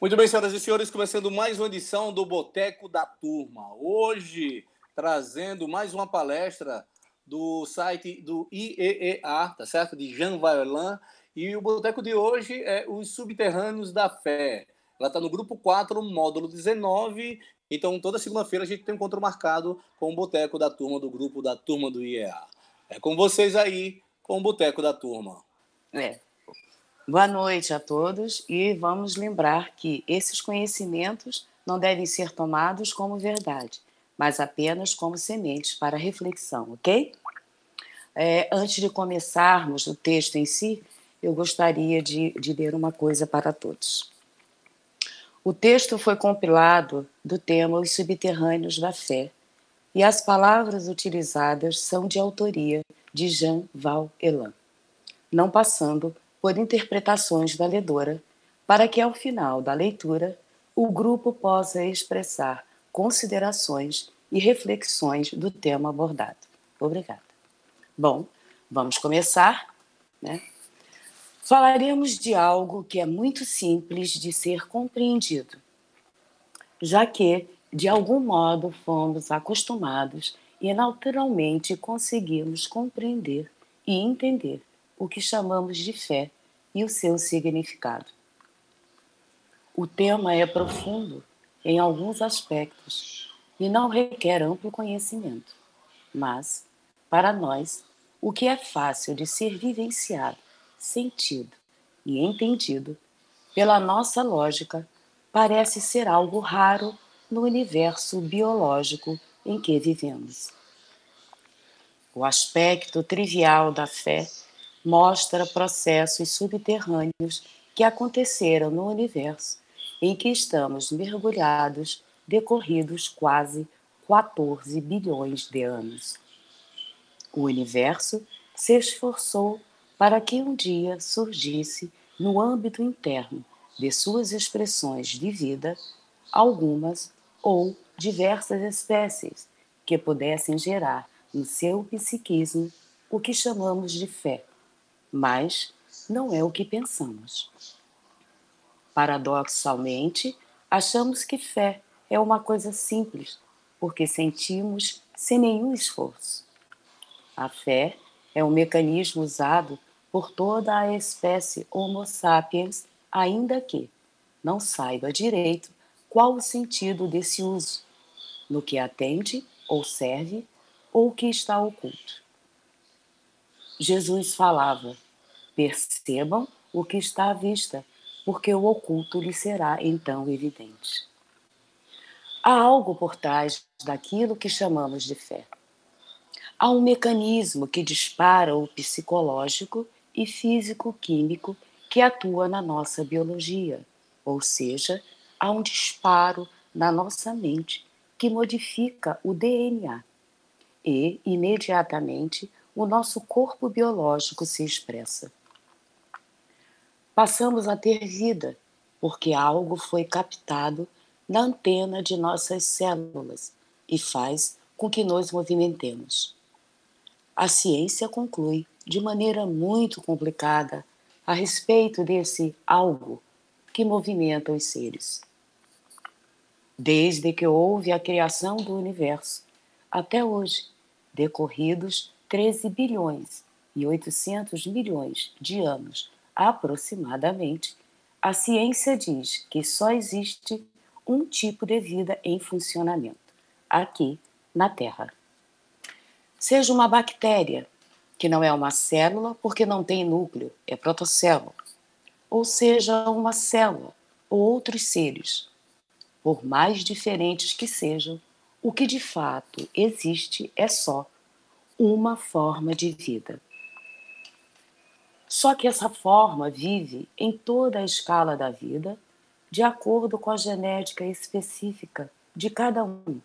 Muito bem, senhoras e senhores, começando mais uma edição do Boteco da Turma. Hoje, trazendo mais uma palestra do site do IEEA, tá certo? De Jean Vaillant. E o Boteco de hoje é Os Subterrâneos da Fé. Ela está no grupo 4, módulo 19. Então, toda segunda-feira a gente tem um encontro marcado com o Boteco da Turma do grupo da Turma do IEA. É com vocês aí, com o Boteco da Turma. É, Boa noite a todos e vamos lembrar que esses conhecimentos não devem ser tomados como verdade, mas apenas como sementes para reflexão, ok? É, antes de começarmos o texto em si, eu gostaria de, de ler uma coisa para todos. O texto foi compilado do tema Os Subterrâneos da Fé, e as palavras utilizadas são de autoria de Jean Val Elan, não passando por interpretações da ledora, para que ao final da leitura o grupo possa expressar considerações e reflexões do tema abordado. Obrigada. Bom, vamos começar, né? Falaremos de algo que é muito simples de ser compreendido, já que, de algum modo, fomos acostumados e naturalmente conseguimos compreender e entender o que chamamos de fé e o seu significado. O tema é profundo em alguns aspectos e não requer amplo conhecimento, mas, para nós, o que é fácil de ser vivenciado, sentido e entendido pela nossa lógica parece ser algo raro no universo biológico em que vivemos. O aspecto trivial da fé mostra processos subterrâneos que aconteceram no universo em que estamos mergulhados decorridos quase 14 bilhões de anos. O universo se esforçou para que um dia surgisse no âmbito interno de suas expressões de vida algumas ou diversas espécies que pudessem gerar no seu psiquismo o que chamamos de fé mas não é o que pensamos. Paradoxalmente, achamos que fé é uma coisa simples, porque sentimos sem nenhum esforço. A fé é um mecanismo usado por toda a espécie Homo sapiens, ainda que não saiba direito qual o sentido desse uso, no que atende ou serve ou que está oculto. Jesus falava: percebam o que está à vista, porque o oculto lhe será então evidente. Há algo por trás daquilo que chamamos de fé. Há um mecanismo que dispara o psicológico e físico-químico que atua na nossa biologia, ou seja, há um disparo na nossa mente que modifica o DNA e, imediatamente, o nosso corpo biológico se expressa. Passamos a ter vida, porque algo foi captado na antena de nossas células e faz com que nos movimentemos. A ciência conclui de maneira muito complicada a respeito desse algo que movimenta os seres. Desde que houve a criação do universo até hoje, decorridos 13 bilhões e 800 milhões de anos aproximadamente, a ciência diz que só existe um tipo de vida em funcionamento, aqui na Terra. Seja uma bactéria, que não é uma célula porque não tem núcleo, é protocélula, ou seja uma célula ou outros seres, por mais diferentes que sejam, o que de fato existe é só uma forma de vida. Só que essa forma vive em toda a escala da vida, de acordo com a genética específica de cada um,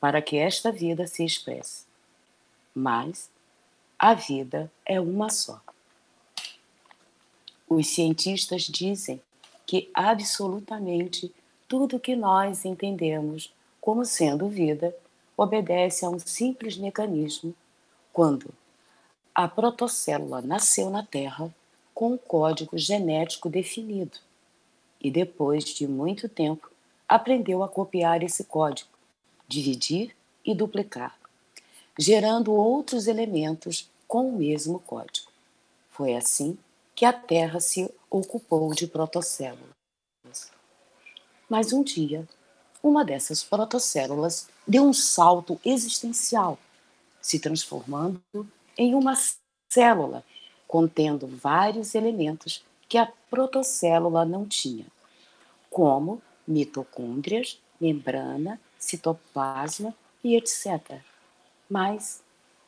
para que esta vida se expresse. Mas a vida é uma só. Os cientistas dizem que absolutamente tudo que nós entendemos como sendo vida obedece a um simples mecanismo quando a protocélula nasceu na Terra com um código genético definido. e depois de muito tempo aprendeu a copiar esse código, dividir e duplicar, gerando outros elementos com o mesmo código. Foi assim que a Terra se ocupou de protocélulas. Mas um dia, uma dessas protocélulas deu um salto existencial, se transformando em uma célula contendo vários elementos que a protocélula não tinha, como mitocôndrias, membrana, citoplasma e etc. Mas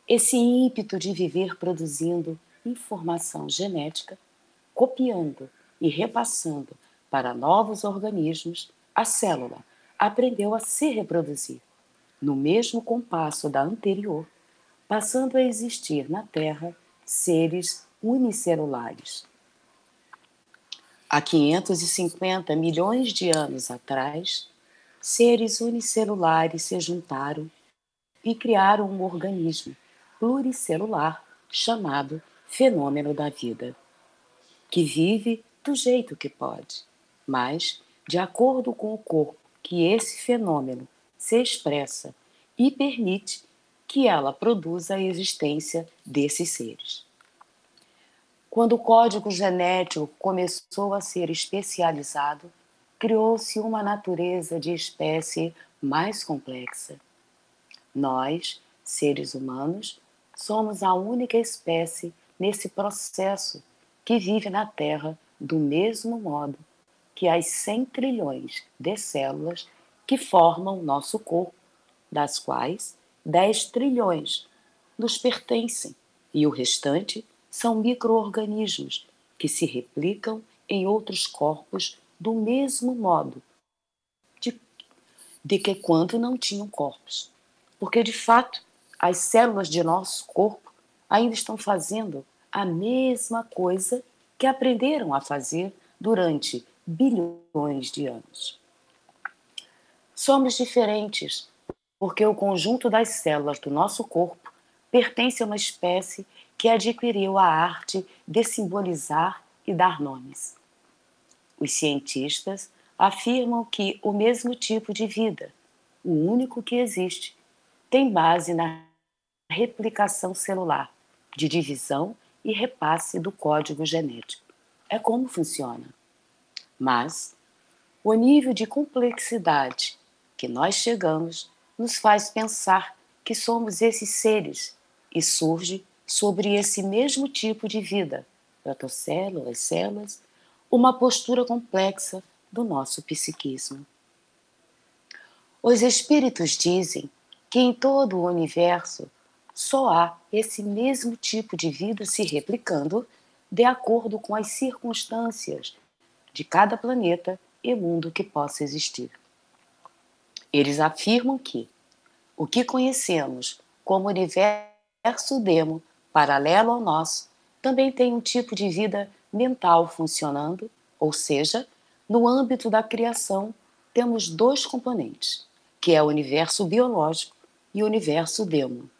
esse ímpeto de viver produzindo informação genética, copiando e repassando para novos organismos, a célula aprendeu a se reproduzir, no mesmo compasso da anterior, passando a existir na Terra seres unicelulares, Há 550 milhões de anos atrás, seres unicelulares se juntaram e criaram um organismo pluricelular chamado fenômeno da vida, que vive do jeito que pode, mas de acordo com o corpo que esse fenômeno se expressa e permite que ela produza a existência desses seres. Quando o código genético começou a ser especializado, criou-se uma natureza de espécie mais complexa. Nós, seres humanos, somos a única espécie nesse processo que vive na Terra do mesmo modo que as 100 trilhões de células que formam nosso corpo, das quais 10 trilhões nos pertencem e o restante são microorganismos que se replicam em outros corpos do mesmo modo de, de que quando não tinham corpos. Porque, de fato, as células de nosso corpo ainda estão fazendo a mesma coisa que aprenderam a fazer durante bilhões de anos. Somos diferentes porque o conjunto das células do nosso corpo pertence a uma espécie que adquiriu a arte de simbolizar e dar nomes. Os cientistas afirmam que o mesmo tipo de vida, o único que existe, tem base na replicação celular, de divisão e repasse do código genético. É como funciona. Mas o nível de complexidade que nós chegamos nos faz pensar que somos esses seres e surge sobre esse mesmo tipo de vida, protocélulas, células, uma postura complexa do nosso psiquismo. Os espíritos dizem que em todo o universo só há esse mesmo tipo de vida se replicando de acordo com as circunstâncias de cada planeta e mundo que possa existir. Eles afirmam que o que conhecemos como universo demo paralelo ao nosso, também tem um tipo de vida mental funcionando, ou seja, no âmbito da criação temos dois componentes, que é o universo biológico e o universo demo.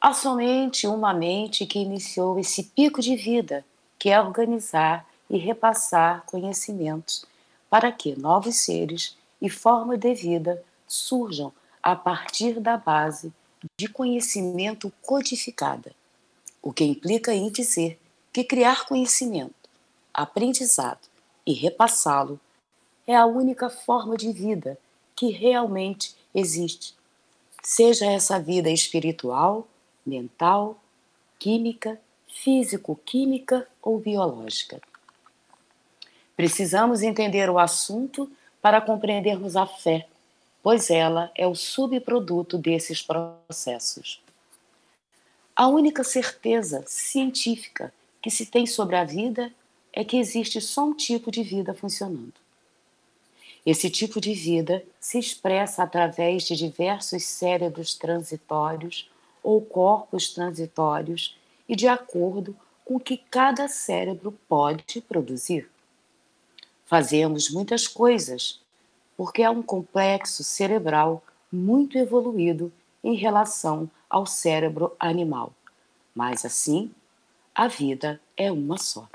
Há somente uma mente que iniciou esse pico de vida, que é organizar e repassar conhecimentos para que novos seres e formas de vida surjam a partir da base de conhecimento codificada, o que implica em dizer que criar conhecimento, aprendizado e repassá-lo é a única forma de vida que realmente existe, seja essa vida espiritual, mental, química, físico-química ou biológica. Precisamos entender o assunto para compreendermos a fé pois ela é o subproduto desses processos. A única certeza científica que se tem sobre a vida é que existe só um tipo de vida funcionando. Esse tipo de vida se expressa através de diversos cérebros transitórios ou corpos transitórios e de acordo com o que cada cérebro pode produzir. Fazemos muitas coisas porque é um complexo cerebral muito evoluído em relação ao cérebro animal. Mas assim, a vida é uma só.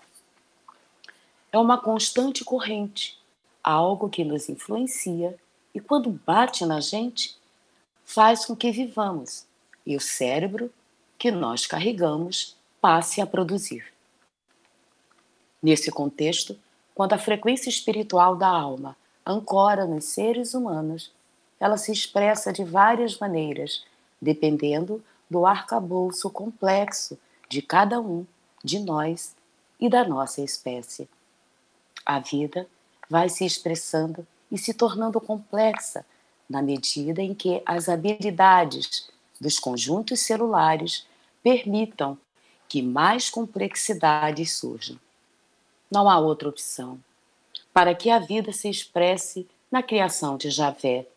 é uma constante corrente, algo que nos influencia e, quando bate na gente, faz com que vivamos e o cérebro que nós carregamos passe a produzir. Nesse contexto, quando a frequência espiritual da alma ancora nos seres humanos, ela se expressa de várias maneiras, dependendo do arcabouço complexo de cada um de nós e da nossa espécie. A vida vai se expressando e se tornando complexa na medida em que as habilidades dos conjuntos celulares permitam que mais complexidades surjam. Não há outra opção. Para que a vida se expresse na criação de Javé,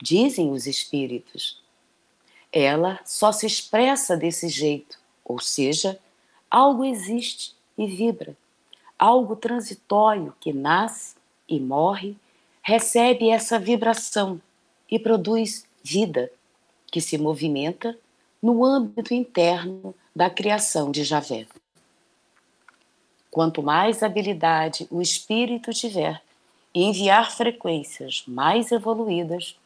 dizem os espíritos. Ela só se expressa desse jeito, ou seja, algo existe e vibra, algo transitório que nasce e morre, recebe essa vibração e produz vida, que se movimenta no âmbito interno da criação de Javé. Quanto mais habilidade o espírito tiver em enviar frequências mais evoluídas,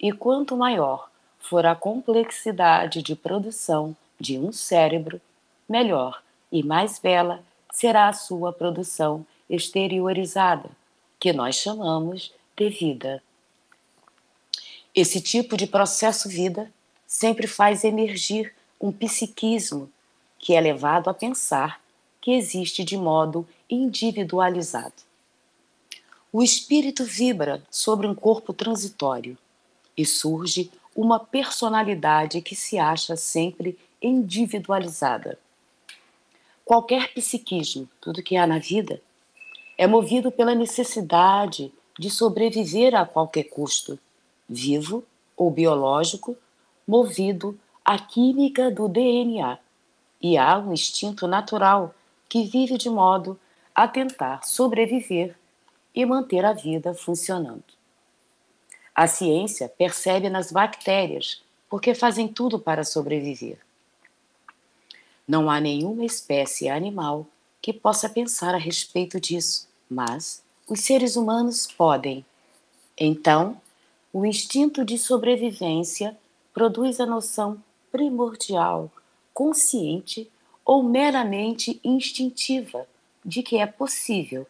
e quanto maior for a complexidade de produção de um cérebro, melhor e mais bela será a sua produção exteriorizada, que nós chamamos de vida. Esse tipo de processo vida sempre faz emergir um psiquismo que é levado a pensar que existe de modo individualizado. O espírito vibra sobre um corpo transitório e surge uma personalidade que se acha sempre individualizada. Qualquer psiquismo, tudo que há na vida, é movido pela necessidade de sobreviver a qualquer custo, vivo ou biológico, movido à química do DNA. E há um instinto natural que vive de modo a tentar sobreviver e manter a vida funcionando. A ciência percebe nas bactérias, porque fazem tudo para sobreviver. Não há nenhuma espécie animal que possa pensar a respeito disso, mas os seres humanos podem. Então, o instinto de sobrevivência produz a noção primordial, consciente ou meramente instintiva de que é possível,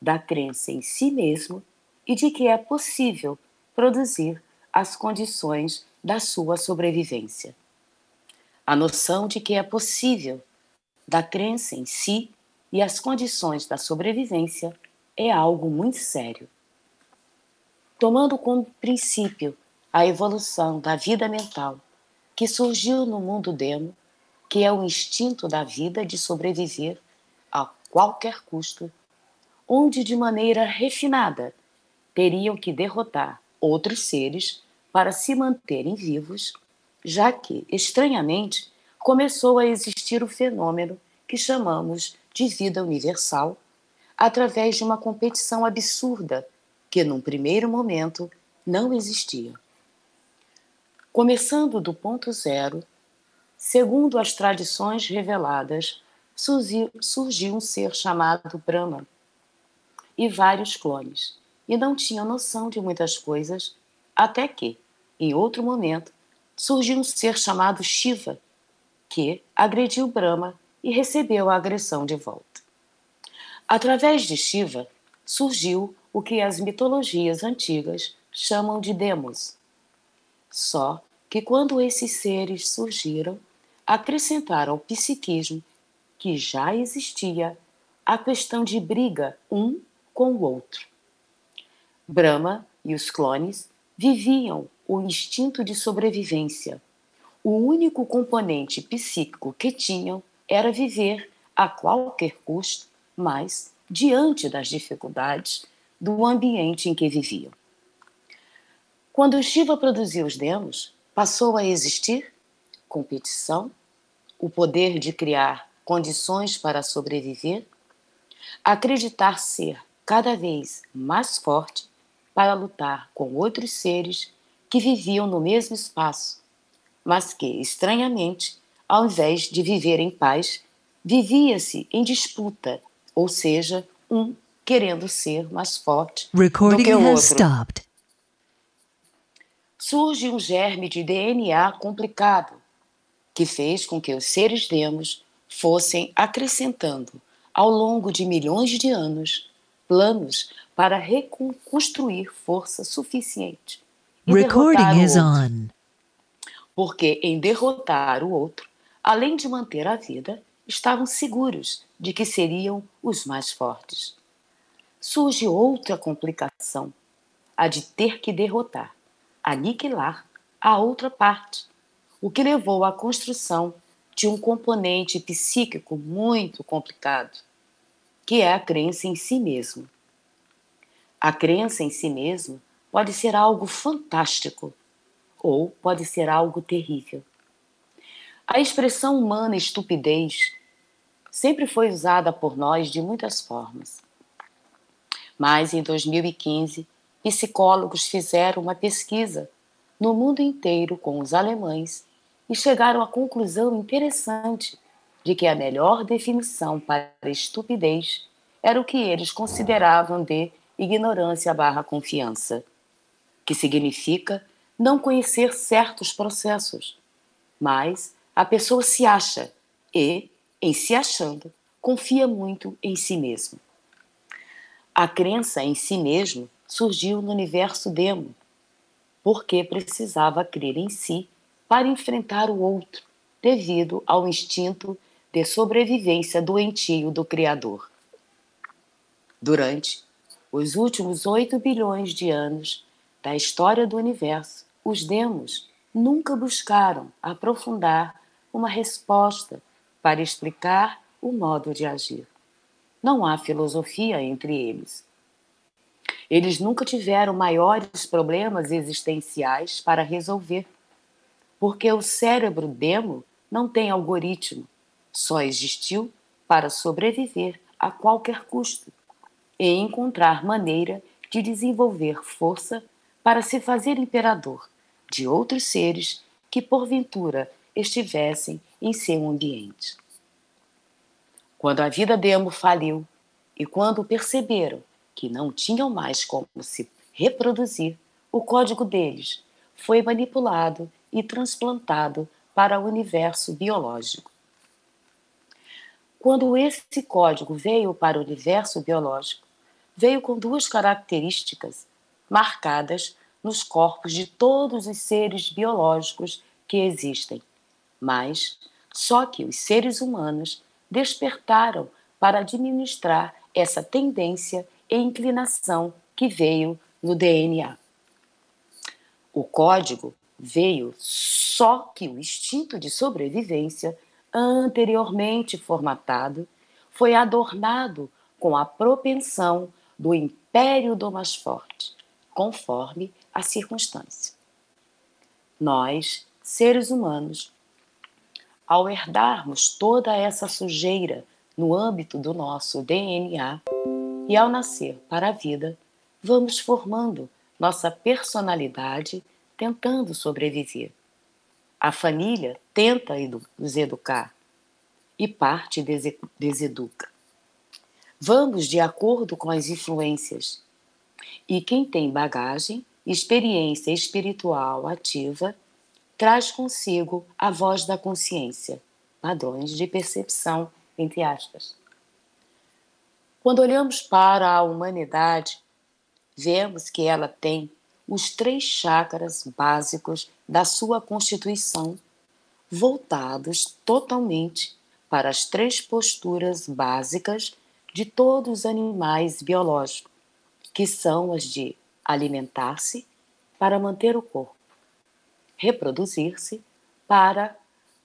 da crença em si mesmo e de que é possível produzir as condições da sua sobrevivência. A noção de que é possível, da crença em si e as condições da sobrevivência é algo muito sério. Tomando como princípio a evolução da vida mental que surgiu no mundo demo, que é o instinto da vida de sobreviver a qualquer custo, onde de maneira refinada teriam que derrotar outros seres para se manterem vivos, já que, estranhamente, começou a existir o fenômeno que chamamos de vida universal, através de uma competição absurda que, num primeiro momento, não existia. Começando do ponto zero, segundo as tradições reveladas, surgiu, um ser chamado Brahma e vários clones e não tinham noção de muitas coisas, até que, em outro momento, surgiu um ser chamado Shiva, que agrediu Brahma e recebeu a agressão de volta. Através de Shiva, surgiu o que as mitologias antigas chamam de demos. Só que quando esses seres surgiram, acrescentaram ao psiquismo que já existia a questão de briga um com o outro. Brahma e os clones viviam o instinto de sobrevivência. O único componente psíquico que tinham era viver a qualquer custo, mas diante das dificuldades do ambiente em que viviam. Quando Shiva produziu os demos, passou a existir competição, o poder de criar condições para sobreviver, acreditar ser cada vez mais forte para lutar com outros seres que viviam no mesmo espaço, mas que, estranhamente, ao invés de viver em paz, vivia-se em disputa, ou seja, um querendo ser mais forte Recording do que o outro. Stopped. Surge um germe de DNA complicado que fez com que os seres demos fossem acrescentando, ao longo de milhões de anos, planos para reconstruir força suficiente. Recording is on. Porque em derrotar o outro, além de manter a vida, estavam seguros de que seriam os mais fortes. Surge outra complicação, a de ter que derrotar, aniquilar a outra parte, o que levou à construção de um componente psíquico muito complicado, que é a crença em si mesmo. A crença em si mesmo pode ser algo fantástico ou pode ser algo terrível. A expressão humana estupidez sempre foi usada por nós de muitas formas. Mas em 2015, psicólogos fizeram uma pesquisa no mundo inteiro com os alemães e chegaram à conclusão interessante de que a melhor definição para estupidez era o que eles consideravam de ignorância barra confiança, que significa não conhecer certos processos, mas a pessoa se acha e, em se achando, confia muito em si mesmo. A crença em si mesmo surgiu no universo demo, porque precisava crer em si para enfrentar o outro, devido ao instinto de sobrevivência doentio do Criador. Durante os últimos 8 bilhões de anos da história do universo, os demos nunca buscaram aprofundar uma resposta para explicar o modo de agir. Não há filosofia entre eles. Eles nunca tiveram maiores problemas existenciais para resolver porque o cérebro demo não tem algoritmo, só existiu para sobreviver a qualquer custo e encontrar maneira de desenvolver força para se fazer imperador de outros seres que porventura estivessem em seu ambiente. Quando a vida demo faliu e quando perceberam que não tinham mais como se reproduzir, o código deles foi manipulado e transplantado para o universo biológico. Quando esse código veio para o universo biológico, veio com duas características marcadas nos corpos de todos os seres biológicos que existem, mas só que os seres humanos despertaram para administrar essa tendência e inclinação que veio no DNA. O código veio só que o instinto de sobrevivência, anteriormente formatado, foi adornado com a propensão do império do mais forte, conforme a circunstância. Nós, seres humanos, ao herdarmos toda essa sujeira no âmbito do nosso DNA e ao nascer para a vida, vamos formando nossa personalidade tentando sobreviver. A família tenta nos educar e parte des deseduca. Vamos de acordo com as influências. E quem tem bagagem, experiência espiritual ativa, traz consigo a voz da consciência, padrões de percepção, entre aspas. Quando olhamos para a humanidade, vemos que ela tem os três chakras básicos da sua constituição, voltados totalmente para as três posturas básicas de todos os animais biológicos, que são as de alimentar-se para manter o corpo, reproduzir-se para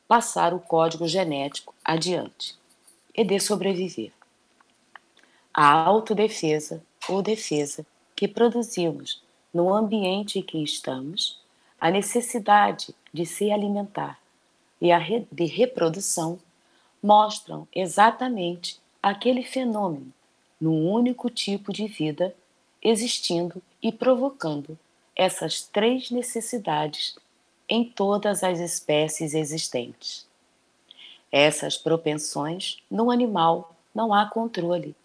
passar o código genético adiante e de sobreviver. A autodefesa ou defesa que produzimos no ambiente em que estamos, a necessidade de se alimentar e a de reprodução mostram exatamente aquele fenômeno num único tipo de vida existindo e provocando essas três necessidades em todas as espécies existentes. Essas propensões no animal não há controle.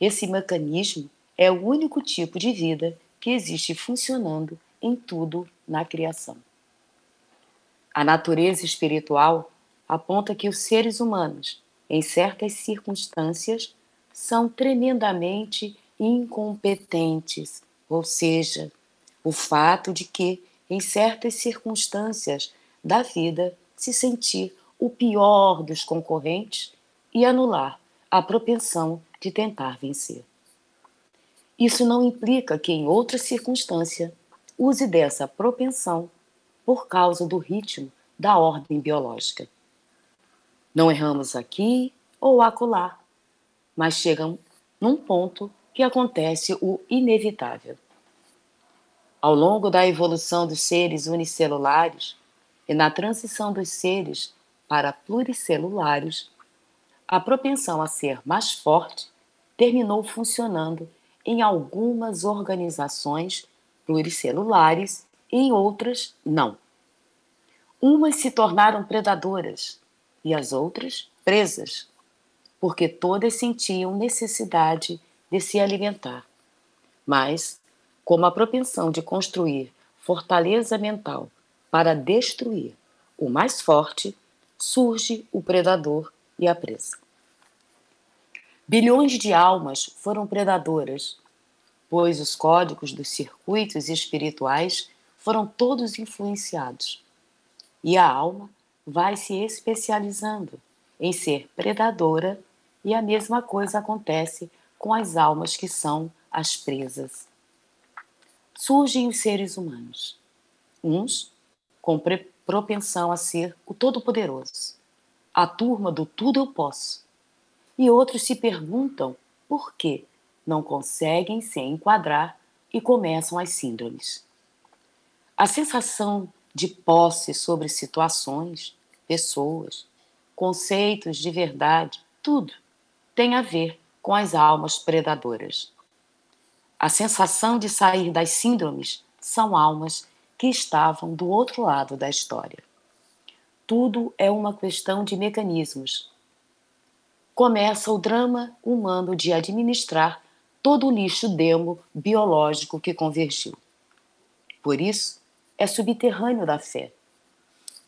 Esse mecanismo é o único tipo de vida que existe funcionando em tudo na criação. A natureza espiritual aponta que os seres humanos, em certas circunstâncias, são tremendamente incompetentes, ou seja, o fato de que, em certas circunstâncias da vida, se sentir o pior dos concorrentes e anular a propensão de tentar vencer. Isso não implica que, em outra circunstância, use dessa propensão por causa do ritmo da ordem biológica. Não erramos aqui ou acolá, mas chegam num ponto que acontece o inevitável. Ao longo da evolução dos seres unicelulares e na transição dos seres para pluricelulares, a propensão a ser mais forte terminou funcionando em algumas organizações pluricelulares e em outras não. Umas se tornaram predadoras e as outras presas, porque todas sentiam necessidade de se alimentar. Mas, como a propensão de construir fortaleza mental para destruir o mais forte, surge o predador e a presa. Bilhões de almas foram predadoras, pois os códigos dos circuitos espirituais foram todos influenciados. E a alma vai se especializando em ser predadora, e a mesma coisa acontece com as almas que são as presas. Surgem os seres humanos, uns com propensão a ser o Todo-Poderoso, a turma do tudo eu posso, e outros se perguntam por que não conseguem se enquadrar e começam as síndromes. A sensação de posse sobre situações, pessoas, conceitos de verdade, tudo tem a ver com as almas predadoras. A sensação de sair das síndromes são almas que estavam do outro lado da história. Tudo é uma questão de mecanismos, começa o drama humano de administrar todo o lixo demo biológico que convergiu. Por isso, é subterrâneo da fé,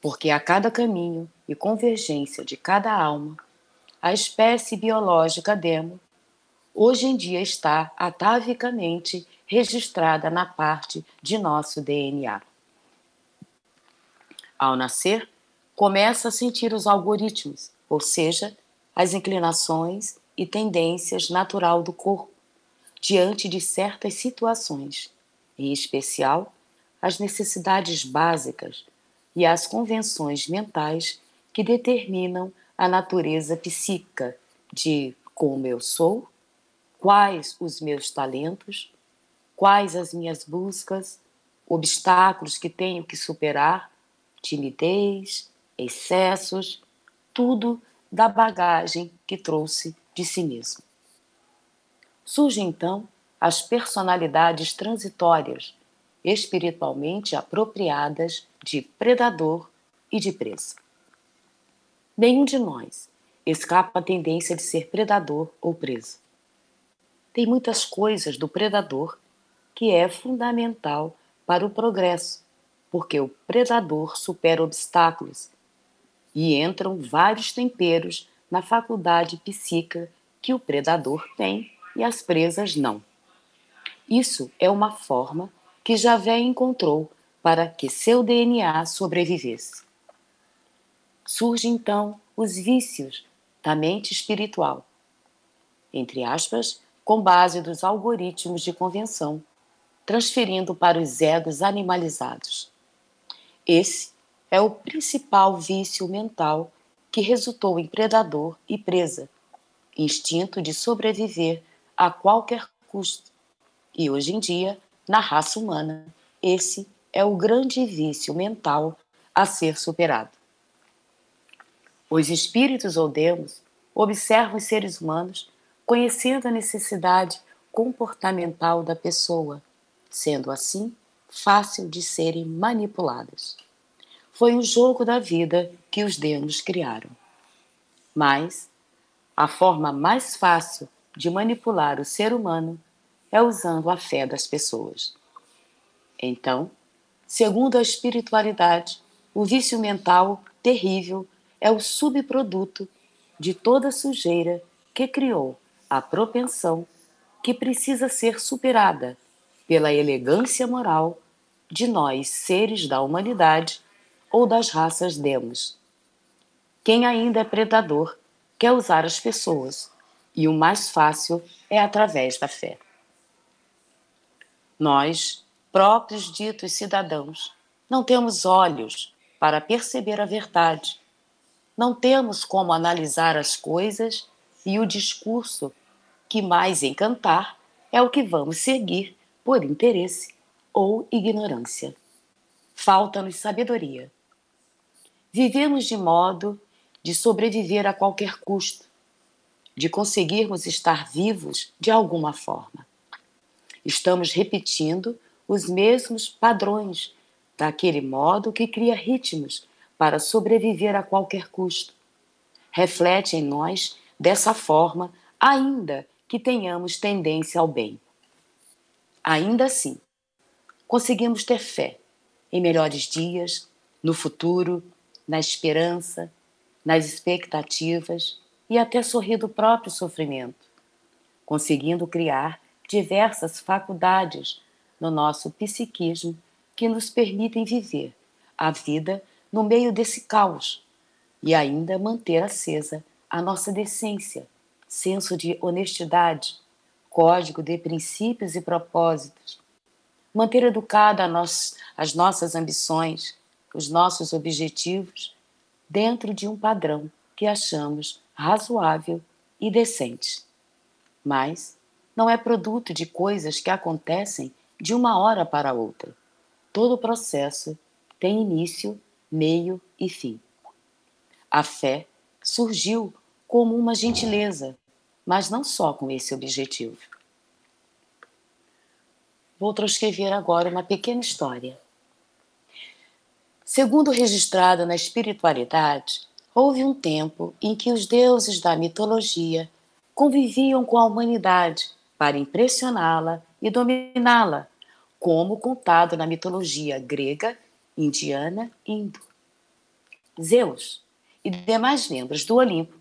porque a cada caminho e convergência de cada alma, a espécie biológica demo hoje em dia está atavicamente registrada na parte de nosso DNA. Ao nascer, começa a sentir os algoritmos, ou seja, as inclinações e tendências natural do corpo diante de certas situações, em especial as necessidades básicas e as convenções mentais que determinam a natureza psíquica de como eu sou, quais os meus talentos, quais as minhas buscas, obstáculos que tenho que superar, timidez, excessos, tudo da bagagem que trouxe de si mesmo. Surgem então as personalidades transitórias, espiritualmente apropriadas de predador e de presa. Nenhum de nós escapa à tendência de ser predador ou presa. Tem muitas coisas do predador que é fundamental para o progresso, porque o predador supera obstáculos e entram vários temperos na faculdade psíquica que o predador tem e as presas não. Isso é uma forma que Javé encontrou para que seu DNA sobrevivesse. Surgem então os vícios da mente espiritual, entre aspas, com base dos algoritmos de convenção, transferindo para os egos animalizados. Esse é o principal vício mental que resultou em predador e presa, instinto de sobreviver a qualquer custo. E hoje em dia, na raça humana, esse é o grande vício mental a ser superado. Os espíritos ou demos observam os seres humanos conhecendo a necessidade comportamental da pessoa, sendo assim fácil de serem manipuladas foi o jogo da vida que os deuses criaram. Mas a forma mais fácil de manipular o ser humano é usando a fé das pessoas. Então, segundo a espiritualidade, o vício mental terrível é o subproduto de toda sujeira que criou a propensão que precisa ser superada pela elegância moral de nós, seres da humanidade ou das raças demos. Quem ainda é predador quer usar as pessoas, e o mais fácil é através da fé. Nós, próprios ditos cidadãos, não temos olhos para perceber a verdade, não temos como analisar as coisas e o discurso que mais encantar é o que vamos seguir por interesse ou ignorância. Falta-nos sabedoria. Vivemos de modo de sobreviver a qualquer custo, de conseguirmos estar vivos de alguma forma. Estamos repetindo os mesmos padrões daquele modo que cria ritmos para sobreviver a qualquer custo. Reflete em nós dessa forma, ainda que tenhamos tendência ao bem. Ainda assim, conseguimos ter fé em melhores dias, no futuro, na esperança, nas expectativas e até sorrir do próprio sofrimento, conseguindo criar diversas faculdades no nosso psiquismo que nos permitem viver a vida no meio desse caos e ainda manter acesa a nossa decência, senso de honestidade, código de princípios e propósitos, manter educada as nossas ambições, os nossos objetivos dentro de um padrão que achamos razoável e decente. Mas não é produto de coisas que acontecem de uma hora para outra. Todo o processo tem início, meio e fim. A fé surgiu como uma gentileza, mas não só com esse objetivo. Vou transcrever agora uma pequena história. Segundo registrado na espiritualidade, houve um tempo em que os deuses da mitologia conviviam com a humanidade para impressioná-la e dominá-la, como contado na mitologia grega, indiana e hindu. Zeus e demais membros do Olimpo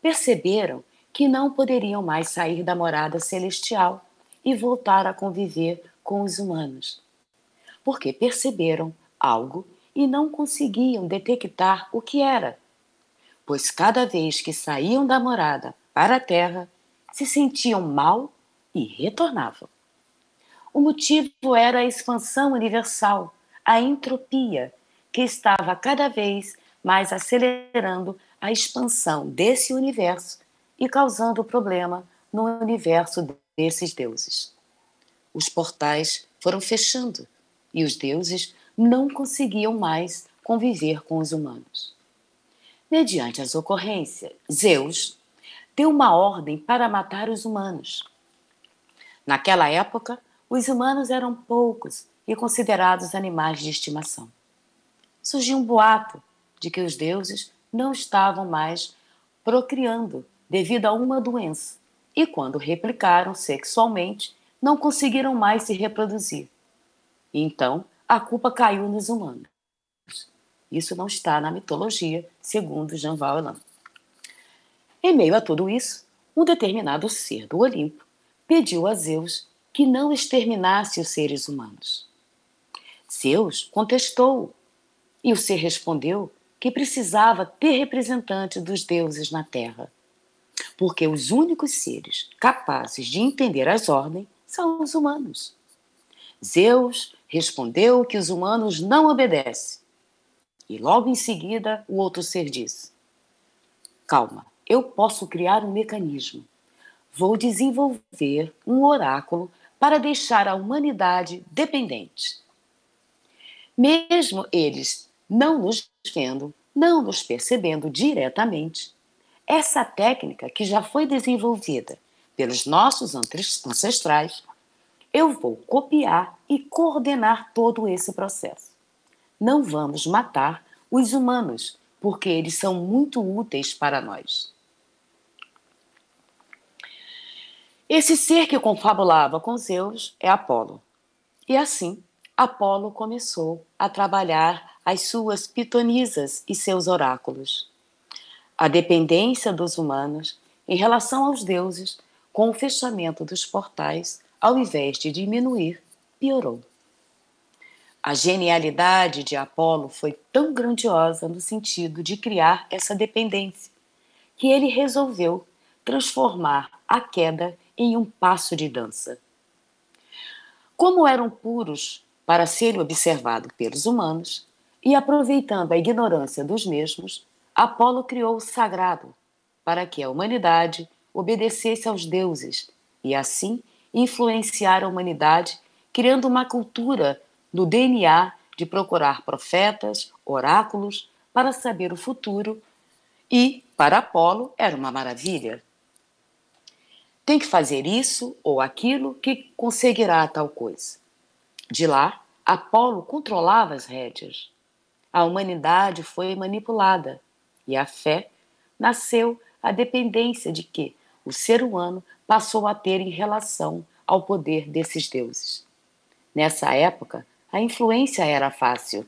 perceberam que não poderiam mais sair da morada celestial e voltar a conviver com os humanos, porque perceberam algo e não conseguiam detectar o que era, pois cada vez que saíam da morada para a terra, se sentiam mal e retornavam. O motivo era a expansão universal, a entropia, que estava cada vez mais acelerando a expansão desse universo e causando problema no universo desses deuses. Os portais foram fechando e os deuses não conseguiam mais conviver com os humanos. Mediante as ocorrências, Zeus deu uma ordem para matar os humanos. Naquela época, os humanos eram poucos e considerados animais de estimação. Surgiu um boato de que os deuses não estavam mais procriando devido a uma doença, e quando replicaram sexualmente, não conseguiram mais se reproduzir. Então, a culpa caiu nos humanos. Isso não está na mitologia, segundo Jean Valjean. Em meio a tudo isso, um determinado ser do Olimpo pediu a Zeus que não exterminasse os seres humanos. Zeus contestou e o ser respondeu que precisava ter representante dos deuses na Terra, porque os únicos seres capazes de entender as ordens são os humanos. Zeus respondeu que os humanos não obedecem. E logo em seguida o outro ser disse: Calma, eu posso criar um mecanismo. Vou desenvolver um oráculo para deixar a humanidade dependente. Mesmo eles não nos vendo, não nos percebendo diretamente, essa técnica que já foi desenvolvida pelos nossos ancestrais eu vou copiar e coordenar todo esse processo. Não vamos matar os humanos, porque eles são muito úteis para nós. Esse ser que confabulava com Zeus é Apolo. E assim, Apolo começou a trabalhar as suas pitonisas e seus oráculos. A dependência dos humanos em relação aos deuses, com o fechamento dos portais, ao invés de diminuir, piorou. A genialidade de Apolo foi tão grandiosa no sentido de criar essa dependência, que ele resolveu transformar a queda em um passo de dança. Como eram puros para serem observados pelos humanos, e aproveitando a ignorância dos mesmos, Apolo criou o sagrado para que a humanidade obedecesse aos deuses e assim influenciar a humanidade, criando uma cultura no DNA de procurar profetas, oráculos para saber o futuro e, para Apolo, era uma maravilha. Tem que fazer isso ou aquilo que conseguirá tal coisa. De lá, Apolo controlava as rédeas. A humanidade foi manipulada e a fé nasceu a dependência de que o ser humano passou a ter em relação ao poder desses deuses. Nessa época, a influência era fácil.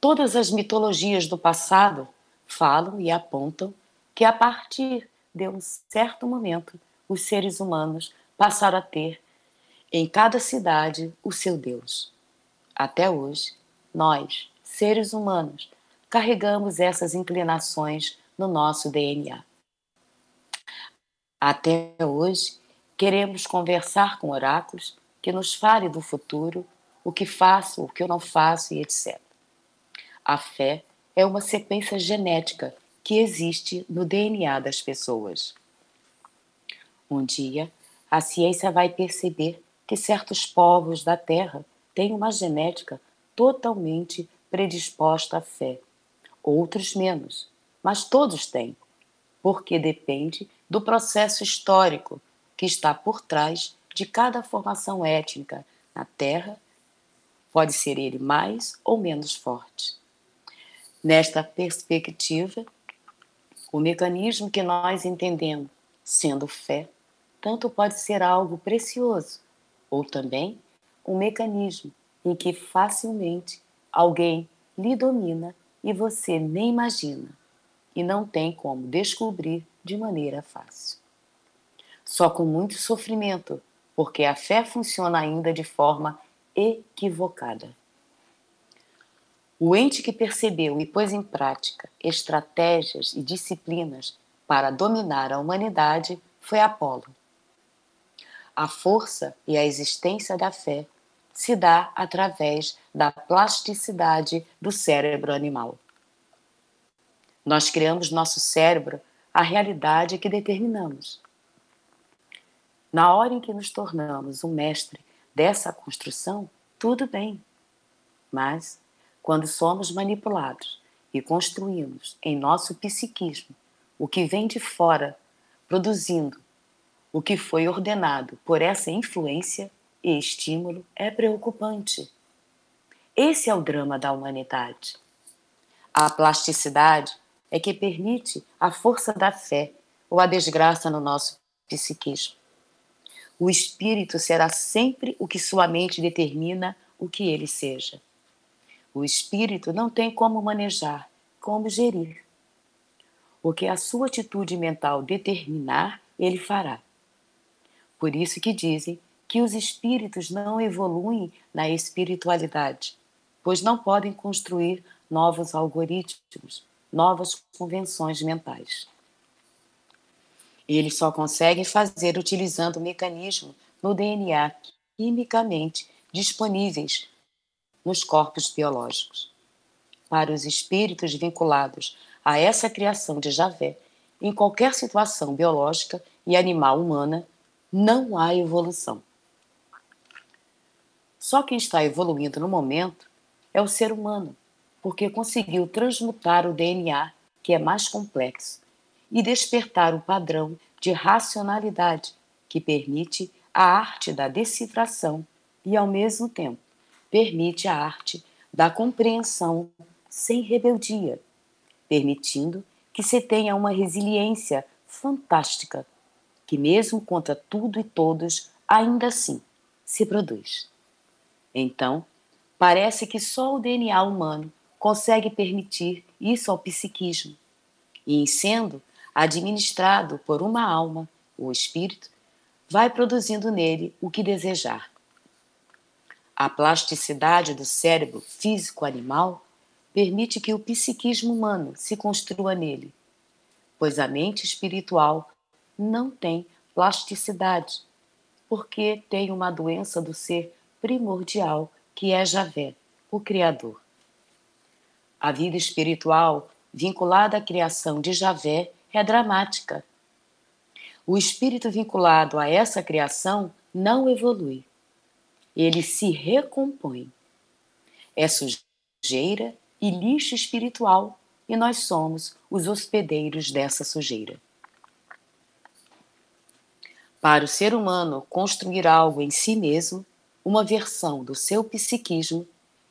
Todas as mitologias do passado falam e apontam que a partir de um certo momento os seres humanos passaram a ter em cada cidade o seu Deus. Até hoje, nós, seres humanos, carregamos essas inclinações no nosso DNA. Até hoje, queremos conversar com oráculos que nos fale do futuro, o que faço, o que eu não faço e etc. A fé é uma sequência genética que existe no DNA das pessoas. Um dia, a ciência vai perceber que certos povos da Terra têm uma genética totalmente predisposta à fé, outros menos, mas todos têm, porque depende do processo histórico que está por trás de cada formação étnica na Terra, pode ser ele mais ou menos forte. Nesta perspectiva, o mecanismo que nós entendemos sendo fé, tanto pode ser algo precioso, ou também um mecanismo em que facilmente alguém lhe domina e você nem imagina, e não tem como descobrir de maneira fácil. Só com muito sofrimento, porque a fé funciona ainda de forma equivocada. O ente que percebeu e pôs em prática estratégias e disciplinas para dominar a humanidade foi Apolo. A força e a existência da fé se dá através da plasticidade do cérebro animal. Nós criamos nosso cérebro a realidade que determinamos. Na hora em que nos tornamos um mestre dessa construção, tudo bem. Mas, quando somos manipulados e construímos em nosso psiquismo o que vem de fora, produzindo o que foi ordenado por essa influência e estímulo é preocupante. Esse é o drama da humanidade. A plasticidade é que permite a força da fé ou a desgraça no nosso psiquismo. O espírito será sempre o que sua mente determina o que ele seja. O espírito não tem como manejar, como gerir. O que a sua atitude mental determinar, ele fará. Por isso que dizem que os espíritos não evoluem na espiritualidade, pois não podem construir novos algoritmos, novas convenções mentais. Eles só conseguem fazer utilizando o mecanismo no DNA quimicamente disponíveis nos corpos biológicos. Para os espíritos vinculados a essa criação de Javé, em qualquer situação biológica e animal humana, não há evolução. Só quem está evoluindo no momento é o ser humano, porque conseguiu transmutar o DNA, que é mais complexo, e despertar o padrão de racionalidade que permite a arte da decifração e, ao mesmo tempo, permite a arte da compreensão sem rebeldia, permitindo que se tenha uma resiliência fantástica que, mesmo contra tudo e todos, ainda assim se produz. Então, parece que só o DNA humano consegue permitir isso ao psiquismo. E, em sendo administrado por uma alma, o espírito, vai produzindo nele o que desejar. A plasticidade do cérebro físico-animal permite que o psiquismo humano se construa nele, pois a mente espiritual não tem plasticidade, porque tem uma doença do ser primordial, que é Javé, o Criador. A vida espiritual vinculada à criação de Javé é dramática. O espírito vinculado a essa criação não evolui. Ele se recompõe. É sujeira e lixo espiritual, e nós somos os hospedeiros dessa sujeira. Para o ser humano construir algo em si mesmo, uma versão do seu psiquismo,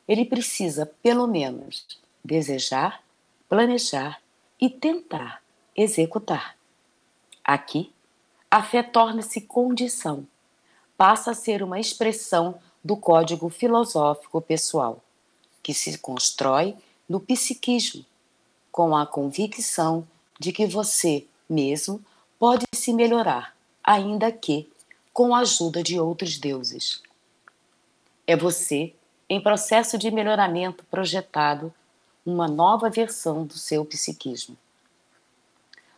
ele precisa, pelo menos, desejar, planejar e tentar executar. Aqui, a fé torna-se condição, passa a ser uma expressão do código filosófico pessoal que se constrói no psiquismo, com a convicção de que você mesmo pode se melhorar, ainda que com a ajuda de outros deuses. É você em processo de melhoramento projetado uma nova versão do seu psiquismo.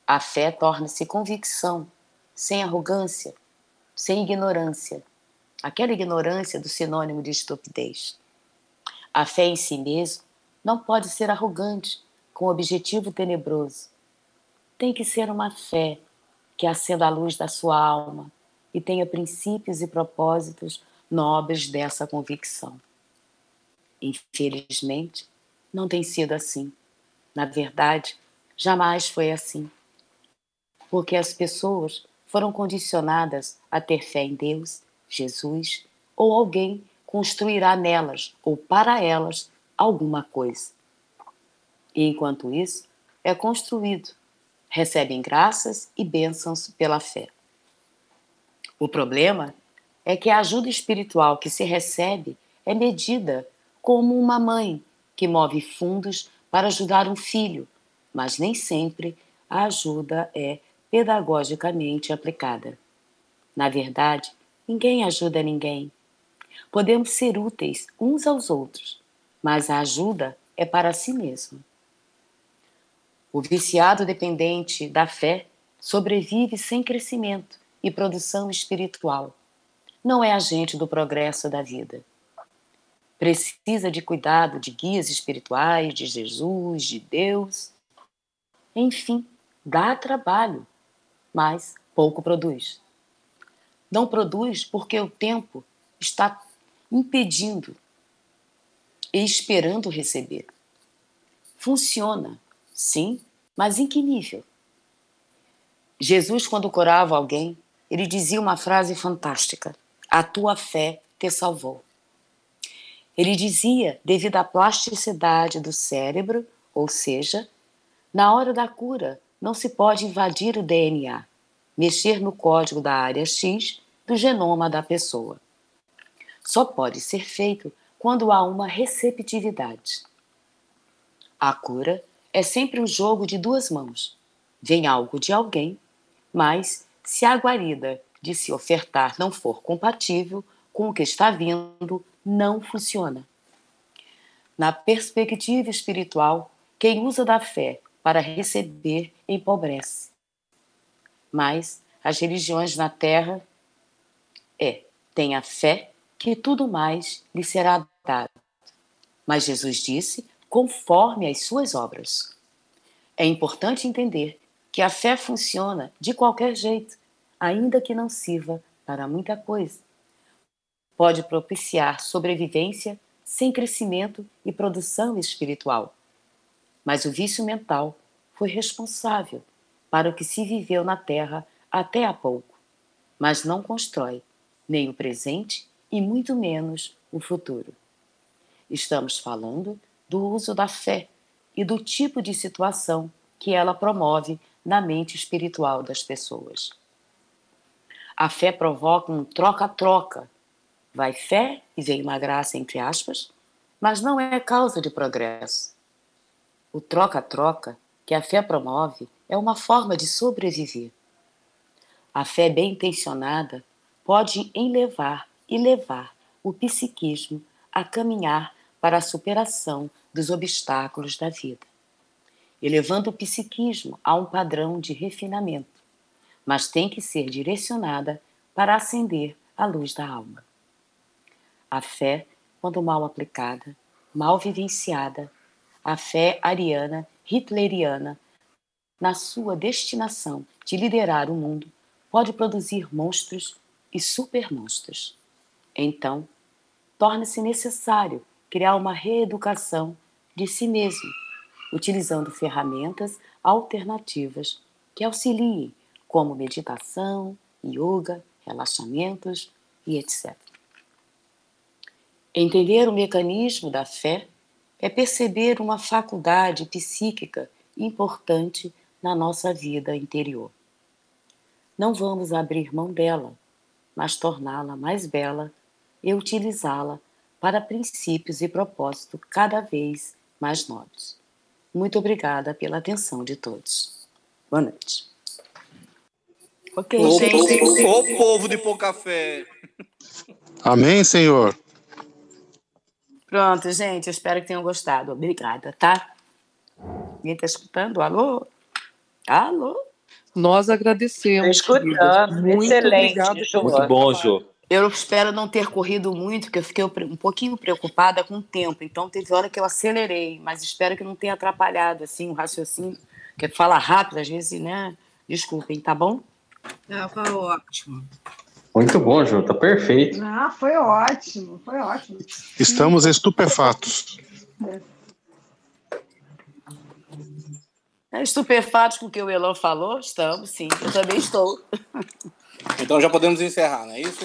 A fé torna-se convicção, sem arrogância, sem ignorância, aquela ignorância do sinônimo de estupidez. A fé em si mesmo não pode ser arrogante, com objetivo tenebroso. Tem que ser uma fé que acenda a luz da sua alma e tenha princípios e propósitos nobres dessa convicção. Infelizmente, não tem sido assim. Na verdade, jamais foi assim. Porque as pessoas foram condicionadas a ter fé em Deus, Jesus ou alguém construirá nelas ou para elas alguma coisa. E enquanto isso, é construído, recebem graças e bênçãos pela fé. O problema é que a ajuda espiritual que se recebe é medida como uma mãe que move fundos para ajudar um filho, mas nem sempre a ajuda é pedagogicamente aplicada. Na verdade, ninguém ajuda ninguém. Podemos ser úteis uns aos outros, mas a ajuda é para si mesmo. O viciado dependente da fé sobrevive sem crescimento e produção espiritual. Não é agente do progresso da vida. Precisa de cuidado de guias espirituais, de Jesus, de Deus. Enfim, dá trabalho, mas pouco produz. Não produz porque o tempo está impedindo e esperando receber. Funciona, sim, mas em que nível? Jesus, quando curava alguém, ele dizia uma frase fantástica: A tua fé te salvou. Ele dizia, devido à plasticidade do cérebro, ou seja, na hora da cura, não se pode invadir o DNA, mexer no código da área X do genoma da pessoa só pode ser feito quando há uma receptividade. A cura é sempre um jogo de duas mãos. Vem algo de alguém, mas se a guarida de se ofertar não for compatível com o que está vindo, não funciona. Na perspectiva espiritual, quem usa da fé para receber empobrece. Mas as religiões na terra é tem a fé que tudo mais lhe será dado. Mas Jesus disse, conforme as suas obras. É importante entender que a fé funciona de qualquer jeito, ainda que não sirva para muita coisa. Pode propiciar sobrevivência sem crescimento e produção espiritual. Mas o vício mental foi responsável para o que se viveu na Terra até há pouco, mas não constrói nem o presente e muito menos o futuro. Estamos falando do uso da fé e do tipo de situação que ela promove na mente espiritual das pessoas. A fé provoca um troca-troca. Vai fé e vem uma graça, entre aspas, mas não é causa de progresso. O troca-troca que a fé promove é uma forma de sobreviver. A fé bem intencionada pode enlevar e levar o psiquismo a caminhar para a superação dos obstáculos da vida, elevando o psiquismo a um padrão de refinamento, mas tem que ser direcionada para acender a luz da alma. A fé, quando mal aplicada, mal vivenciada, a fé ariana, hitleriana, na sua destinação de liderar o mundo, pode produzir monstros e supermonstros. Então, torna-se necessário criar uma reeducação de si mesmo, utilizando ferramentas alternativas que auxiliem, como meditação, yoga, relaxamentos e etc. Entender o mecanismo da fé é perceber uma faculdade psíquica importante na nossa vida interior. Não vamos abrir mão dela, mas torná-la mais bela e utilizá-la para princípios e propósito cada vez mais nobres. Muito obrigada pela atenção de todos. Boa noite. Ok, o, gente. O, o povo de pouca fé. Amém, Senhor. Pronto, gente. Eu espero que tenham gostado. Obrigada, tá? Ninguém está escutando? Alô? Alô? Nós agradecemos. Escutando. Muito Excelente, obrigado. Muito bom, Jô. Eu espero não ter corrido muito, porque eu fiquei um pouquinho preocupada com o tempo. Então teve hora que eu acelerei, mas espero que não tenha atrapalhado assim o raciocínio, que fala rápido às vezes, né? Desculpem, tá bom? Foi ótimo. Muito bom, Ju, tá perfeito. Ah, foi ótimo, foi ótimo. Estamos estupefatos. É. Estupefatos com o que o Elon falou? Estamos, sim. Eu também estou. Então já podemos encerrar, não é isso?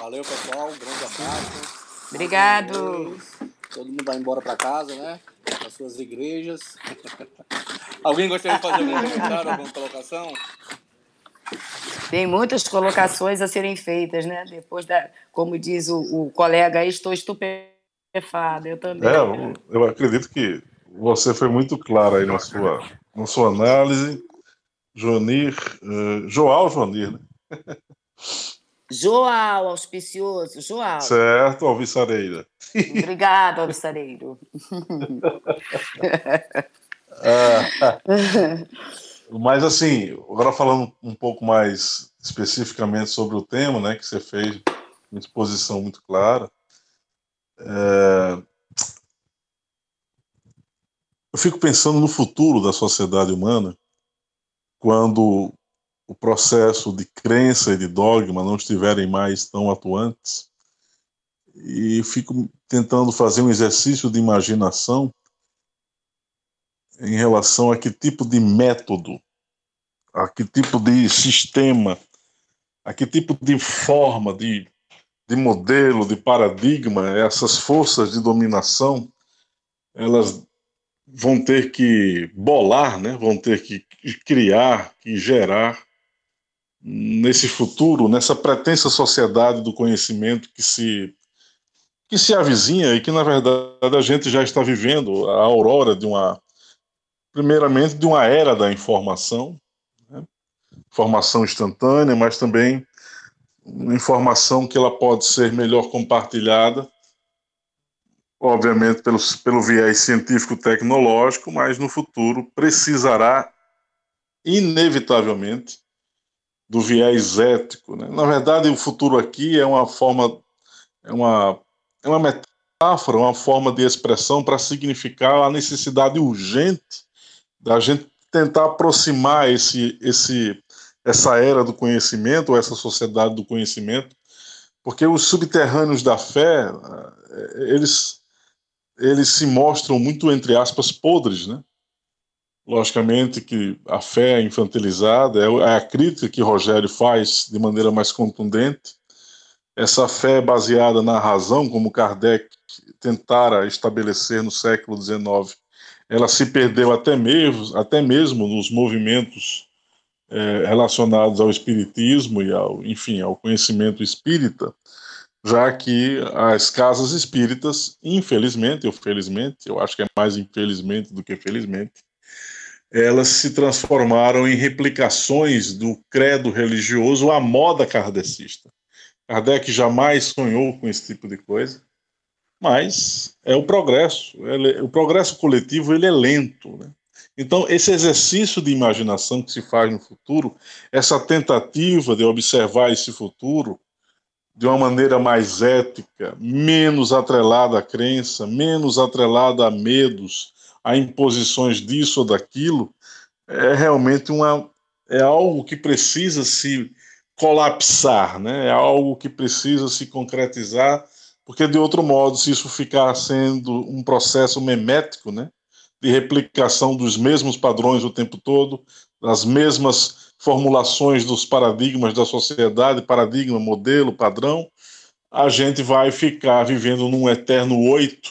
Valeu, pessoal. Um grande abraço. Obrigado. Todo mundo vai embora para casa, né? Para suas igrejas. Alguém gostaria de fazer algum comentário, alguma colocação? Tem muitas colocações a serem feitas, né? Depois da, como diz o, o colega aí, estou estupefado. Eu também. É, eu, eu acredito que você foi muito claro aí na sua, na sua análise. Joanir, uh, Joal Joanir, né? Joal, auspicioso, Joal. Certo, Alvissareira. Obrigado, Alvissareiro. ah, mas assim, agora falando um pouco mais especificamente sobre o tema, né, que você fez uma exposição muito clara, é, eu fico pensando no futuro da sociedade humana quando o processo de crença e de dogma não estiverem mais tão atuantes, e fico tentando fazer um exercício de imaginação em relação a que tipo de método, a que tipo de sistema, a que tipo de forma, de, de modelo, de paradigma essas forças de dominação elas vão ter que bolar, né? vão ter que criar, que gerar nesse futuro, nessa pretensa sociedade do conhecimento que se que se avizinha e que na verdade a gente já está vivendo a aurora de uma primeiramente de uma era da informação? Informação instantânea, mas também informação que ela pode ser melhor compartilhada, obviamente pelo, pelo viés científico-tecnológico, mas no futuro precisará inevitavelmente do viés ético. Né? Na verdade, o futuro aqui é uma forma, é uma, é uma metáfora, uma forma de expressão para significar a necessidade urgente da gente tentar aproximar esse, esse, essa era do conhecimento, ou essa sociedade do conhecimento, porque os subterrâneos da fé, eh, eles, eles se mostram muito, entre aspas, podres, né? Logicamente que a fé infantilizada é, é a crítica que Rogério faz de maneira mais contundente. Essa fé baseada na razão, como Kardec tentara estabelecer no século XIX, ela se perdeu até mesmo, até mesmo nos movimentos é, relacionados ao espiritismo e ao, enfim, ao conhecimento espírita, já que as casas espíritas, infelizmente ou felizmente, eu acho que é mais infelizmente do que felizmente, elas se transformaram em replicações do credo religioso à moda kardecista. Kardec jamais sonhou com esse tipo de coisa, mas é o progresso. Ele, o progresso coletivo ele é lento. Né? Então, esse exercício de imaginação que se faz no futuro, essa tentativa de observar esse futuro de uma maneira mais ética, menos atrelada à crença, menos atrelada a medos, a imposições disso ou daquilo, é realmente uma é algo que precisa se colapsar, né? É algo que precisa se concretizar, porque de outro modo, se isso ficar sendo um processo memético, né? De replicação dos mesmos padrões o tempo todo, das mesmas formulações dos paradigmas da sociedade, paradigma, modelo, padrão, a gente vai ficar vivendo num eterno oito,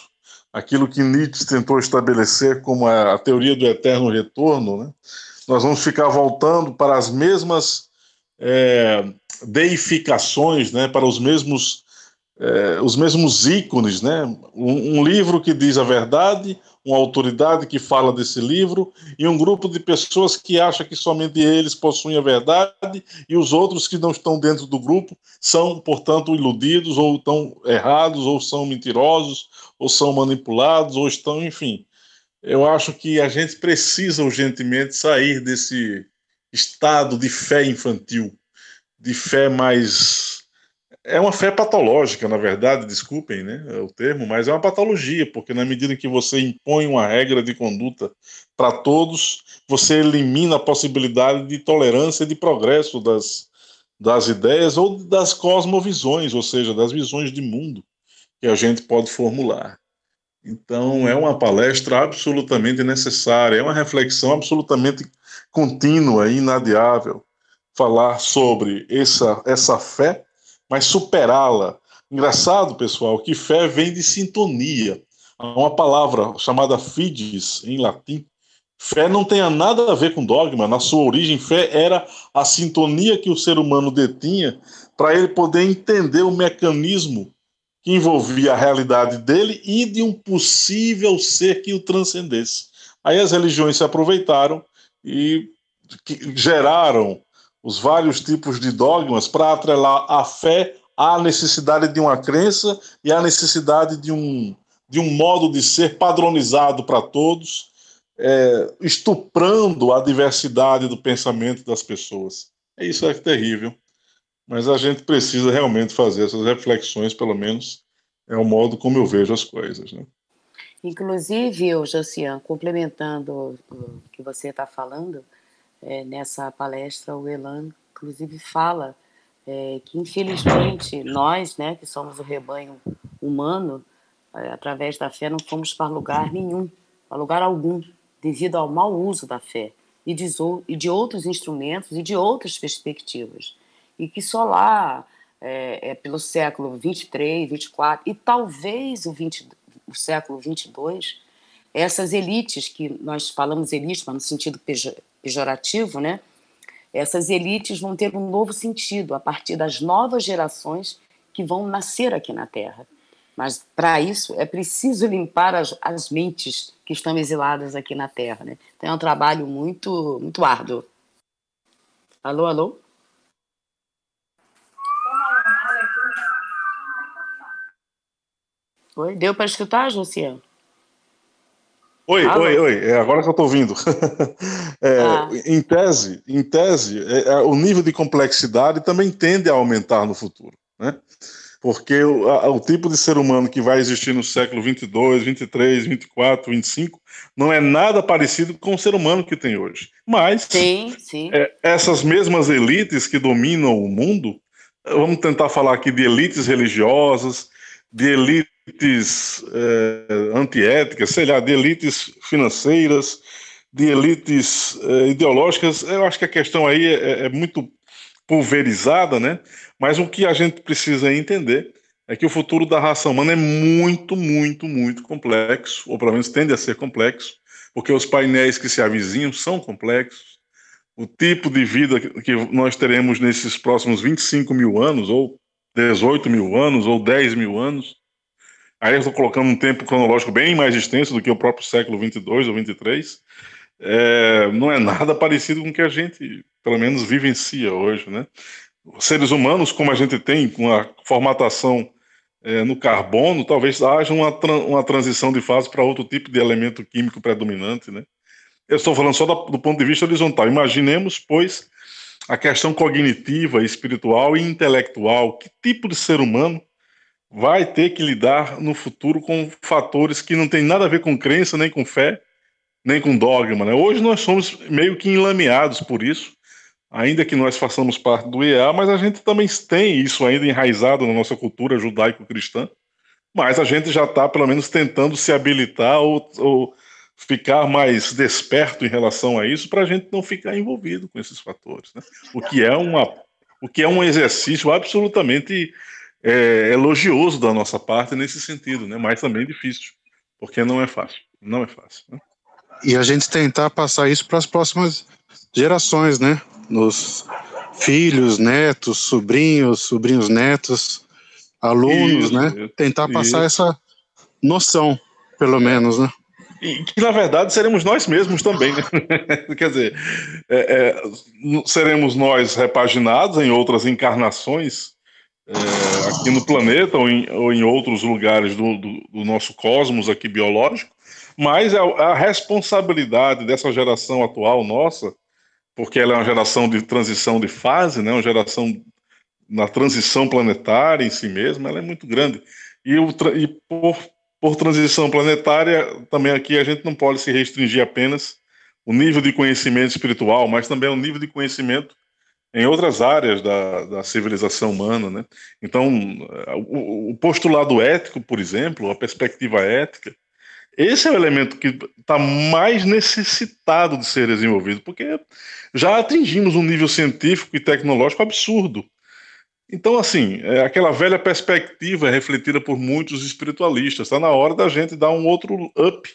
aquilo que Nietzsche tentou estabelecer como a, teoria do eterno retorno, né? nós vamos ficar voltando para as mesmas é, deificações, né? para os mesmos, é, os mesmos ícones. Né? Um, um livro que diz a verdade, uma autoridade que fala desse livro e um grupo de pessoas que acha que somente eles possuem a verdade e os outros que não estão dentro do grupo são, portanto, iludidos ou estão errados ou são mentirosos ou são manipulados ou estão, enfim. Eu acho que a gente precisa urgentemente sair desse estado de fé infantil, de fé mais é uma fé patológica, na verdade, desculpem né, o termo, mas é uma patologia, porque na medida que você impõe uma regra de conduta para todos, você elimina a possibilidade de tolerância e de progresso das, das ideias ou das cosmovisões, ou seja, das visões de mundo que a gente pode formular. Então, é uma palestra absolutamente necessária, é uma reflexão absolutamente contínua e inadiável falar sobre essa, essa fé mas superá-la. Engraçado, pessoal, que fé vem de sintonia. Há uma palavra chamada fides, em latim. Fé não tem nada a ver com dogma. Na sua origem, fé era a sintonia que o ser humano detinha para ele poder entender o mecanismo que envolvia a realidade dele e de um possível ser que o transcendesse. Aí as religiões se aproveitaram e geraram os vários tipos de dogmas para atrelar a fé à necessidade de uma crença e à necessidade de um, de um modo de ser padronizado para todos, é, estuprando a diversidade do pensamento das pessoas. Isso é terrível, mas a gente precisa realmente fazer essas reflexões, pelo menos é o modo como eu vejo as coisas. Né? Inclusive, eu, Josian, complementando o que você está falando, é, nessa palestra, o Elan, inclusive, fala é, que, infelizmente, nós, né, que somos o rebanho humano, é, através da fé, não fomos para lugar nenhum, para lugar algum, devido ao mau uso da fé e de, e de outros instrumentos e de outras perspectivas. E que só lá, é, é pelo século 23, 24 e talvez o, 20, o século 22, essas elites que nós falamos elites, mas no sentido pejorativo, né? Essas elites vão ter um novo sentido a partir das novas gerações que vão nascer aqui na Terra. Mas para isso é preciso limpar as, as mentes que estão exiladas aqui na Terra, né? Então é um trabalho muito muito árduo. Alô, alô? Oi, deu para escutar, Luciano? Oi, Alô? oi, oi. É agora que eu estou ouvindo. é, ah. Em tese, em tese, é, é, o nível de complexidade também tende a aumentar no futuro, né? Porque o, a, o tipo de ser humano que vai existir no século 22, 23, 24, 25 não é nada parecido com o ser humano que tem hoje. Mas sim, sim. É, essas mesmas elites que dominam o mundo, vamos tentar falar aqui de elites religiosas, de elites elites é, antiéticas, sei lá, de elites financeiras, de elites é, ideológicas. Eu acho que a questão aí é, é, muito pulverizada, né? Mas o que a gente precisa entender é que o futuro da raça humana é muito, muito, muito complexo, ou pelo menos tende a ser complexo, porque os painéis que se avizinham são complexos, o tipo de vida que nós teremos nesses próximos 25 mil anos, ou 18 mil anos, ou 10 mil anos. Aí eu estou colocando um tempo cronológico bem mais extenso do que o próprio século 22 ou 23. É, não é nada parecido com o que a gente, pelo menos, vivencia hoje, né? Seres humanos, como a gente tem, com a formatação é, no carbono, talvez haja uma, uma transição de fase para outro tipo de elemento químico predominante, né? Eu estou falando só do ponto de vista horizontal. Imaginemos, pois, a questão cognitiva, espiritual e intelectual. Que tipo de ser humano vai ter que lidar no futuro com fatores que não têm nada a ver com crença, nem com fé, nem com dogma? Né? Hoje nós somos meio que enlameados por isso, ainda que nós façamos parte do IEA, mas a gente também tem isso ainda enraizado na nossa cultura judaico-cristã. Mas a gente já está, pelo menos, tentando se habilitar ou, ou ficar mais desperto em relação a isso para a gente não ficar envolvido com esses fatores. Né? O, que é uma, o que é um exercício absolutamente é, elogioso da nossa parte nesse sentido, né? mas também difícil, porque não é fácil. Não é fácil. Né? E a gente tentar passar isso para as próximas gerações, né? Nos filhos, netos, sobrinhos, sobrinhos netos, alunos, isso, né? Tentar passar isso. essa noção, pelo menos, né? E que, na verdade, seremos nós mesmos também, né? Quer dizer, é, é, seremos nós repaginados em outras encarnações é, aqui no planeta ou em, ou em outros lugares do, do, do, nosso cosmos aqui biológico, mas a, a responsabilidade dessa geração atual nossa, porque ela é uma geração de transição de fase, né? uma geração na transição planetária em si mesma, ela é muito grande. E, o, e por por transição planetária, também aqui a gente não pode se restringir apenas o nível de conhecimento espiritual, mas também o nível de conhecimento em outras áreas da, da civilização humana, né? Então, o, o, postulado ético, por exemplo, a perspectiva ética, esse é o elemento que está mais necessitado de ser desenvolvido, porque já atingimos um nível científico e tecnológico absurdo. Então, assim, é aquela velha perspectiva refletida por muitos espiritualistas. Está na hora da gente dar um outro up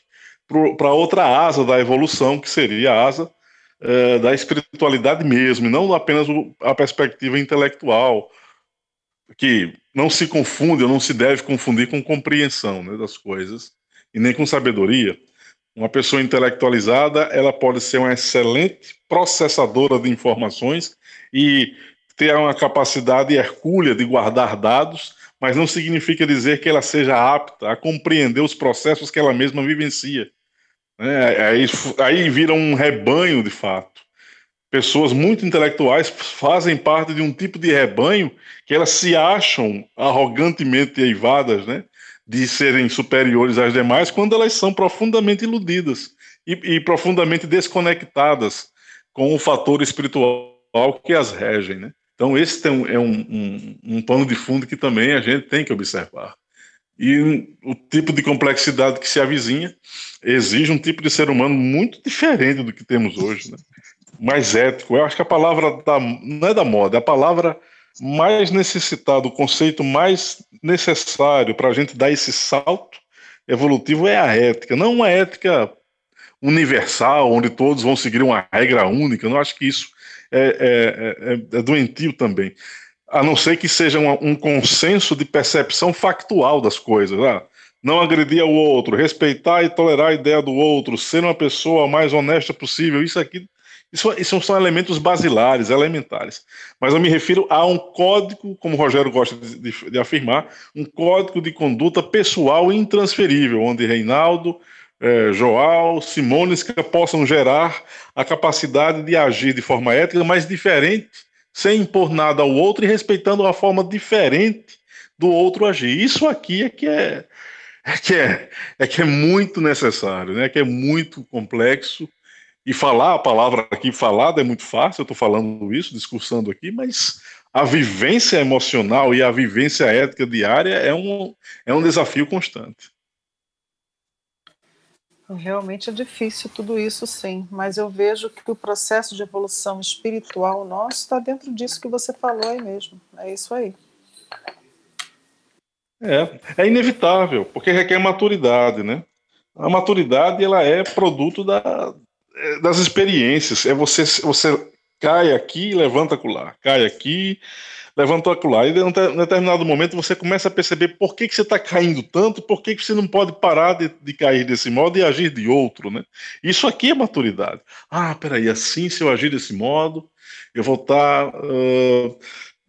para outra asa da evolução, que seria a asa é, da espiritualidade mesmo, e não apenas o, a perspectiva intelectual, que não se confunde, ou não se deve confundir com compreensão né, das coisas, e nem com sabedoria. Uma pessoa intelectualizada, ela pode ser uma excelente processadora de informações e ter uma capacidade hercúlea de guardar dados, mas não significa dizer que ela seja apta a compreender os processos que ela mesma vivencia. É, aí, aí vira um rebanho, de fato. Pessoas muito intelectuais fazem parte de um tipo de rebanho que elas se acham arrogantemente eivadas, né? de serem superiores às demais, quando elas são profundamente iludidas e, e profundamente desconectadas com o fator espiritual que as regem. Né? Então, esse um, é um, um, um pano de fundo que também a gente tem que observar. E o tipo de complexidade que se avizinha exige um tipo de ser humano muito diferente do que temos hoje, né? mais ético. Eu acho que a palavra da, não é da moda, é a palavra mais necessitada, o conceito mais necessário para a gente dar esse salto evolutivo é a ética, não uma ética universal, onde todos vão seguir uma regra única. Eu não acho que isso é, é, é, é doentio também. A não ser que seja um, consenso de percepção factual das coisas. Ah, não agredir ao outro, respeitar e tolerar a ideia do outro, ser uma pessoa mais honesta possível. Isso aqui isso, isso, são elementos basilares, elementares. Mas eu me refiro a um código, como o Rogério gosta de, de, de afirmar, um código de conduta pessoal intransferível, onde Reinaldo, é, Joal, Simônica possam gerar a capacidade de agir de forma ética, mas diferente, sem impor nada ao outro e respeitando a forma diferente do outro agir. Isso aqui é que é, é que é, é que é muito necessário, né? que é muito complexo. E falar a palavra aqui falada é muito fácil, eu estou falando isso, discursando aqui, mas a vivência emocional e a vivência ética diária é um, é um desafio constante. Realmente é difícil tudo isso, sim, mas eu vejo que o processo de evolução espiritual nosso está dentro disso que você falou aí mesmo. É isso aí. É, é inevitável, porque requer maturidade, né? A maturidade ela é produto da é, das experiências. É você, você cai aqui, levanta acolá, cai aqui, levanta acolá. E em um determinado momento você começa a perceber por que, que você está caindo tanto, por que, que você não pode parar de, de cair desse modo e agir de outro, né? Isso aqui é maturidade. Ah, peraí, assim se eu agir desse modo, eu vou estar... Tá, uh,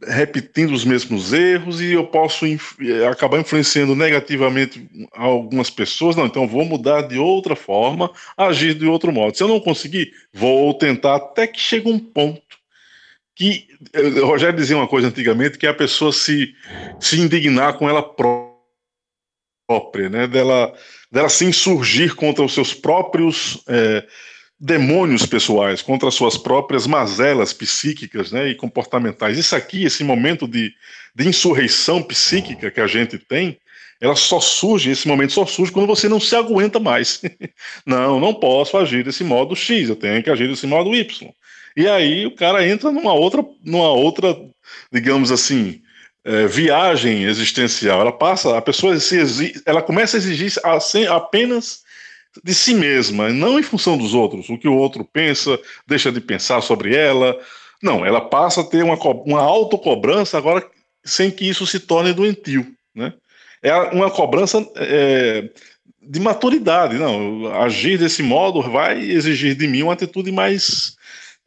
repetindo os mesmos erros e eu posso inf acabar influenciando negativamente algumas pessoas. Não, então vou mudar de outra forma, agir de outro modo. Se eu não conseguir, vou tentar até que chegue um ponto que o eh, Rogério dizia uma coisa antigamente que é a pessoa se se indignar com ela própria, né? Dela dela se insurgir contra os seus próprios é, demônios pessoais, contra suas próprias mazelas psíquicas né, e comportamentais. Isso aqui, esse momento de, de insurreição psíquica que a gente tem, ela só surge, esse momento só surge quando você não se aguenta mais. não, não posso agir desse modo X, eu tenho que agir desse modo Y. E aí o cara entra numa outra, numa outra digamos assim, é, viagem existencial. Ela passa, a pessoa se ela começa a exigir apenas de si mesma, não em função dos outros, o que o outro pensa, deixa de pensar sobre ela. Não, ela passa a ter uma, uma autocobrança agora sem que isso se torne doentio. Né? É uma cobrança é, de maturidade. Não, agir desse modo vai exigir de mim uma atitude mais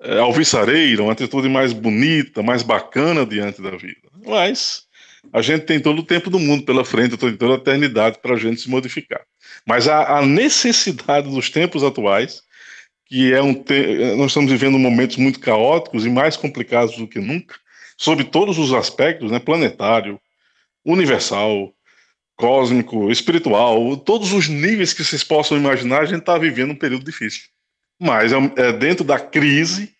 é, alvissareira, uma atitude mais bonita, mais bacana diante da vida. Mas a gente tem todo o tempo do mundo pela frente, tem toda a eternidade para a gente se modificar. Mas a, a, necessidade dos tempos atuais, que é um te... nós estamos vivendo momentos muito caóticos e mais complicados do que nunca, sob todos os aspectos, né, planetário, universal, cósmico, espiritual, todos os níveis que vocês possam imaginar, a gente está vivendo um período difícil. Mas é, é dentro da crise,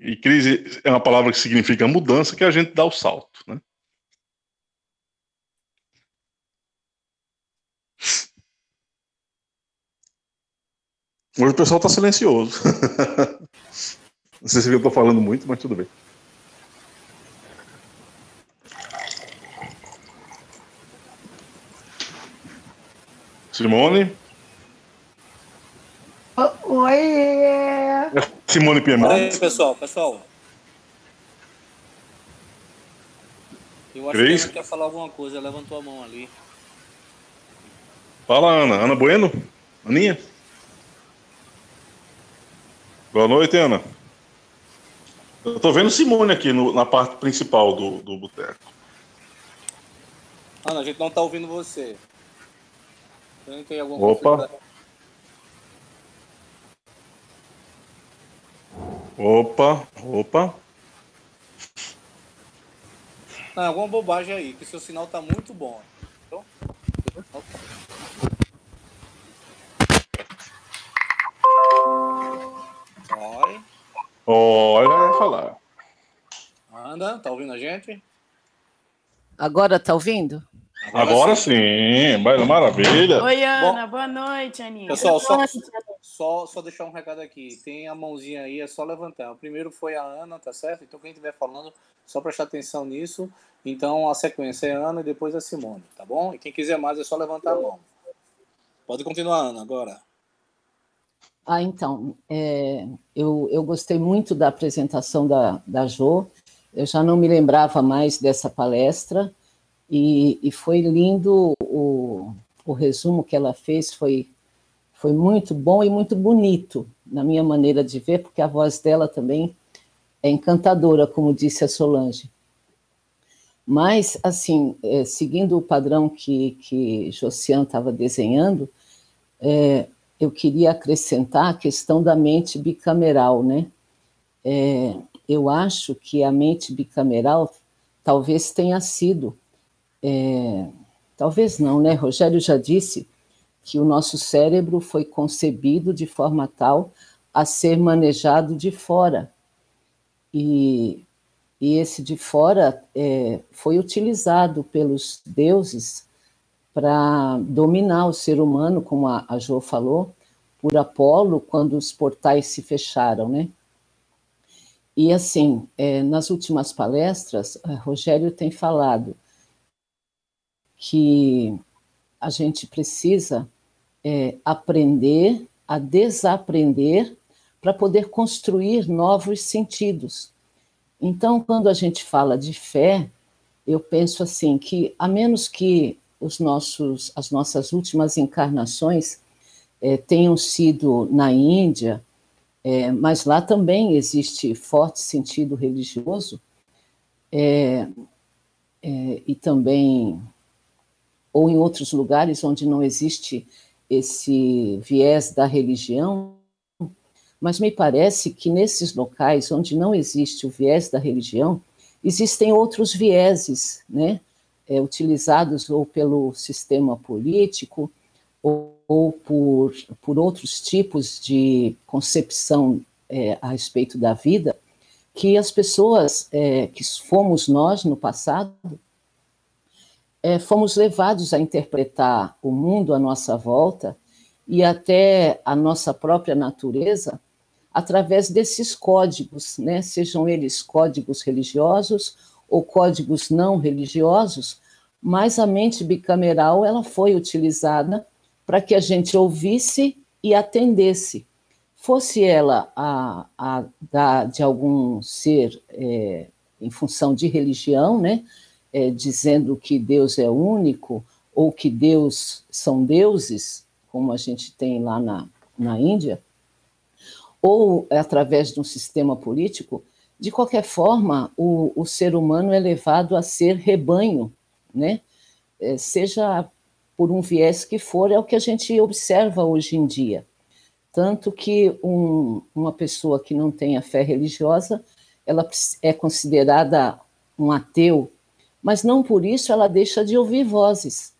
e crise é uma palavra que significa mudança, que a gente dá o salto. Né? Hoje o pessoal está silencioso. Não sei se eu estou falando muito, mas tudo bem. Simone? Oi! É Simone Piemonte. Oi, pessoal, pessoal. Eu acho Cris? que ela quer falar alguma coisa, levantou a mão ali. Fala, Ana. Ana Bueno? Aninha? Boa noite, Ana. Eu tô vendo Simone aqui no, na parte principal do, do boteco. Ana, a gente não tá ouvindo você. Tem alguma Opa. Opa, opa. Não, alguma bobagem aí, que seu sinal tá muito bom. Então, Oi. Olha, vai falar. Anda, tá ouvindo a gente? Agora tá ouvindo? Agora, Agora sim, sim. maravilha. Oi, Ana, Bom, boa noite, Aninha. Pessoal, só, só, só deixar um recado aqui. Tem a mãozinha aí, é só levantar. O primeiro foi a Ana, tá certo? Então, quem estiver falando, só prestar atenção nisso. Então, a sequência é a Ana e depois a Simone, tá bom? E quem quiser mais é só levantar a mão. Pode continuar, Ana, agora. Ah, então, é, eu, eu gostei muito da apresentação da, da Jo, eu já não me lembrava mais dessa palestra, e, e foi lindo o, o resumo que ela fez, foi, foi muito bom e muito bonito, na minha maneira de ver, porque a voz dela também é encantadora, como disse a Solange. Mas, assim, é, seguindo o padrão que, que Josiane estava desenhando, é, eu queria acrescentar a questão da mente bicameral, né? É, eu acho que a mente bicameral talvez tenha sido, é, talvez não, né? Rogério já disse que o nosso cérebro foi concebido de forma tal a ser manejado de fora. E, e esse de fora é, foi utilizado pelos deuses para dominar o ser humano, como a, a Jo falou, por Apolo, quando os portais se fecharam, né? E assim, é, nas últimas palestras, Rogério tem falado que a gente precisa é, aprender a desaprender para poder construir novos sentidos. Então, quando a gente fala de fé, eu penso assim que a menos que os nossos, as nossas últimas encarnações é, tenham sido na Índia, é, mas lá também existe forte sentido religioso, é, e também, ou em outros lugares onde não existe esse viés da religião, mas me parece que nesses locais onde não existe o viés da religião, existem outros vieses, né, é, utilizados ou pelo sistema político ou, ou, por, por outros tipos de concepção é, a respeito da vida, que as pessoas é, que fomos nós no passado, é, fomos levados a interpretar o mundo à nossa volta e até a nossa própria natureza através desses códigos, né? sejam eles códigos religiosos ou códigos não religiosos, mas a mente bicameral ela foi utilizada para que a gente ouvisse e atendesse. Fosse ela a, a da, de algum ser é, em função de religião, né? É, dizendo que Deus é único, ou que Deus são deuses, como a gente tem lá na, na Índia, ou através de um sistema político, de qualquer forma, o, o ser humano é levado a ser rebanho, né? É, seja por um viés que for, é o que a gente observa hoje em dia. Tanto que um, uma pessoa que não tenha fé religiosa, ela é considerada um ateu, mas não por isso ela deixa de ouvir vozes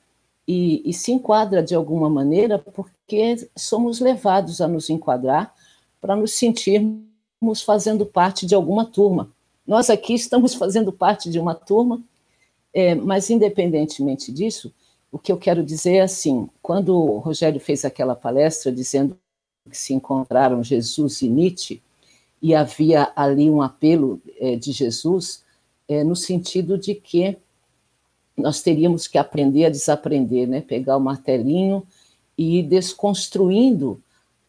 e, e se enquadra de alguma maneira, porque somos levados a nos enquadrar para nos sentirmos fazendo parte de alguma turma. Nós aqui estamos fazendo parte de uma turma, é, mas independentemente disso, o que eu quero dizer é assim: quando o Rogério fez aquela palestra dizendo que se encontraram Jesus e Nietzsche, e havia ali um apelo é, de Jesus, é, no sentido de que nós teríamos que aprender a desaprender, né? pegar o martelinho e ir desconstruindo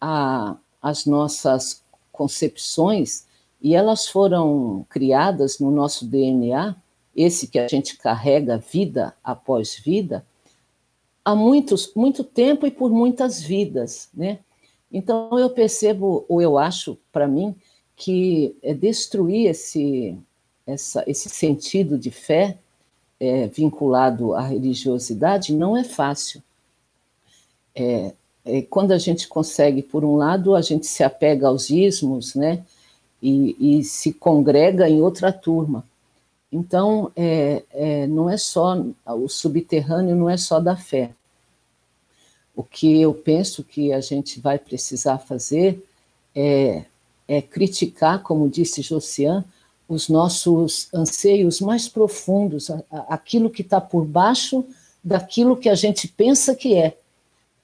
a, as nossas concepções e elas foram criadas no nosso DNA, esse que a gente carrega vida após vida, há muitos, muito tempo e por muitas vidas, né? Então eu percebo, ou eu acho para mim, que é destruir esse, essa, esse sentido de fé é, vinculado à religiosidade não é fácil. É, é, quando a gente consegue, por um lado, a gente se apega aos ismos, né, e, e se congrega em outra turma. Então, é, é, não é só, o subterrâneo não é só da fé. O que eu penso que a gente vai precisar fazer é, é criticar, como disse Josian, os nossos anseios mais profundos, aquilo que está por baixo daquilo que a gente pensa que é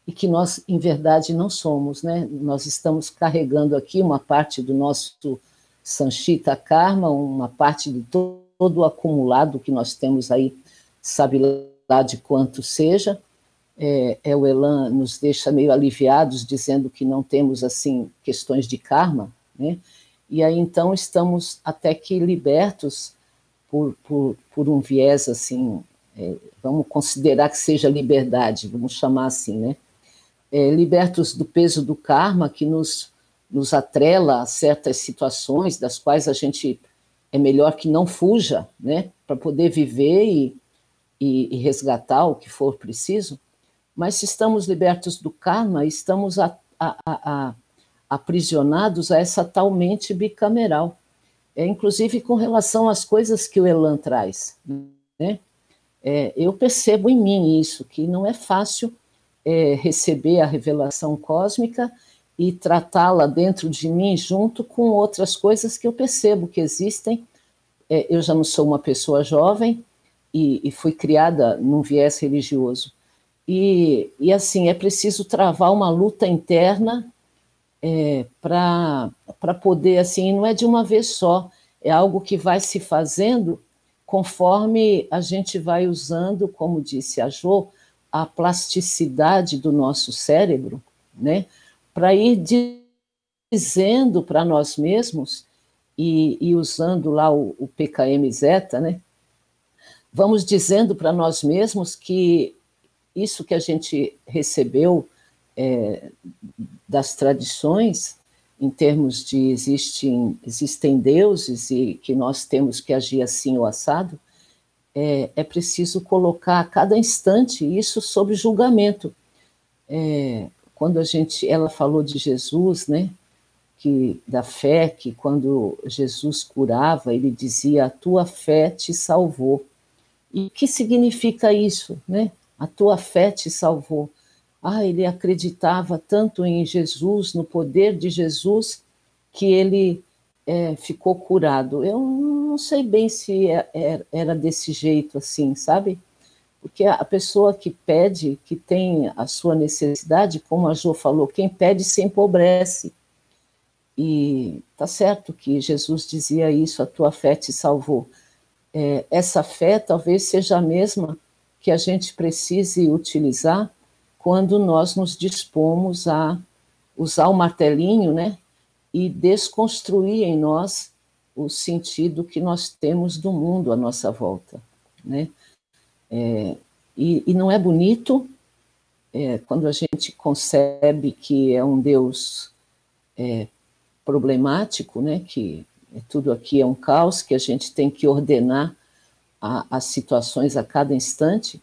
e que nós, em verdade, não somos. Né? Nós estamos carregando aqui uma parte do nosso Sanchita Karma, uma parte de todo o acumulado que nós temos aí, sabe lá de quanto seja. É, é, o Elan nos deixa meio aliviados, dizendo que não temos, assim, questões de karma, né? E aí, então, estamos até que libertos por, por, por um viés, assim, é, vamos considerar que seja liberdade, vamos chamar assim, né? é, libertos do peso do karma que nos, nos atrela a certas situações das quais a gente é melhor que não fuja, né, para poder viver e, e, e, resgatar o que for preciso. Mas se estamos libertos do karma, estamos a, a, a, aprisionados a essa tal mente bicameral. É, inclusive com relação às coisas que o Elan traz. Né? É, eu percebo em mim isso, que não é fácil é, receber a revelação cósmica e tratá-la dentro de mim junto com outras coisas que eu percebo que existem. É, eu já não sou uma pessoa jovem e, e fui criada num viés religioso. E, e, assim, é preciso travar uma luta interna é, para poder, assim, não é de uma vez só, é algo que vai se fazendo conforme a gente vai usando, como disse a Jo, a plasticidade do nosso cérebro, né, para ir dizendo para nós mesmos, e, e, usando lá o, o PKM Zeta, né? Vamos dizendo para nós mesmos que isso que a gente recebeu é, das tradições, em termos de existem, existem deuses e que nós temos que agir assim ou assado, é, é preciso colocar a cada instante isso sob julgamento. É, quando a gente, ela falou de Jesus, né, que da fé, que quando Jesus curava, ele dizia: "A tua fé te salvou". E o que significa isso, né? A tua fé te salvou. Ah, ele acreditava tanto em Jesus, no poder de Jesus, que ele é, ficou curado. Eu não sei bem se é, é, era desse jeito assim, sabe? Porque a pessoa que pede, que tem a sua necessidade, como a Jo falou, quem pede se empobrece. E tá certo que Jesus dizia isso, a tua fé te salvou. É, essa fé talvez seja a mesma que a gente precise utilizar quando nós nos dispomos a usar o martelinho, né, e desconstruir em nós o sentido que nós temos do mundo à nossa volta, né? É, e, e, não é bonito é, quando a gente concebe que é um Deus é, problemático, né? Que tudo aqui é um caos, que a gente tem que ordenar as situações a cada instante,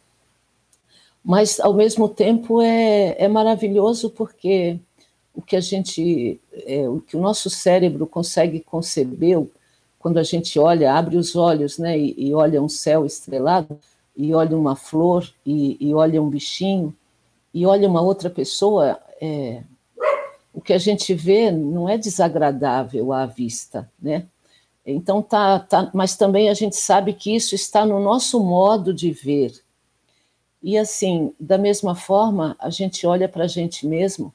mas ao mesmo tempo é, é maravilhoso porque o que a gente, é, o que o nosso cérebro consegue conceber quando a gente olha, abre os olhos, né, e, e olha um céu estrelado, e olha uma flor, e, e, olha um bichinho, e olha uma outra pessoa, é, o que a gente vê não é desagradável à vista, né? Então tá, tá, mas também a gente sabe que isso está no nosso modo de ver, e assim, da mesma forma, a gente olha para a gente mesmo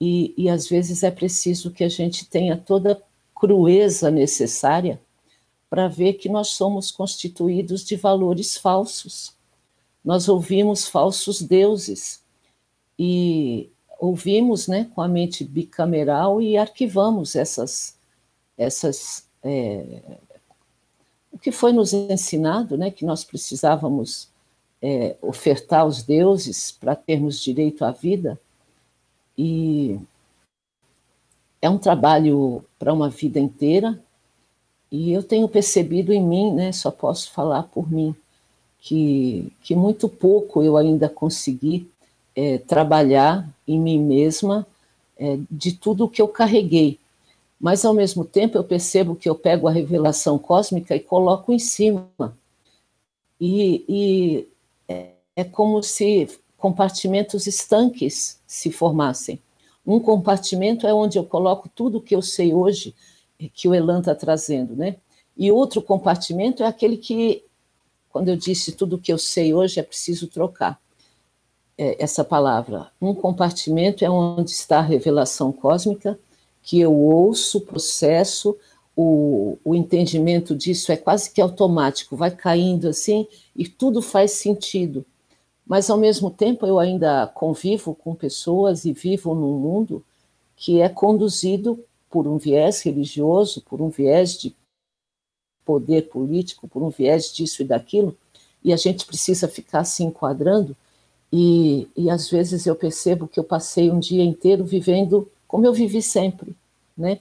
e, e às vezes é preciso que a gente tenha toda a crueza necessária para ver que nós somos constituídos de valores falsos. Nós ouvimos falsos deuses e ouvimos né, com a mente bicameral e arquivamos essas, essas é, o que foi nos ensinado, né, que nós precisávamos é, ofertar aos deuses para termos direito à vida. E é um trabalho para uma vida inteira. E eu tenho percebido em mim, né, só posso falar por mim, que, que muito pouco eu ainda consegui é, trabalhar em mim mesma é, de tudo o que eu carreguei. Mas, ao mesmo tempo, eu percebo que eu pego a revelação cósmica e coloco em cima. E, e é, como se compartimentos estanques se formassem. Um compartimento é onde eu coloco tudo que eu sei hoje, que o Elan está trazendo, né? E outro compartimento é aquele que, quando eu disse tudo que eu sei hoje, é preciso trocar é, essa palavra. Um compartimento é onde está a revelação cósmica, que eu ouço, processo, o, o entendimento disso é quase que automático, vai caindo assim e tudo faz sentido. Mas, ao mesmo tempo, eu ainda convivo com pessoas e vivo num mundo que é conduzido por um viés religioso, por um viés de poder político, por um viés disso e daquilo, e a gente precisa ficar se enquadrando. E, e às vezes eu percebo que eu passei um dia inteiro vivendo como eu vivi sempre, né?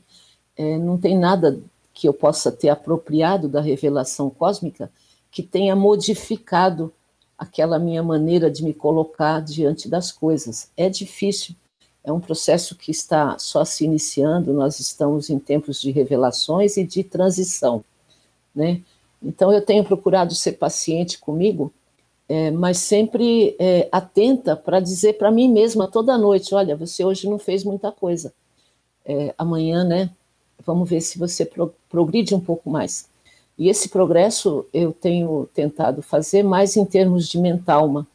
É, não tem nada que eu possa ter apropriado da revelação cósmica que tenha modificado aquela minha maneira de me colocar diante das coisas. É difícil, é um processo que está só se iniciando, nós estamos em tempos de revelações e de transição, né? Então eu tenho procurado ser paciente comigo, é, mas sempre é, atenta para dizer para mim mesma toda noite, olha, você hoje não fez muita coisa, é, amanhã, né? Vamos ver se você pro, progride um pouco mais. E esse progresso eu tenho tentado fazer mais em termos de mentalma,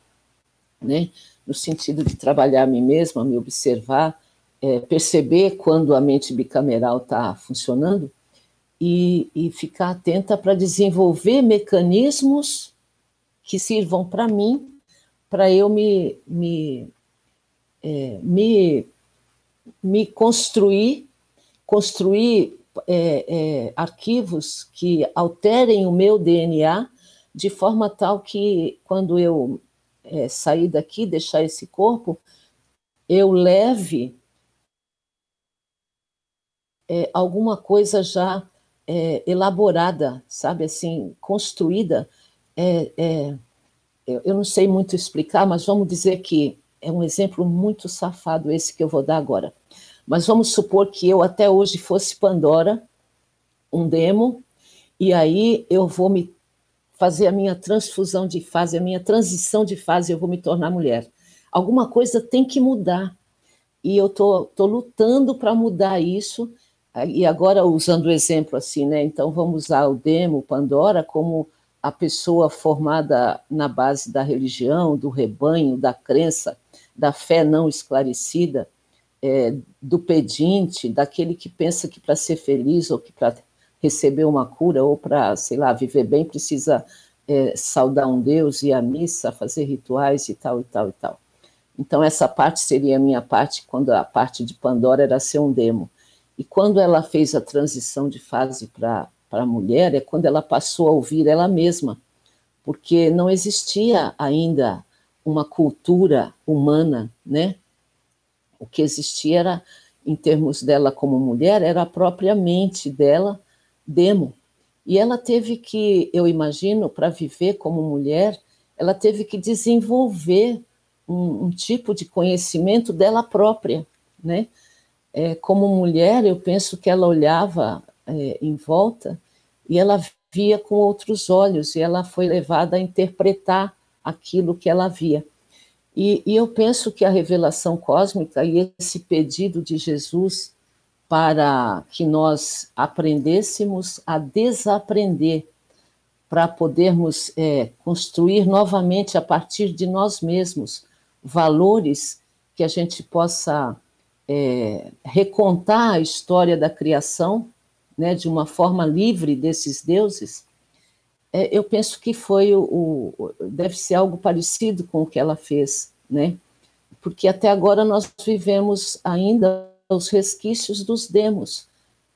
né? no sentido de trabalhar a mim mesma, me observar, é, perceber quando a mente bicameral está funcionando e, e ficar atenta para desenvolver mecanismos que sirvam para mim, para eu me, me, é, me, me construir construir é, é, arquivos que alterem o meu DNA de forma tal que quando eu é, sair daqui, deixar esse corpo, eu leve é, alguma coisa já é, elaborada, sabe, assim, construída. É, eu, eu não sei muito explicar, mas vamos dizer que é um exemplo muito safado esse que eu vou dar agora. Mas vamos supor que eu até hoje fosse Pandora, um demo, e aí eu vou me fazer a minha transfusão de fase, a minha transição de fase, eu vou me tornar mulher. Alguma coisa tem que mudar. E eu tô, tô lutando para mudar isso. E agora usando o exemplo assim, né? Então vamos usar o demo Pandora como a pessoa formada na base da religião, do rebanho, da crença, da fé não esclarecida, é, do pedinte, daquele que pensa que para ser feliz ou que para receber uma cura ou para, sei lá, viver bem precisa é, saudar um Deus, ir à missa, fazer rituais e tal e tal e tal. Então essa parte seria a minha parte quando a parte de Pandora era ser um demo. E quando ela fez a transição de fase para a mulher, é quando ela passou a ouvir ela mesma, porque não existia ainda uma cultura humana, né? O que existia era, em termos dela como mulher, era a própria mente dela, demo. E ela teve que, eu imagino, para viver como mulher, ela teve que desenvolver um, um tipo de conhecimento dela própria, né? É, como mulher, eu penso que ela olhava é, em volta e ela via com outros olhos e ela foi levada a interpretar aquilo que ela via. E, e, eu penso que a revelação cósmica e esse pedido de Jesus para que nós aprendêssemos a desaprender, para podermos é, construir novamente a partir de nós mesmos valores que a gente possa é, recontar a história da criação né, de uma forma livre desses deuses eu penso que foi o, o, deve ser algo parecido com o que ela fez, né? Porque até agora nós vivemos ainda os resquícios dos demos,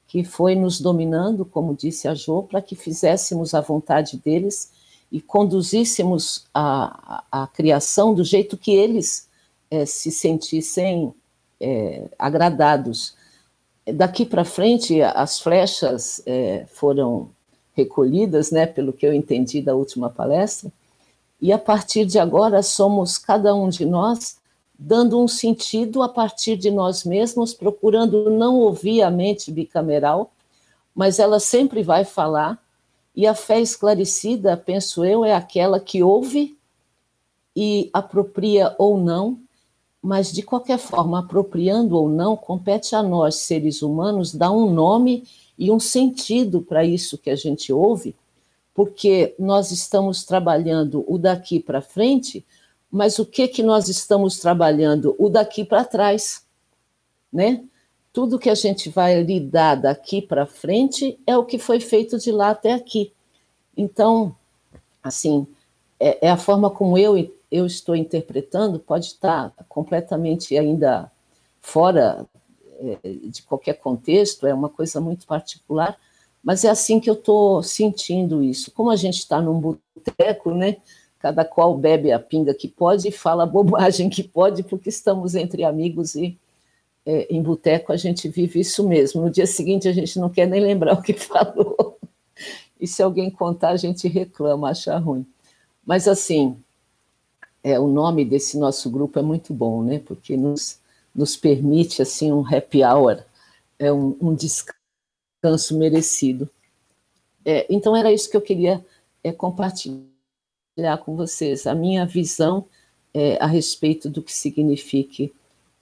que foi nos dominando, como disse a Jo, para que fizéssemos a vontade deles e conduzíssemos a, a, a criação do jeito que eles é, se sentissem é, agradados. Daqui para frente, as flechas é, foram recolhidas, né, pelo que eu entendi da última palestra, e a partir de agora somos cada um de nós dando um sentido a partir de nós mesmos, procurando não ouvir a mente bicameral, mas ela sempre vai falar, e a fé esclarecida, penso eu, é aquela que ouve e apropria ou não, mas de qualquer forma, apropriando ou não, compete a nós, seres humanos, dar um nome e um sentido para isso que a gente ouve, porque nós estamos trabalhando o daqui para frente, mas o que que nós estamos trabalhando o daqui para trás, né? Tudo que a gente vai lidar daqui para frente é o que foi feito de lá até aqui. Então, assim, é, é a forma como eu eu estou interpretando, pode estar completamente ainda fora de qualquer contexto, é uma coisa muito particular, mas é assim que eu estou sentindo isso. Como a gente está num boteco, né? Cada qual bebe a pinga que pode e fala a bobagem que pode, porque estamos entre amigos e é, em boteco a gente vive isso mesmo. No dia seguinte a gente não quer nem lembrar o que falou. E se alguém contar, a gente reclama, acha ruim. Mas assim, é, o nome desse nosso grupo é muito bom, né? Porque nos nos permite assim um happy hour, é um, um descanso merecido. É, então era isso que eu queria é, compartilhar com vocês, a minha visão é, a respeito do que signifique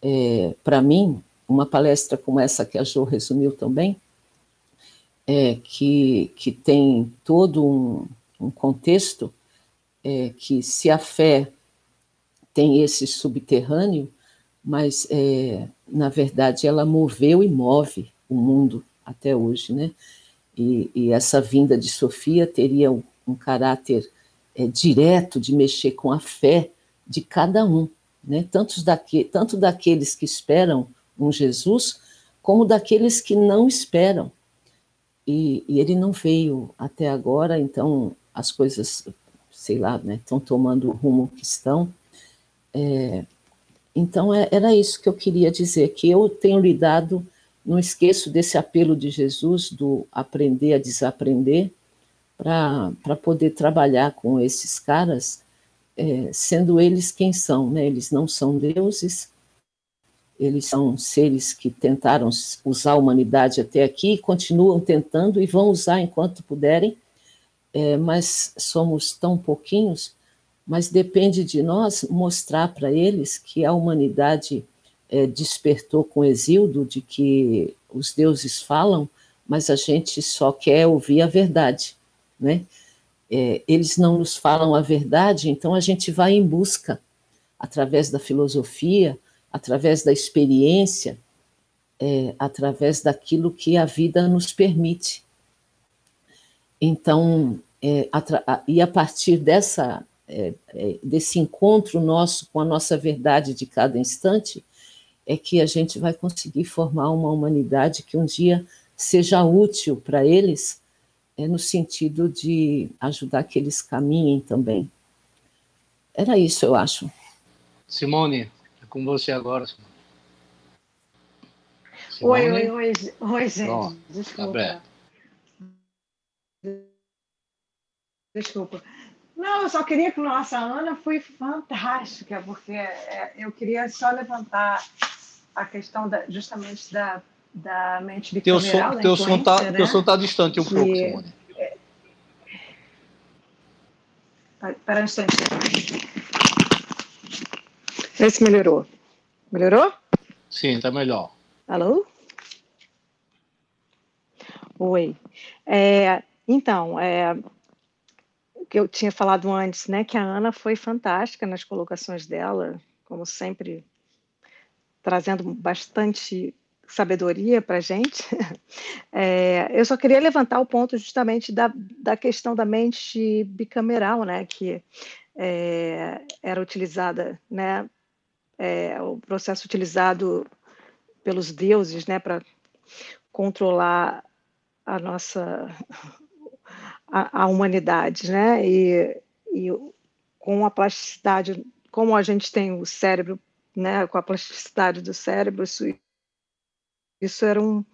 é, para mim uma palestra como essa que a Jo resumiu também, é, que, que tem todo um, um contexto é, que se a fé tem esse subterrâneo, mas é, na verdade ela moveu e move o mundo até hoje, né? E, e essa vinda de Sofia teria um, um caráter é, direto de mexer com a fé de cada um, né? Tanto, daque, tanto daqueles que esperam um Jesus, como daqueles que não esperam. E, e ele não veio até agora, então as coisas, sei lá, né, estão tomando o rumo que estão. É, então é, era isso que eu queria dizer, que eu tenho lidado, não esqueço desse apelo de Jesus, do aprender a desaprender, para poder trabalhar com esses caras, é, sendo eles quem são, né? Eles não são deuses, eles são seres que tentaram usar a humanidade até aqui, continuam tentando e vão usar enquanto puderem, é, mas somos tão pouquinhos, mas depende de nós mostrar para eles que a humanidade é, despertou com Exildo de que os deuses falam, mas a gente só quer ouvir a verdade, né? É, eles não nos falam a verdade, então a gente vai em busca, através da filosofia, através da experiência, é, através daquilo que a vida nos permite. Então, é, a, e a partir dessa, é, é, desse encontro nosso com a nossa verdade de cada instante, é que a gente vai conseguir formar uma humanidade que um dia seja útil para eles, é, no sentido de ajudar que eles caminhem também. Era isso, eu acho. Simone, com você agora. Oi, oi, oi, oi, gente. Bom, Desculpa. Tá Desculpa. Não, eu só queria que nossa Ana foi fantástica, porque é, eu queria só levantar a questão da, justamente da, da mente de teu som, teu som tá, né? Teu som está distante um que, pouco, Simone. É, Espera um instante. Vê se melhorou. Melhorou? Sim, está melhor. Alô? Oi. É, então, é, que eu tinha falado antes, né, que a Ana foi fantástica nas colocações dela, como sempre, trazendo bastante sabedoria para a gente. É, eu só queria levantar o ponto justamente da, da questão da mente bicameral, né, que é, era utilizada, né, é, o processo utilizado pelos deuses, né, para controlar a nossa a, a, humanidade, né, e, e com a plasticidade, como a gente tem o cérebro, né, com a plasticidade do cérebro, isso isso era um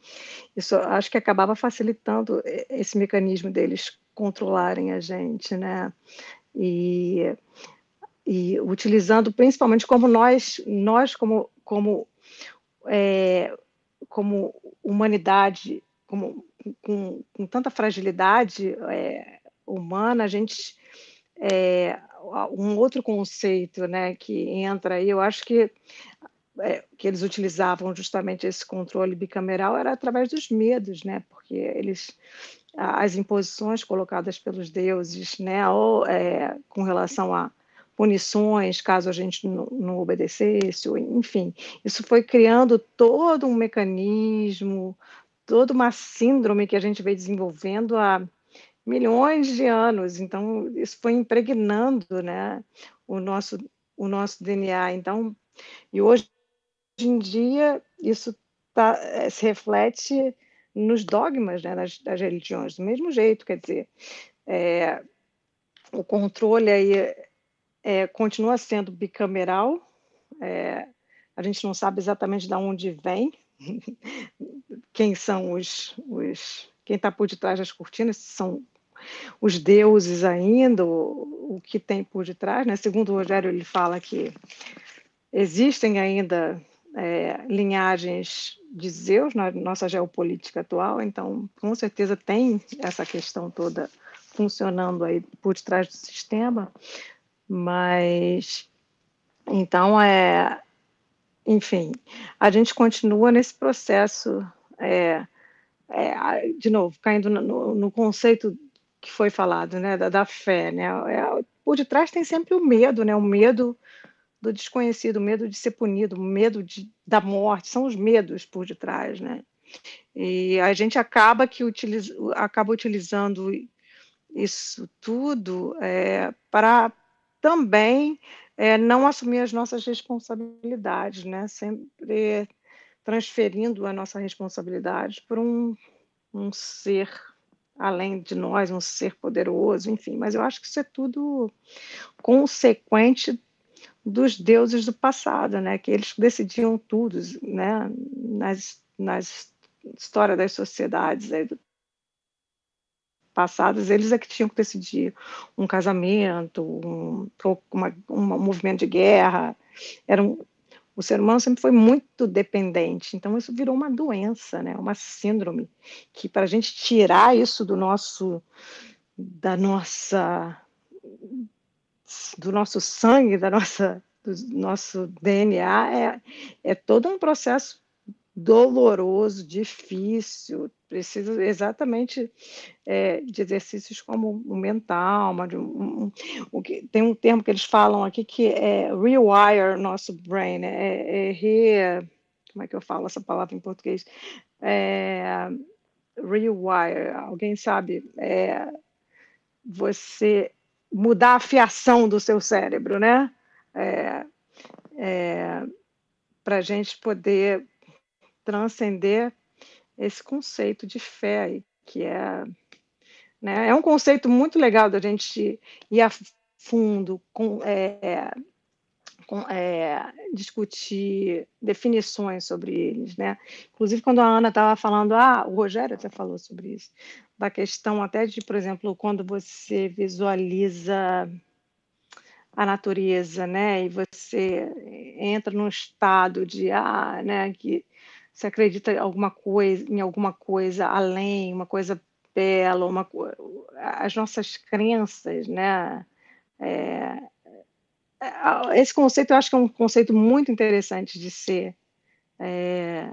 isso acho que acabava facilitando esse mecanismo deles controlarem a gente né? E e utilizando principalmente como nós, nós como, como, é, como humanidade, com, com tanta fragilidade é, humana, a gente é, um outro conceito, né, que entra aí, eu acho que é, que eles utilizavam justamente esse controle bicameral era através dos medos, né, porque eles as imposições colocadas pelos deuses, né, ou com relação a punições caso a gente não, não obedecesse, ou, enfim, isso foi criando todo um mecanismo, toda uma síndrome que a gente veio desenvolvendo há milhões de anos. Então, isso foi impregnando né, o, nosso, o nosso DNA. Então, e hoje em dia, isso tá, eh, se reflete nos dogmas né, das, das religiões, do mesmo jeito, quer dizer, é, o controle aí é, continua sendo bicameral, é, a gente não sabe exatamente de onde vem, quem são os, os quem está por detrás das cortinas, são os deuses ainda, o, o que tem por detrás, né? Segundo o Rogério, ele fala que existem ainda é, linhagens de Zeus na nossa geopolítica atual, então com certeza tem essa questão toda funcionando aí por detrás do sistema, mas então é, enfim, a gente continua nesse processo, é, é, de novo, caindo no, no, conceito que foi falado, né, da, da fé, né, é, por detrás tem sempre o medo, né, o medo do desconhecido, o medo de ser punido, o medo de, da morte, são os medos por detrás, né, e a gente acaba que utiliza, acaba utilizando isso tudo é, para também é, não assumir as nossas responsabilidades, né? Sempre transferindo a nossa responsabilidade por um, um ser além de nós, um ser poderoso, enfim. Mas eu acho que isso é tudo consequente dos deuses do passado, né? Que eles decidiam tudo, né? Nas, nas história das sociedades do passadas, eles é que tinham que decidir um casamento, um, uma, um movimento de guerra. Era um, o ser humano sempre foi muito dependente, então isso virou uma doença, né? uma síndrome, que para a gente tirar isso do nosso, da nossa, do nosso sangue, da nossa, do nosso DNA, é, é todo um processo doloroso, difícil, precisa exatamente é, de exercícios como o mental, uma, um, um, tem um termo que eles falam aqui que é rewire nosso brain, é, é re, como é que eu falo essa palavra em português? É, rewire, alguém sabe? É, você mudar a fiação do seu cérebro, né? É, é, para a gente poder transcender esse conceito de fé aí, que é, né, é um conceito muito legal da gente ir a fundo com, é, com é, discutir definições sobre eles, né? Inclusive quando a Ana estava falando, ah, o Rogério até falou sobre isso, da questão até de, por exemplo, quando você visualiza a natureza, né? E você entra num estado de ah, né, que você acredita em alguma coisa, em alguma coisa além, uma coisa bela, uma, as nossas crenças, né? É, é esse conceito eu acho que é um conceito muito interessante de ser, é,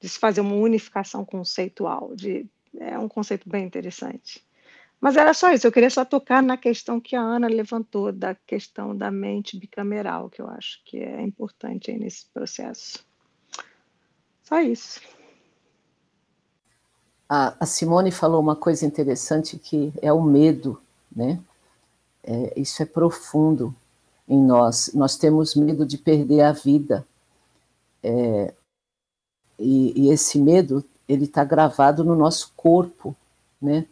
de se fazer uma unificação conceitual, de, é um conceito bem interessante. Mas era só isso, eu queria só tocar na questão que a Ana levantou, da questão da mente bicameral, que eu acho que é importante aí nesse processo. Só isso. A, a Simone falou uma coisa interessante que é o medo, né? É, isso é profundo em nós. Nós temos medo de perder a vida. É, e, e, esse medo ele está gravado no nosso corpo, né?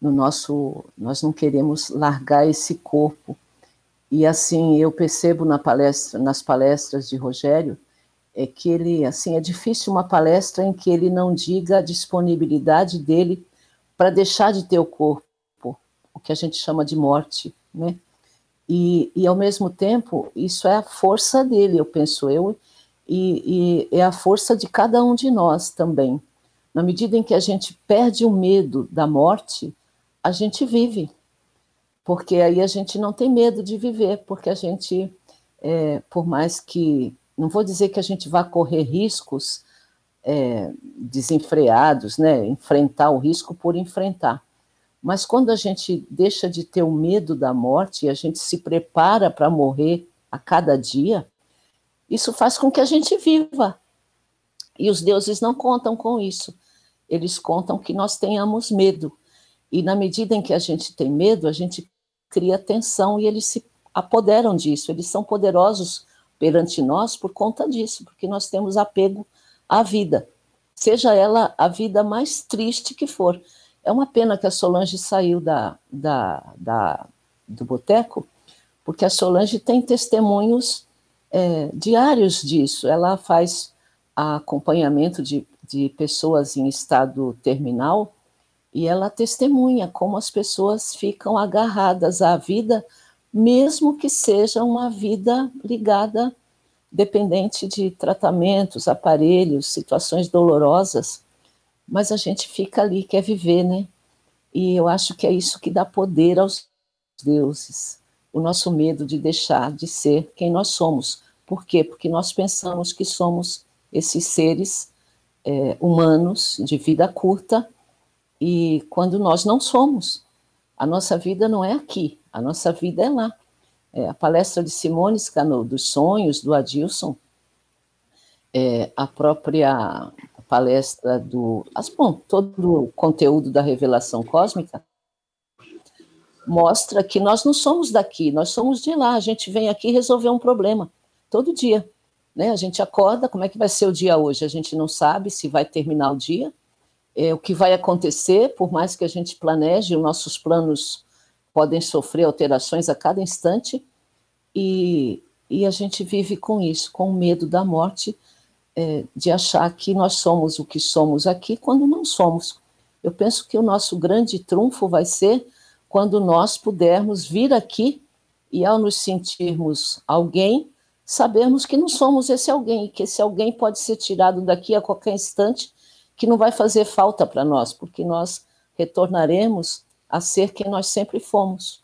No nosso, nós não queremos largar esse corpo. E assim eu percebo na palestra, nas palestras de Rogério é que ele, assim, é difícil uma palestra em que ele não diga a disponibilidade dele para deixar de ter o corpo, o que a gente chama de morte, né? E, e ao mesmo tempo, isso é a força dele, eu penso eu, e, e é a força de cada um de nós também. Na medida em que a gente perde o medo da morte, a gente vive, porque aí a gente não tem medo de viver, porque a gente, é, por mais que não vou dizer que a gente vai correr riscos é, desenfreados, né? enfrentar o risco por enfrentar. Mas quando a gente deixa de ter o medo da morte e a gente se prepara para morrer a cada dia, isso faz com que a gente viva. E os deuses não contam com isso. Eles contam que nós tenhamos medo. E na medida em que a gente tem medo, a gente cria tensão e eles se apoderam disso. Eles são poderosos perante nós por conta disso, porque nós temos apego à vida, seja ela a vida mais triste que for. É uma pena que a Solange saiu da, da, da do boteco, porque a Solange tem testemunhos é, diários disso. Ela faz acompanhamento de, de pessoas em estado terminal e ela testemunha como as pessoas ficam agarradas à vida mesmo que seja uma vida ligada, dependente de tratamentos, aparelhos, situações dolorosas, mas a gente fica ali, quer viver, né? E eu acho que é isso que dá poder aos deuses, o nosso medo de deixar de ser quem nós somos. Por quê? Porque nós pensamos que somos esses seres é, humanos de vida curta, e quando nós não somos, a nossa vida não é aqui, a nossa vida é lá. É, a palestra de Simone Scano, dos sonhos, do Adilson, é, a própria palestra do. As, bom, todo o conteúdo da revelação cósmica mostra que nós não somos daqui, nós somos de lá. A gente vem aqui resolver um problema todo dia. Né? A gente acorda, como é que vai ser o dia hoje? A gente não sabe se vai terminar o dia, é, o que vai acontecer, por mais que a gente planeje, os nossos planos podem sofrer alterações a cada instante, e, e a gente vive com isso, com o medo da morte, é, de achar que nós somos o que somos aqui quando não somos. Eu penso que o nosso grande trunfo vai ser quando nós pudermos vir aqui e, ao nos sentirmos alguém, sabermos que não somos esse alguém, que esse alguém pode ser tirado daqui a qualquer instante, que não vai fazer falta para nós, porque nós retornaremos a ser quem nós sempre fomos.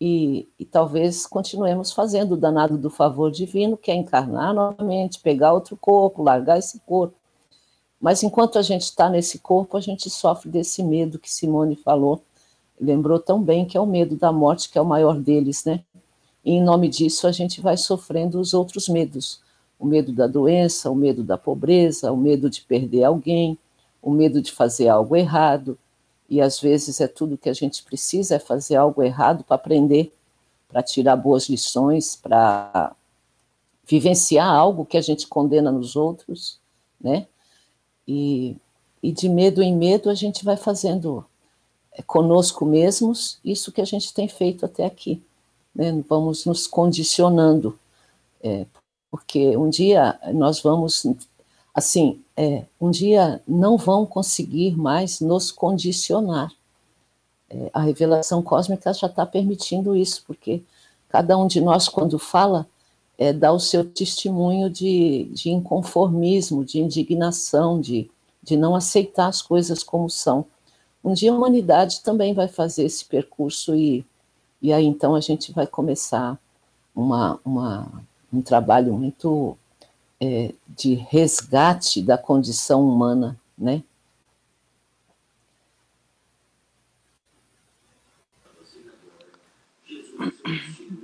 E, e, talvez continuemos fazendo o danado do favor divino, que é encarnar novamente, pegar outro corpo, largar esse corpo. Mas enquanto a gente está nesse corpo, a gente sofre desse medo que Simone falou, lembrou tão bem, que é o medo da morte, que é o maior deles, né? E em nome disso a gente vai sofrendo os outros medos: o medo da doença, o medo da pobreza, o medo de perder alguém, o medo de fazer algo errado. E às vezes é tudo que a gente precisa é fazer algo errado para aprender, para tirar boas lições, para vivenciar algo que a gente condena nos outros, né? E, e de medo em medo a gente vai fazendo é, conosco mesmos isso que a gente tem feito até aqui né, vamos nos condicionando, é, porque um dia nós vamos, assim, é, um dia não vão conseguir mais nos condicionar. É, a revelação cósmica já está permitindo isso, porque cada um de nós, quando fala, é, dá o seu testemunho de, de inconformismo, de indignação, de, de não aceitar as coisas como são. Um dia a humanidade também vai fazer esse percurso e e aí então a gente vai começar uma, uma um trabalho muito é, de resgate da condição humana, né?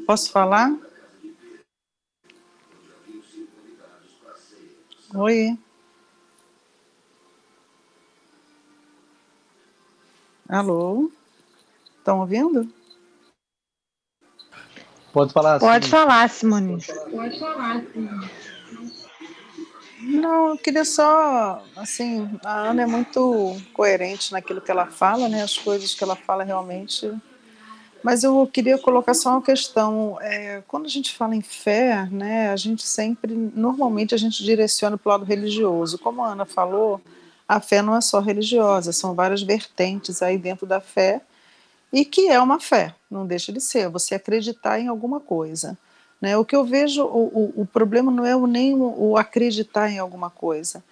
Posso falar? Oi. Alô? Estão ouvindo? Pode falar. Pode falar, Simone. Pode falar, Simone. Não, eu queria só, assim, a Ana é muito coerente naquilo que ela fala, né? As coisas que ela fala realmente. Mas eu queria colocar só uma questão. É, quando a gente fala em fé, né? A gente sempre, normalmente, a gente direciona para o lado religioso. Como a Ana falou, a fé não é só religiosa, são várias vertentes aí dentro da fé e que é uma fé, não deixa de ser, você acreditar em alguma coisa. Né? O que eu vejo, o, o, o problema não é o, nem o, o acreditar em alguma coisa.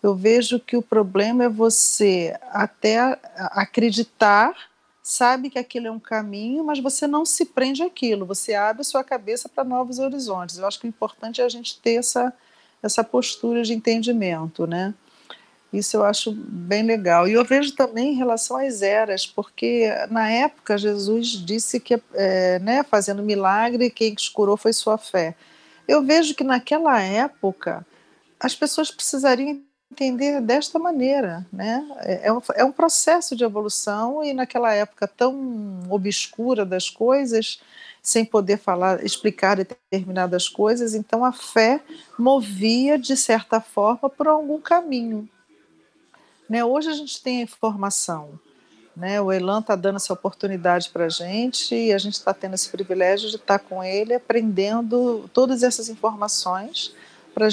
Eu vejo que o problema é você até acreditar, sabe que aquilo é um caminho, mas você não se prende àquilo, você abre sua cabeça para novos horizontes. Eu acho que o importante é a gente ter essa, essa postura de entendimento, né? Isso eu acho bem legal. E eu vejo também em relação às eras, porque na época Jesus disse que, é, né, fazendo milagre, quem curou foi sua fé. Eu vejo que naquela época as pessoas precisariam entender desta maneira, né? É, é um, é um processo de evolução e naquela época tão obscura das coisas, sem poder falar, explicar determinadas coisas, então a fé movia de certa forma por algum caminho. Né? Hoje a gente tem a informação, né? o Elan está dando essa oportunidade para a gente e a gente está tendo esse privilégio de estar tá com ele aprendendo todas essas informações para a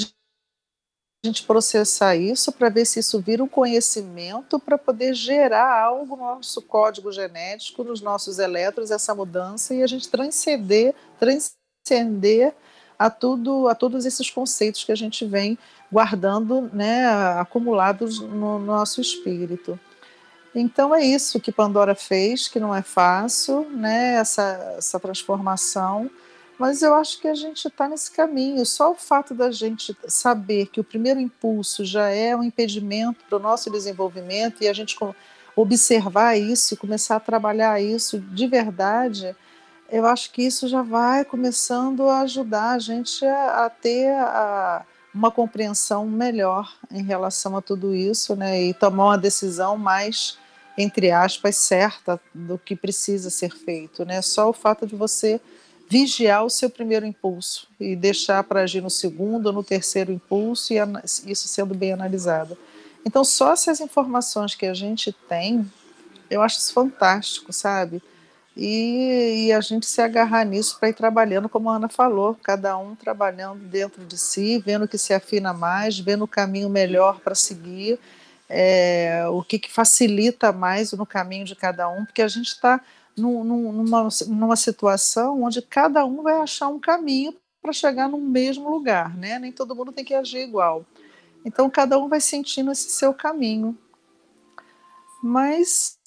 gente processar isso, para ver se isso vira um conhecimento para poder gerar algo no nosso código genético, nos nossos elétrons, essa mudança e a gente transcender, transcender a tudo, a todos esses conceitos que a gente vem guardando, né, acumulados no nosso espírito. Então é isso que Pandora fez, que não é fácil, né, essa, essa transformação, mas eu acho que a gente está nesse caminho. Só o fato da gente saber que o primeiro impulso já é um impedimento para o nosso desenvolvimento e a gente observar isso e começar a trabalhar isso de verdade, eu acho que isso já vai começando a ajudar a gente a, a ter a, uma compreensão melhor em relação a tudo isso, né, e tomar uma decisão mais entre aspas certa do que precisa ser feito, né? Só o fato de você vigiar o seu primeiro impulso e deixar para agir no segundo ou no terceiro impulso e isso sendo bem analisado. Então, só essas informações que a gente tem, eu acho isso fantástico, sabe? E, e a gente se agarrar nisso para ir trabalhando, como a Ana falou, cada um trabalhando dentro de si, vendo o que se afina mais, vendo o caminho melhor para seguir, é, o que, que facilita mais no caminho de cada um, porque a gente está numa, numa situação onde cada um vai achar um caminho para chegar no mesmo lugar, né? Nem todo mundo tem que agir igual. Então cada um vai sentindo esse seu caminho. Mas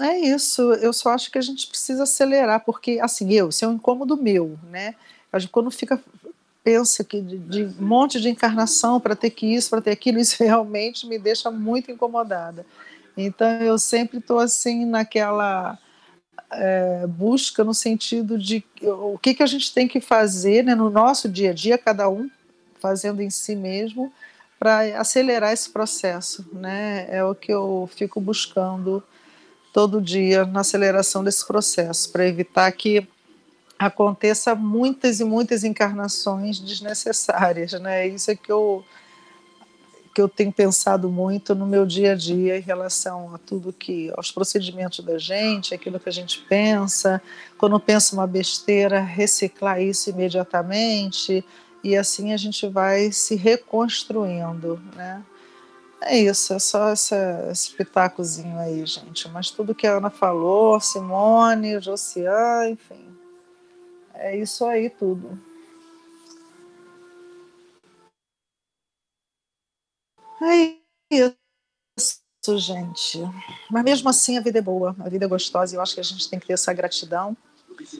é isso, eu só acho que a gente precisa acelerar, porque assim, eu, isso é um incômodo meu, né? A gente, quando fica pensa que de, de um monte de encarnação para ter que isso, para ter aquilo, isso realmente me deixa muito incomodada. Então eu sempre estou assim naquela é, busca no sentido de o que, que a gente tem que fazer né, no nosso dia a dia, cada um fazendo em si mesmo, para acelerar esse processo. Né? É o que eu fico buscando todo dia na aceleração desse processo, para evitar que aconteça muitas e muitas encarnações desnecessárias. Né? Isso é que eu que eu tenho pensado muito no meu dia a dia em relação a tudo que aos procedimentos da gente, aquilo que a gente pensa, quando pensa uma besteira, reciclar isso imediatamente e assim a gente vai se reconstruindo, né? É isso, é só essa, esse pitacozinho aí, gente. Mas tudo que a Ana falou, Simone, Josiane, enfim, é isso aí tudo. É isso, gente. Mas mesmo assim a vida é boa, a vida é gostosa e eu acho que a gente tem que ter essa gratidão,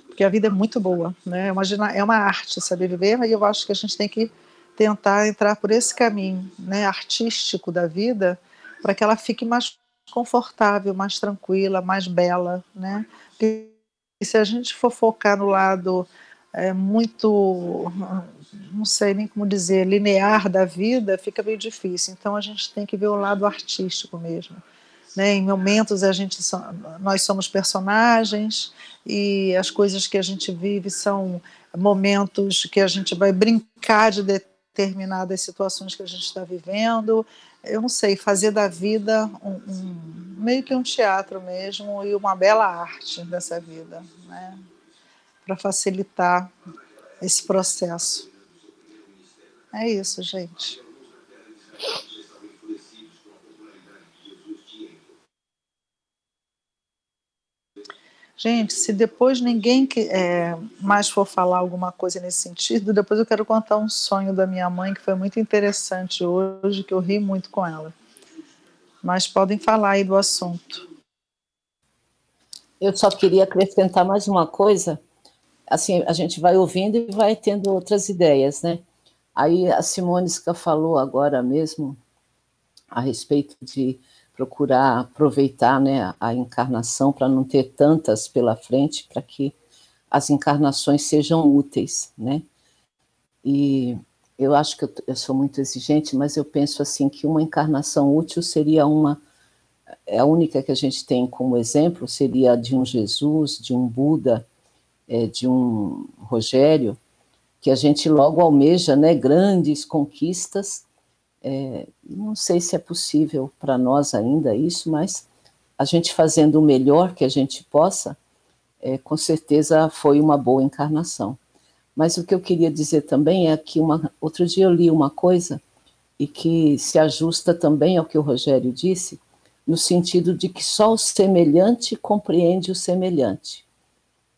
porque a vida é muito boa, né? Imagina, é uma arte saber viver, e eu acho que a gente tem que tentar entrar por esse caminho, né, artístico da vida, para que ela fique mais confortável, mais tranquila, mais bela, né? Porque se a gente for focar no lado é, muito não sei nem como dizer, linear da vida, fica meio difícil. Então a gente tem que ver o lado artístico mesmo. Né? Em momentos a gente nós somos personagens e as coisas que a gente vive são momentos que a gente vai brincar de determinadas situações que a gente está vivendo. Eu não sei, fazer da vida um, um, meio que um teatro mesmo e uma bela arte dessa vida, né? para facilitar esse processo. É isso, gente. Gente, se depois ninguém que, é, mais for falar alguma coisa nesse sentido, depois eu quero contar um sonho da minha mãe que foi muito interessante hoje, que eu ri muito com ela. Mas podem falar aí do assunto. Eu só queria acrescentar mais uma coisa. Assim, a gente vai ouvindo e vai tendo outras ideias, né? Aí a Simônica falou agora mesmo a respeito de procurar aproveitar né, a encarnação para não ter tantas pela frente, para que as encarnações sejam úteis, né? E eu acho que eu, eu, sou muito exigente, mas eu penso assim que uma encarnação útil seria uma é a única que a gente tem como exemplo seria de um Jesus, de um Buda, é, de um Rogério, que a gente logo almeja né, grandes conquistas. É, não sei se é possível para nós ainda isso, mas a gente fazendo o melhor que a gente possa, é, com certeza foi uma boa encarnação. Mas o que eu queria dizer também é que uma, outro dia eu li uma coisa e que se ajusta também ao que o Rogério disse, no sentido de que só o semelhante compreende o semelhante.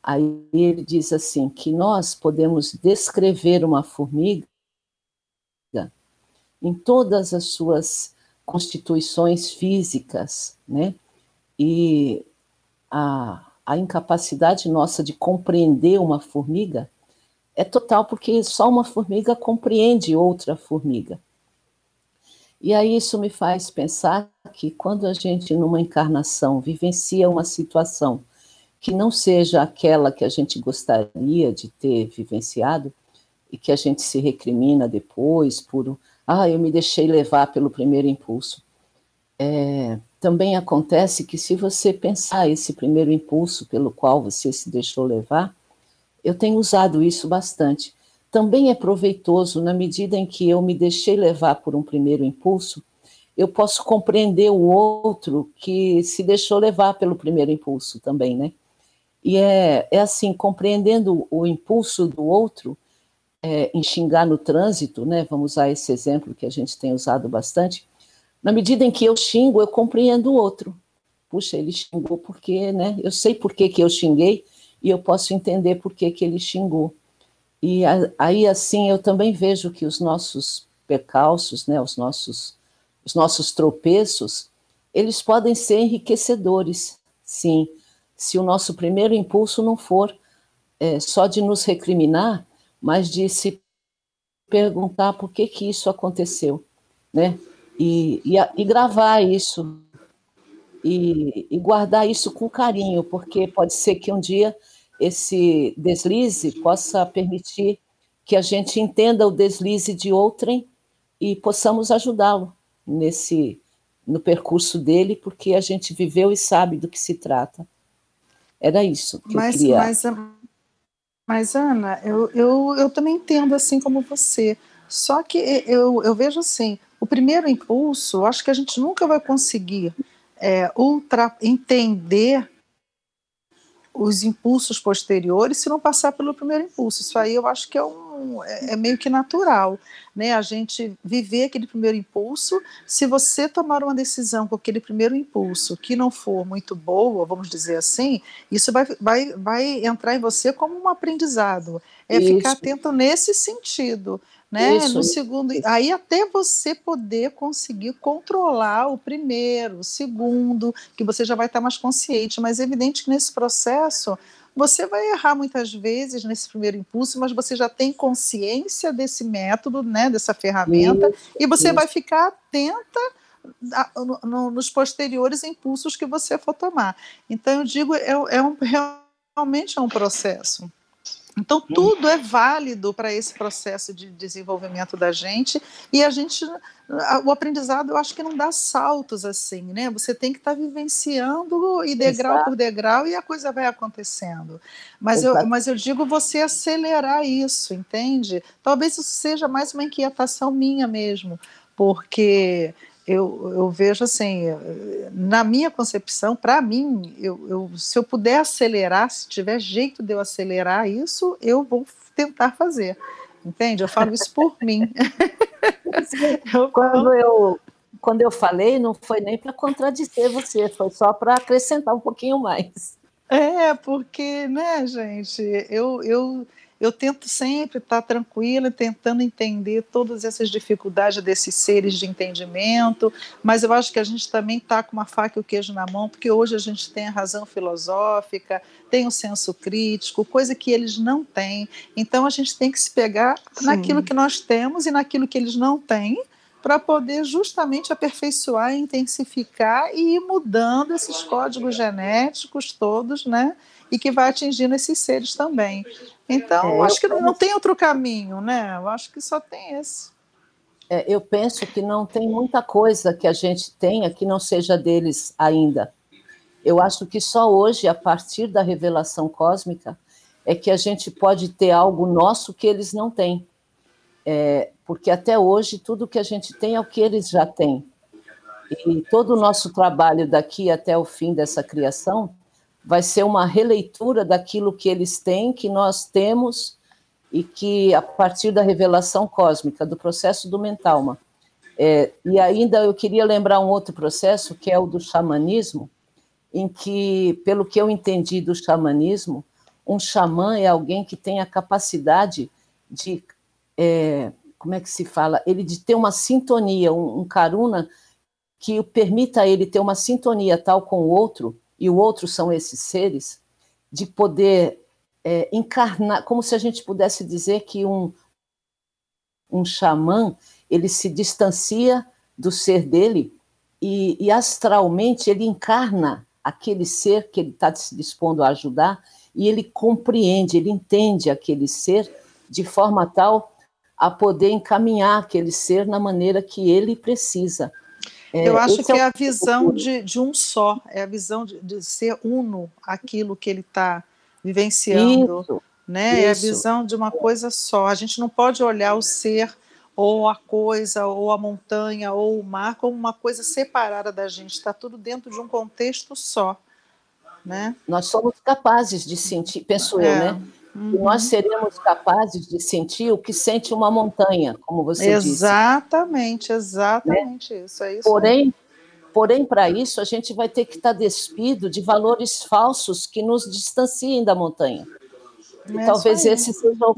Aí ele diz assim que nós podemos descrever uma formiga em todas as suas constituições físicas, né? E a, a incapacidade nossa de compreender uma formiga é total, porque só uma formiga compreende outra formiga. E aí isso me faz pensar que quando a gente, numa encarnação, vivencia uma situação que não seja aquela que a gente gostaria de ter vivenciado e que a gente se recrimina depois por, ah, eu me deixei levar pelo primeiro impulso. É, também acontece que se você pensar esse primeiro impulso pelo qual você se deixou levar, eu tenho usado isso bastante. Também é proveitoso na medida em que eu me deixei levar por um primeiro impulso, eu posso compreender o outro que se deixou levar pelo primeiro impulso também, né? E é, é assim, compreendendo o impulso do outro é, em xingar no trânsito, né? Vamos usar esse exemplo que a gente tem usado bastante. Na medida em que eu xingo, eu compreendo o outro. Puxa, ele xingou porque, né? Eu sei por que, que eu xinguei e eu posso entender por que, que ele xingou. E aí, assim, eu também vejo que os nossos percalços, né, os nossos, os nossos tropeços, eles podem ser enriquecedores, sim, se o nosso primeiro impulso não for é, só de nos recriminar, mas de se perguntar por que que isso aconteceu, né? E, e, e gravar isso e, e guardar isso com carinho, porque pode ser que um dia esse deslize possa permitir que a gente entenda o deslize de outrem e possamos ajudá-lo nesse no percurso dele, porque a gente viveu e sabe do que se trata. Era isso que mas, eu queria. Mas, mas Ana, eu, eu, eu também entendo assim como você. Só que eu, eu vejo assim, o primeiro impulso, acho que a gente nunca vai conseguir é, ultra, entender os impulsos posteriores se não passar pelo primeiro impulso. Isso aí eu acho que é, um, é, é, meio que natural, né? A gente viver aquele primeiro impulso. Se você tomar uma decisão com aquele primeiro impulso que não for muito boa, vamos dizer assim, isso vai, vai, vai entrar em você como um aprendizado. É isso. ficar atento nesse sentido né? Isso. No segundo, aí até você poder conseguir controlar o primeiro, o segundo, que você já vai estar mais consciente, mas é evidente que nesse processo você vai errar muitas vezes nesse primeiro impulso, mas você já tem consciência desse método, né, dessa ferramenta, isso, e você isso. vai ficar atenta a, no, nos posteriores impulsos que você for tomar. Então eu digo, é, é um, realmente é um processo. Então, tudo é válido para esse processo de desenvolvimento da gente, e a gente, o aprendizado, eu acho que não dá saltos assim, né? Você tem que estar tá vivenciando e degrau Exato. por degrau, e a coisa vai acontecendo. Mas eu, mas eu digo você acelerar isso, entende? Talvez isso seja mais uma inquietação minha mesmo, porque eu, eu vejo assim, na minha concepção, para mim, eu, eu, se eu puder acelerar, se tiver jeito de eu acelerar isso, eu vou tentar fazer. Entende? Eu falo isso por mim. quando, eu, quando eu falei, não foi nem para contradizer você, foi só para acrescentar um pouquinho mais. É, porque, né, gente, eu, eu eu tento sempre estar tranquila, tentando entender todas essas dificuldades desses seres de entendimento, mas eu acho que a gente também está com uma faca e o queijo na mão, porque hoje a gente tem a razão filosófica, tem o senso crítico, coisa que eles não têm. Então a gente tem que se pegar Sim. naquilo que nós temos e naquilo que eles não têm, para poder justamente aperfeiçoar, intensificar e ir mudando esses códigos genéticos todos, né? E que vai atingindo esses seres também. Então, é, acho que não tem outro caminho, né? Eu acho que só tem esse. É, eu penso que não tem muita coisa que a gente tenha que não seja deles ainda. Eu acho que só hoje, a partir da revelação cósmica, é que a gente pode ter algo nosso que eles não têm. É, porque até hoje tudo que a gente tem é o que eles já têm. E todo o nosso trabalho daqui até o fim dessa criação vai ser uma releitura daquilo que eles têm, que nós temos, e que a partir da revelação cósmica, do processo do mentalma. É, e ainda eu queria lembrar um outro processo, que é o do xamanismo, em que, pelo que eu entendi do xamanismo, um xamã é alguém que tem a capacidade de, é, como é que se fala, ele de ter uma sintonia, um, um karuna que permita a ele ter uma sintonia tal com o outro, e o outro são esses seres, de poder é, encarnar, como se a gente pudesse dizer que um, um xamã ele se distancia do ser dele e, e astralmente ele encarna aquele ser que ele está se dispondo a ajudar e ele compreende, ele entende aquele ser de forma tal a poder encaminhar aquele ser na maneira que ele precisa. É, Eu acho que é, é a visão de, de um só, é a visão de, de ser uno aquilo que ele está vivenciando. Isso, né? É a visão de uma coisa só. A gente não pode olhar o ser ou a coisa, ou a montanha, ou o mar como uma coisa separada da gente. Está tudo dentro de um contexto só. Né? Nós somos capazes de sentir, penso é. eu, né? Uhum. Nós seremos capazes de sentir o que sente uma montanha, como você exatamente, disse. Exatamente, exatamente né? isso. É isso porém, porém, para isso, a gente vai ter que estar tá despido de valores falsos que nos distanciem da montanha. É talvez esse seja o,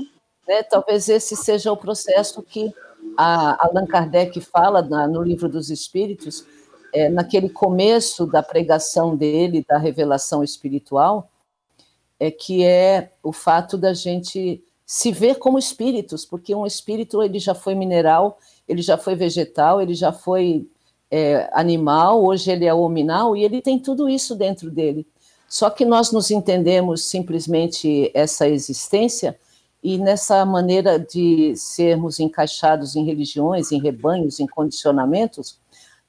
né, talvez esse seja o processo que a Allan Kardec fala na, no livro dos Espíritos, é, naquele começo da pregação dele, da revelação espiritual, é que é o fato da gente se ver como espíritos, porque um espírito ele já foi mineral, ele já foi vegetal, ele já foi é, animal, hoje ele é hominal e ele tem tudo isso dentro dele. Só que nós nos entendemos simplesmente essa existência e nessa maneira de sermos encaixados em religiões, em rebanhos, em condicionamentos,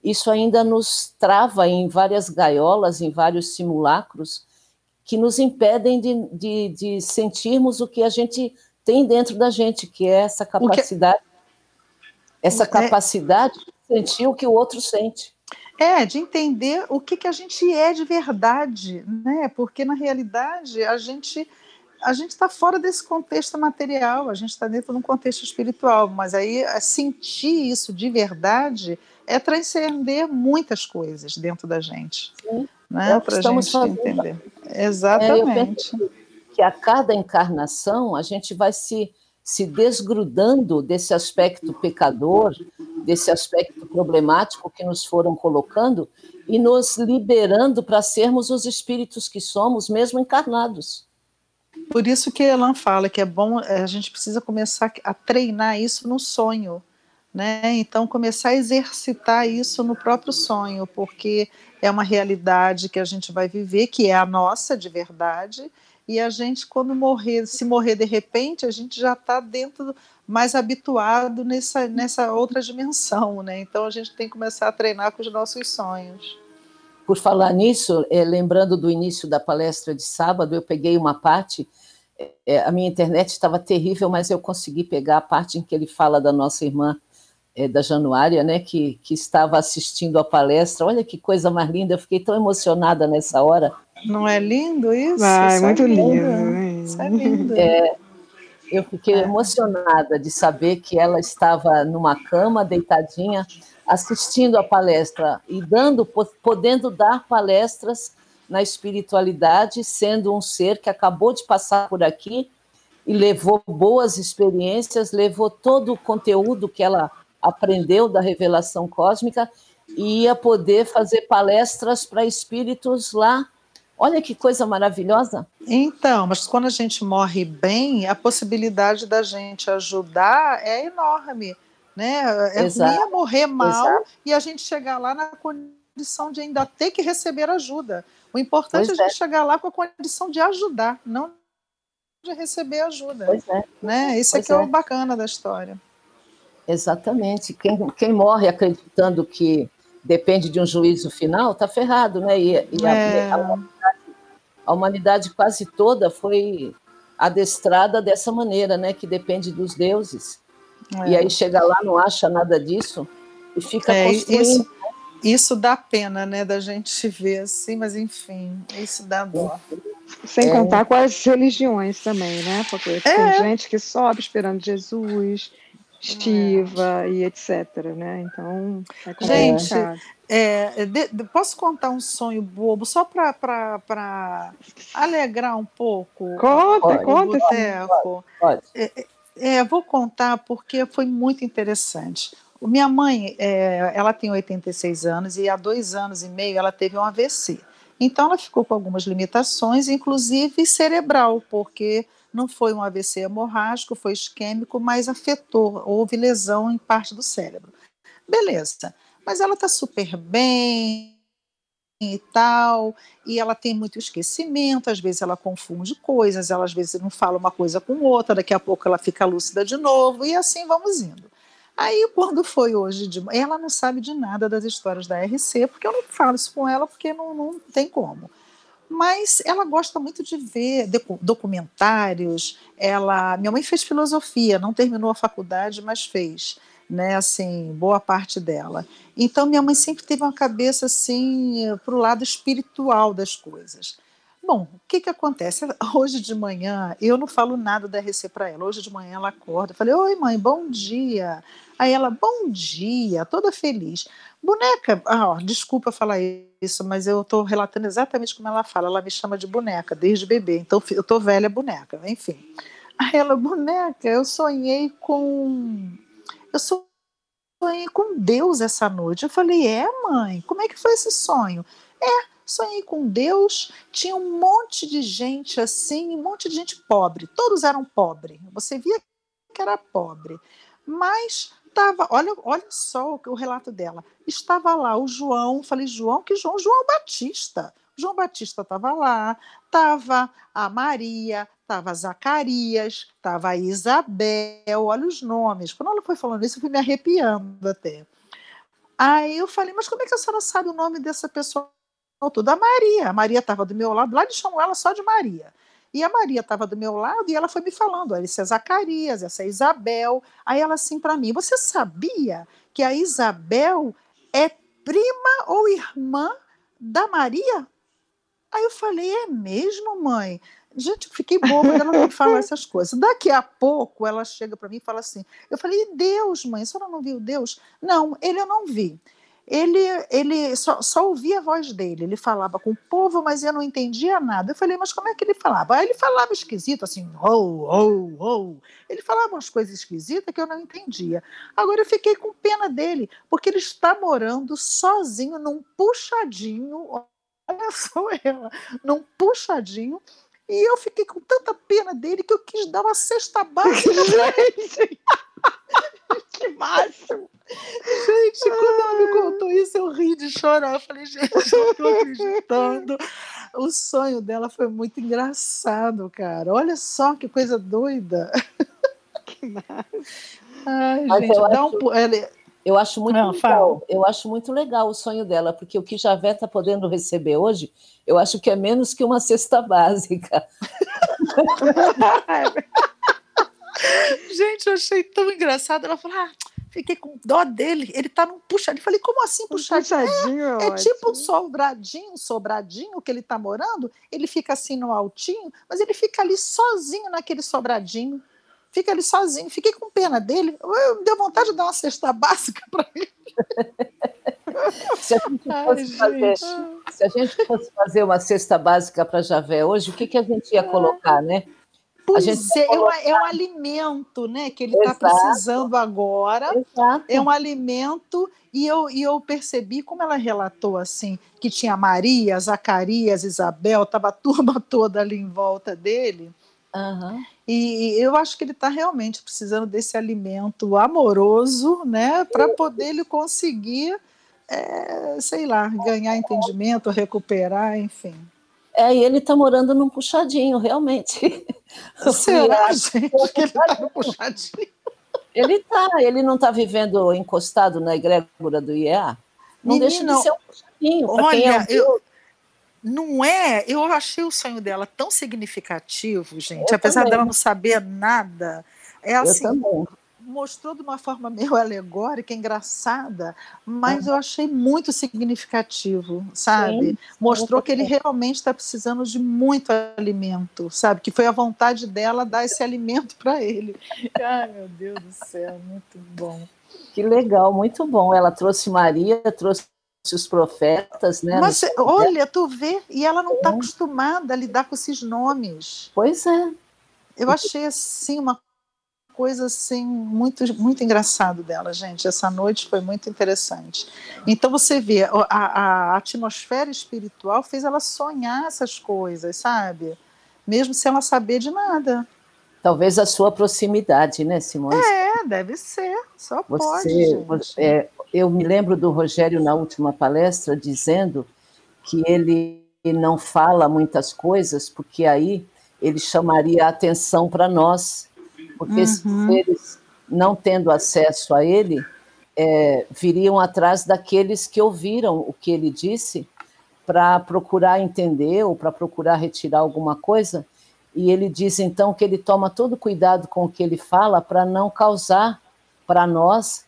isso ainda nos trava em várias gaiolas, em vários simulacros, que nos impedem de, de, de sentirmos o que a gente tem dentro da gente, que é essa capacidade, que... essa é capacidade de sentir o que o outro sente. É, de entender o que, que a gente é de verdade, né? Porque na realidade a gente a gente está fora desse contexto material, a gente está dentro de um contexto espiritual, mas aí é sentir isso de verdade é transcender muitas coisas dentro da gente. Sim. Né, é para a gente fazendo. entender. Exatamente. É, que a cada encarnação a gente vai se, se desgrudando desse aspecto pecador, desse aspecto problemático que nos foram colocando e nos liberando para sermos os espíritos que somos, mesmo encarnados. Por isso que Elan fala que é bom, é, a gente precisa começar a treinar isso no sonho, né? Então começar a exercitar isso no próprio sonho, porque é uma realidade que a gente vai viver, que é a nossa de verdade, e a gente quando morrer, se morrer de repente, a gente já está dentro mais habituado nessa nessa outra dimensão, né? Então a gente tem que começar a treinar com os nossos sonhos. Por falar nisso, é, lembrando do início da palestra de sábado, eu peguei uma parte, é, a minha internet estava terrível, mas eu consegui pegar a parte em que ele fala da nossa irmã é, da Januária, né, que, que estava assistindo a palestra. Olha que coisa mais linda, eu fiquei tão emocionada nessa hora. Não é lindo isso? Ah, é muito lindo. Isso é lindo. É, eu fiquei é. emocionada de saber que ela estava numa cama, deitadinha, assistindo a palestra e dando, podendo dar palestras na espiritualidade, sendo um ser que acabou de passar por aqui e levou boas experiências, levou todo o conteúdo que ela aprendeu da revelação cósmica e ia poder fazer palestras para espíritos lá. Olha que coisa maravilhosa. Então, mas quando a gente morre bem, a possibilidade da gente ajudar é enorme. Né? É Exato. ruim morrer mal Exato. e a gente chegar lá na condição de ainda ter que receber ajuda. O importante pois é a gente é. chegar lá com a condição de ajudar, não de receber ajuda. Pois é. Né? Isso pois é que é. é o bacana da história. Exatamente. Quem, quem morre acreditando que depende de um juízo final, está ferrado, né? E, e é. a, a, humanidade, a, humanidade, quase toda foi adestrada dessa maneira, né? Que depende dos deuses. É. E aí chega lá, não acha nada disso e fica é, construindo. Isso, isso dá pena, né? Da gente ver assim, mas enfim, isso dá dó. Sem é. contar com as religiões também, né? Porque tem é. gente que sobe esperando Jesus, Shiva é. e etc. Né? Então, é Gente, é, de, de, posso contar um sonho bobo só para alegrar um pouco? Conta, conta. Pode, pode. É, é, é, vou contar porque foi muito interessante. Minha mãe, é, ela tem 86 anos e há dois anos e meio ela teve um AVC. Então ela ficou com algumas limitações, inclusive cerebral, porque não foi um AVC hemorrágico, foi isquêmico, mas afetou, houve lesão em parte do cérebro. Beleza, mas ela está super bem e tal, e ela tem muito esquecimento, às vezes ela confunde coisas, ela às vezes não fala uma coisa com outra, daqui a pouco ela fica lúcida de novo, e assim vamos indo. Aí, quando foi hoje de ela não sabe de nada das histórias da RC, porque eu não falo isso com ela, porque não, não tem como. Mas ela gosta muito de ver documentários. Ela, minha mãe fez filosofia, não terminou a faculdade, mas fez, né? Assim, boa parte dela. Então minha mãe sempre teve uma cabeça assim para o lado espiritual das coisas. Bom, o que, que acontece? Hoje de manhã, eu não falo nada da RC para ela. Hoje de manhã ela acorda. Falei, oi mãe, bom dia. Aí ela, bom dia, toda feliz. Boneca, ah, desculpa falar isso, mas eu estou relatando exatamente como ela fala. Ela me chama de boneca desde bebê, então eu estou velha boneca, enfim. Aí ela, boneca, eu sonhei com. Eu sonhei com Deus essa noite. Eu falei, é, mãe? Como é que foi esse sonho? É, sonhei com Deus, tinha um monte de gente assim, um monte de gente pobre, todos eram pobres. Você via que era pobre, mas estava, olha, olha só o, o relato dela. Estava lá o João, falei, João, que João? João Batista. João Batista estava lá, estava a Maria, estava Zacarias, estava Isabel, olha os nomes. Quando ela foi falando isso, eu fui me arrepiando até. Aí eu falei, mas como é que a senhora sabe o nome dessa pessoa toda? A Maria. A Maria estava do meu lado, lá de chamam ela só de Maria. E a Maria estava do meu lado e ela foi me falando: essa é Zacarias, essa é Isabel. Aí ela assim para mim: Você sabia que a Isabel é prima ou irmã da Maria? Aí eu falei: É mesmo, mãe? Gente, eu fiquei boba ela me falar essas coisas. Daqui a pouco ela chega para mim e fala assim: Eu falei, Deus, mãe, a senhora não viu Deus? Não, ele eu não vi ele, ele só, só ouvia a voz dele, ele falava com o povo, mas eu não entendia nada. Eu falei, mas como é que ele falava? Aí ele falava esquisito, assim, oh, oh, oh. Ele falava umas coisas esquisitas que eu não entendia. Agora eu fiquei com pena dele, porque ele está morando sozinho num puxadinho, olha só ela, num puxadinho, e eu fiquei com tanta pena dele que eu quis dar uma cesta básica que máximo! Gente, quando ela me contou isso, eu ri de chorar. Eu falei, gente, eu não tô acreditando. O sonho dela foi muito engraçado, cara. Olha só que coisa doida. Que massa. Ai, Mas gente, dá acho... um. Ela... Eu acho muito não, legal. Fala. Eu acho muito legal o sonho dela, porque o que Javé está podendo receber hoje, eu acho que é menos que uma cesta básica. Gente, eu achei tão engraçado. Ela falou: ah, fiquei com dó dele. Ele tá num puxadinho. Falei, como assim puxadinho? puxadinho é, é tipo um sobradinho, sobradinho que ele tá morando. Ele fica assim no altinho, mas ele fica ali sozinho naquele sobradinho. Fica ali sozinho. Fiquei com pena dele. Eu, deu vontade de dar uma cesta básica para ele. se, a gente fosse Ai, fazer, se a gente fosse fazer uma cesta básica para Javé hoje, o que, que a gente ia colocar, né? Pois a gente é, colocar... é um alimento né, que ele está precisando agora. Exato. É um alimento, e eu, e eu percebi, como ela relatou assim, que tinha Maria, Zacarias, Isabel, estava a turma toda ali em volta dele. Uhum. E, e eu acho que ele está realmente precisando desse alimento amoroso, né, para poder ele conseguir, é, sei lá, ganhar entendimento, recuperar, enfim. É, e ele está morando num puxadinho, realmente. Será, gente, que ele está no puxadinho? Ele está, ele não está vivendo encostado na egrégora do IEA? Não Menino, deixa de ser um puxadinho. Olha, é eu, não é? Eu achei o sonho dela tão significativo, gente, eu apesar também. dela não saber nada. É assim, mostrou de uma forma meio alegórica, engraçada, mas uhum. eu achei muito significativo, sabe? Sim, mostrou que ele realmente está precisando de muito alimento, sabe? Que foi a vontade dela dar esse alimento para ele. Ai, meu Deus do céu, muito bom. Que legal, muito bom. Ela trouxe Maria, trouxe os profetas, né? Mas olha, tu vê, e ela não está acostumada a lidar com esses nomes. Pois é. Eu achei assim uma coisa assim muito muito engraçado dela, gente. Essa noite foi muito interessante. Então você vê a, a atmosfera espiritual fez ela sonhar essas coisas, sabe? Mesmo sem ela saber de nada. Talvez a sua proximidade, né, Simone? É, deve ser. Só você, pode. É, eu me lembro do Rogério na última palestra dizendo que ele não fala muitas coisas porque aí ele chamaria a atenção para nós porque uhum. esses seres, não tendo acesso a ele, é, viriam atrás daqueles que ouviram o que ele disse para procurar entender ou para procurar retirar alguma coisa, e ele diz então que ele toma todo cuidado com o que ele fala para não causar para nós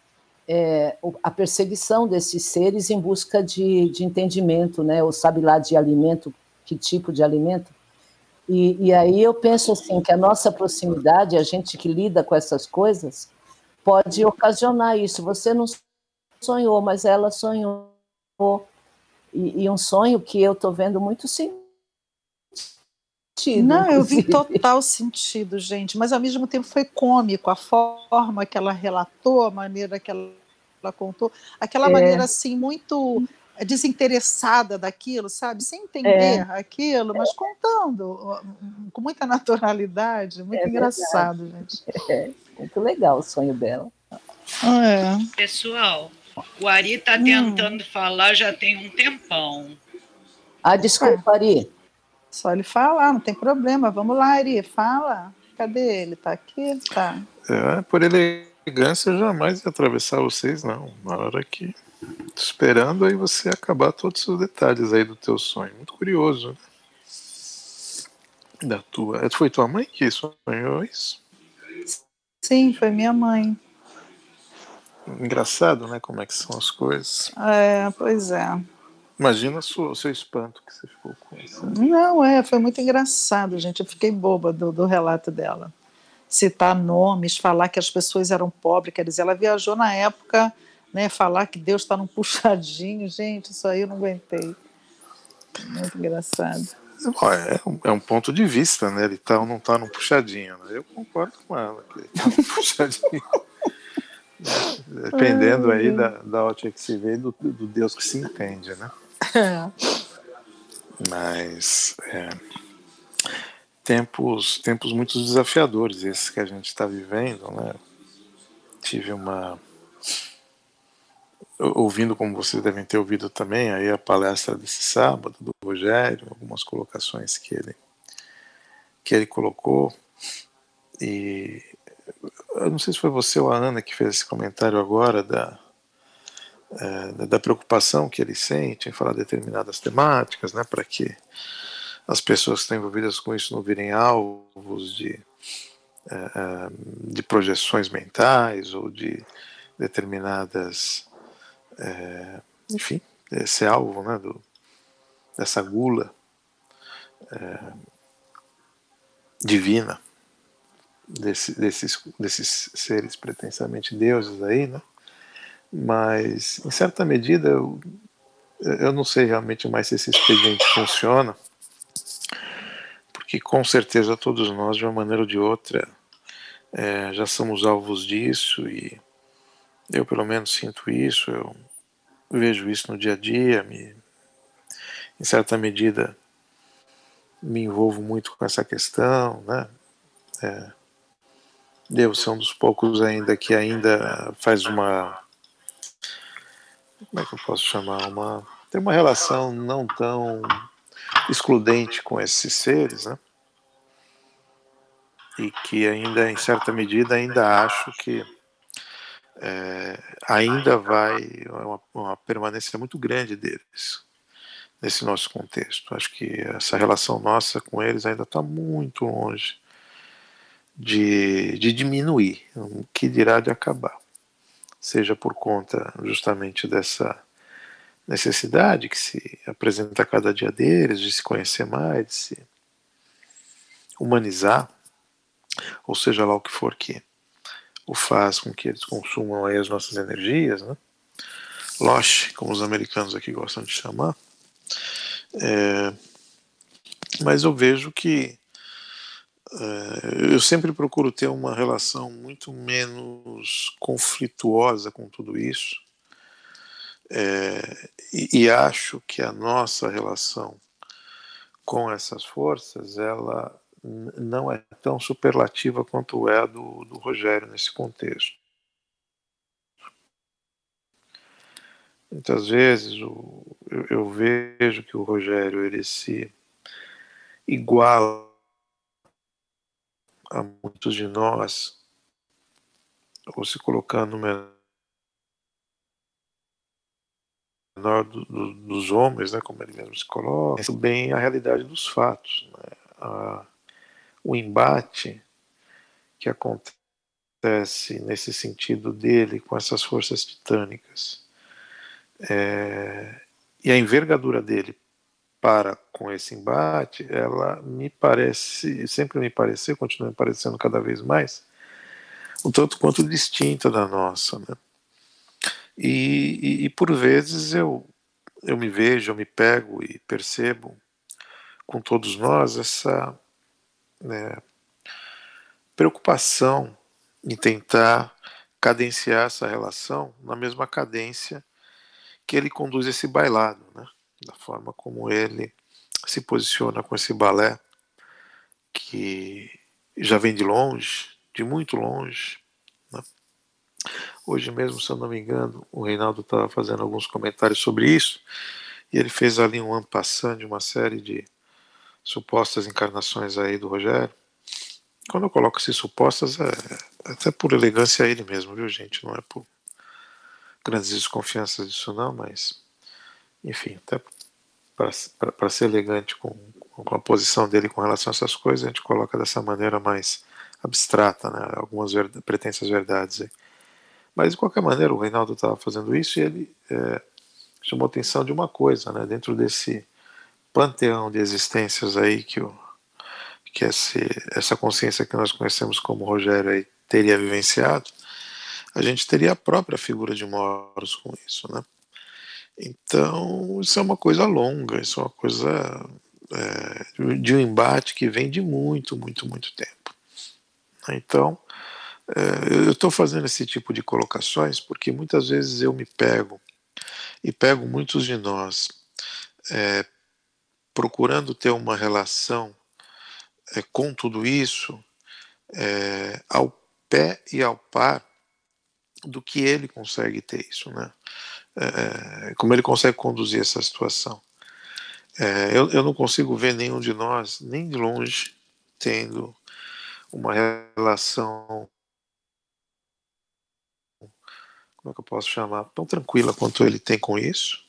é, a perseguição desses seres em busca de, de entendimento, né? Ou sabe lá de alimento, que tipo de alimento. E, e aí eu penso assim que a nossa proximidade, a gente que lida com essas coisas, pode ocasionar isso. Você não sonhou, mas ela sonhou. E, e um sonho que eu estou vendo muito sentido. Não, eu vi total sentido, gente, mas ao mesmo tempo foi cômico a forma que ela relatou, a maneira que ela, ela contou, aquela é. maneira assim muito desinteressada daquilo, sabe? Sem entender é. aquilo, mas contando com muita naturalidade, muito é engraçado, gente. É, muito legal o sonho dela. É. Pessoal, o Ari está hum. tentando falar já tem um tempão. Ah, desculpa, Ari. Só ele falar, não tem problema. Vamos lá, Ari, fala. Cadê ele? Tá aqui? Tá. É, por elegância, eu jamais ia atravessar vocês, não. Na hora que. Esperando aí você acabar todos os detalhes aí do teu sonho. Muito curioso, né? Da tua. Foi tua mãe que sonhou isso? Sim, foi minha mãe. Engraçado, né? Como é que são as coisas. É, pois é. Imagina o seu espanto que você ficou com isso. Não, é, foi muito engraçado, gente. Eu fiquei boba do, do relato dela. Citar nomes, falar que as pessoas eram pobres, quer dizer, ela viajou na época, né? Falar que Deus está num puxadinho, gente, isso aí eu não aguentei. Muito engraçado. É um, é um ponto de vista, né? Ele tá, não está num puxadinho. Né? Eu concordo com ela, que ele tá num puxadinho. Dependendo aí da, da ótica que se vê, do, do Deus que se entende, né? É. Mas é, tempos, tempos muito desafiadores esses que a gente está vivendo, né? Tive uma ouvindo como vocês devem ter ouvido também aí a palestra desse sábado do Rogério, algumas colocações que ele que ele colocou. E eu não sei se foi você ou a Ana que fez esse comentário agora da, é, da preocupação que ele sente em falar determinadas temáticas, né, para que as pessoas que estão envolvidas com isso não virem alvos de, é, é de projeções mentais ou de determinadas, é, enfim, esse alvo né, do, dessa gula é, divina desse, desses, desses seres pretensamente deuses aí, né? Mas, em certa medida, eu, eu não sei realmente mais se esse expediente funciona, porque com certeza todos nós, de uma maneira ou de outra, é, já somos alvos disso e eu, pelo menos, sinto isso, eu vejo isso no dia a dia, me, em certa medida, me envolvo muito com essa questão, né? É, Devo ser um dos poucos ainda que ainda faz uma. Como é que eu posso chamar? Uma, tem uma relação não tão excludente com esses seres, né? E que ainda, em certa medida, ainda acho que é, ainda vai uma, uma permanência muito grande deles nesse nosso contexto. Acho que essa relação nossa com eles ainda está muito longe de, de diminuir, o que dirá de acabar. Seja por conta justamente dessa necessidade que se apresenta a cada dia deles, de se conhecer mais, de se humanizar, ou seja lá o que for que o faz com que eles consumam aí as nossas energias, né? Losh, como os americanos aqui gostam de chamar. É, mas eu vejo que é, eu sempre procuro ter uma relação muito menos conflituosa com tudo isso. É, e, e, acho que a nossa relação com essas forças ela não é tão superlativa quanto é a do, do Rogério nesse contexto. Muitas vezes o, eu, eu vejo que o Rogério ele se iguala a muitos de nós, ou se colocando menor do, do, dos homens, né, como ele mesmo se coloca, bem a realidade dos fatos. Né? A, o embate que acontece nesse sentido dele com essas forças titânicas é, e a envergadura dele para com esse embate, ela me parece, sempre me pareceu, continua me parecendo cada vez mais, um tanto quanto distinta da nossa, né? E, e, e, por vezes eu, eu me vejo, eu me pego e percebo com todos nós essa né, preocupação em tentar cadenciar essa relação na mesma cadência que ele conduz esse bailado, né? da forma como ele se posiciona com esse balé que já vem de longe, de muito longe, Hoje mesmo, se eu não me engano, o Reinaldo estava fazendo alguns comentários sobre isso, e ele fez ali um ampassando de uma série de supostas encarnações aí do Rogério. Quando eu coloco essas supostas, é até por elegância ele mesmo, viu, gente? Não é por grandes desconfianças disso, não, mas, enfim, até para ser elegante com, com a posição dele com relação a essas coisas, a gente coloca dessa maneira mais abstrata, né? Algumas pretensas verdades aí. Mas, de qualquer maneira, o Reinaldo estava fazendo isso e ele é, chamou atenção de uma coisa, né? Dentro desse panteão de existências aí que, o, que esse, essa consciência que nós conhecemos como Rogério aí teria vivenciado, a gente teria a própria figura de Moros com isso, né? Então, isso é uma coisa longa, isso é uma coisa é, de um embate que vem de muito, muito, muito tempo. Então, é, eu estou fazendo esse tipo de colocações porque muitas vezes eu me pego, e pego muitos de nós, é, procurando ter uma relação é, com tudo isso é, ao pé e ao par do que ele consegue ter isso, né? É, como ele consegue conduzir essa situação. Eu, eu não consigo ver nenhum de nós, nem de longe, tendo uma relação como é que eu posso chamar, tão tranquila quanto ele tem com isso,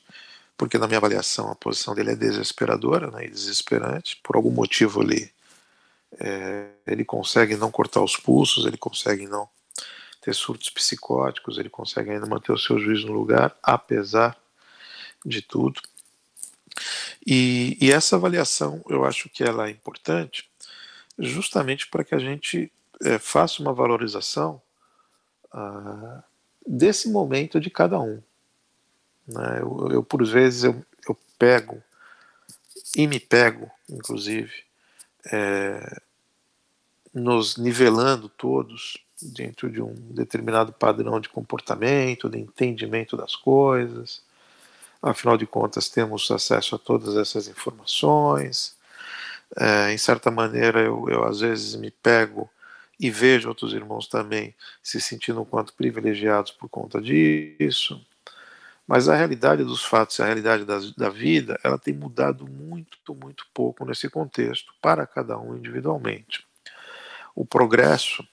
porque na minha avaliação a posição dele é desesperadora né, e desesperante, por algum motivo ele, é, ele consegue não cortar os pulsos, ele consegue não ter surtos psicóticos, ele consegue ainda manter o seu juízo no lugar, apesar de tudo. E, e essa avaliação eu acho que ela é importante justamente para que a gente é, faça uma valorização ah, desse momento de cada um. Né? Eu, eu, por vezes, eu, eu pego, e me pego, inclusive, é, nos nivelando todos dentro de um determinado padrão de comportamento, de entendimento das coisas. Afinal de contas, temos acesso a todas essas informações. É, em certa maneira, eu, eu às vezes me pego e vejo outros irmãos também se sentindo um quanto privilegiados por conta disso. Mas a realidade dos fatos, a realidade da, da vida, ela tem mudado muito, muito pouco nesse contexto, para cada um individualmente. O progresso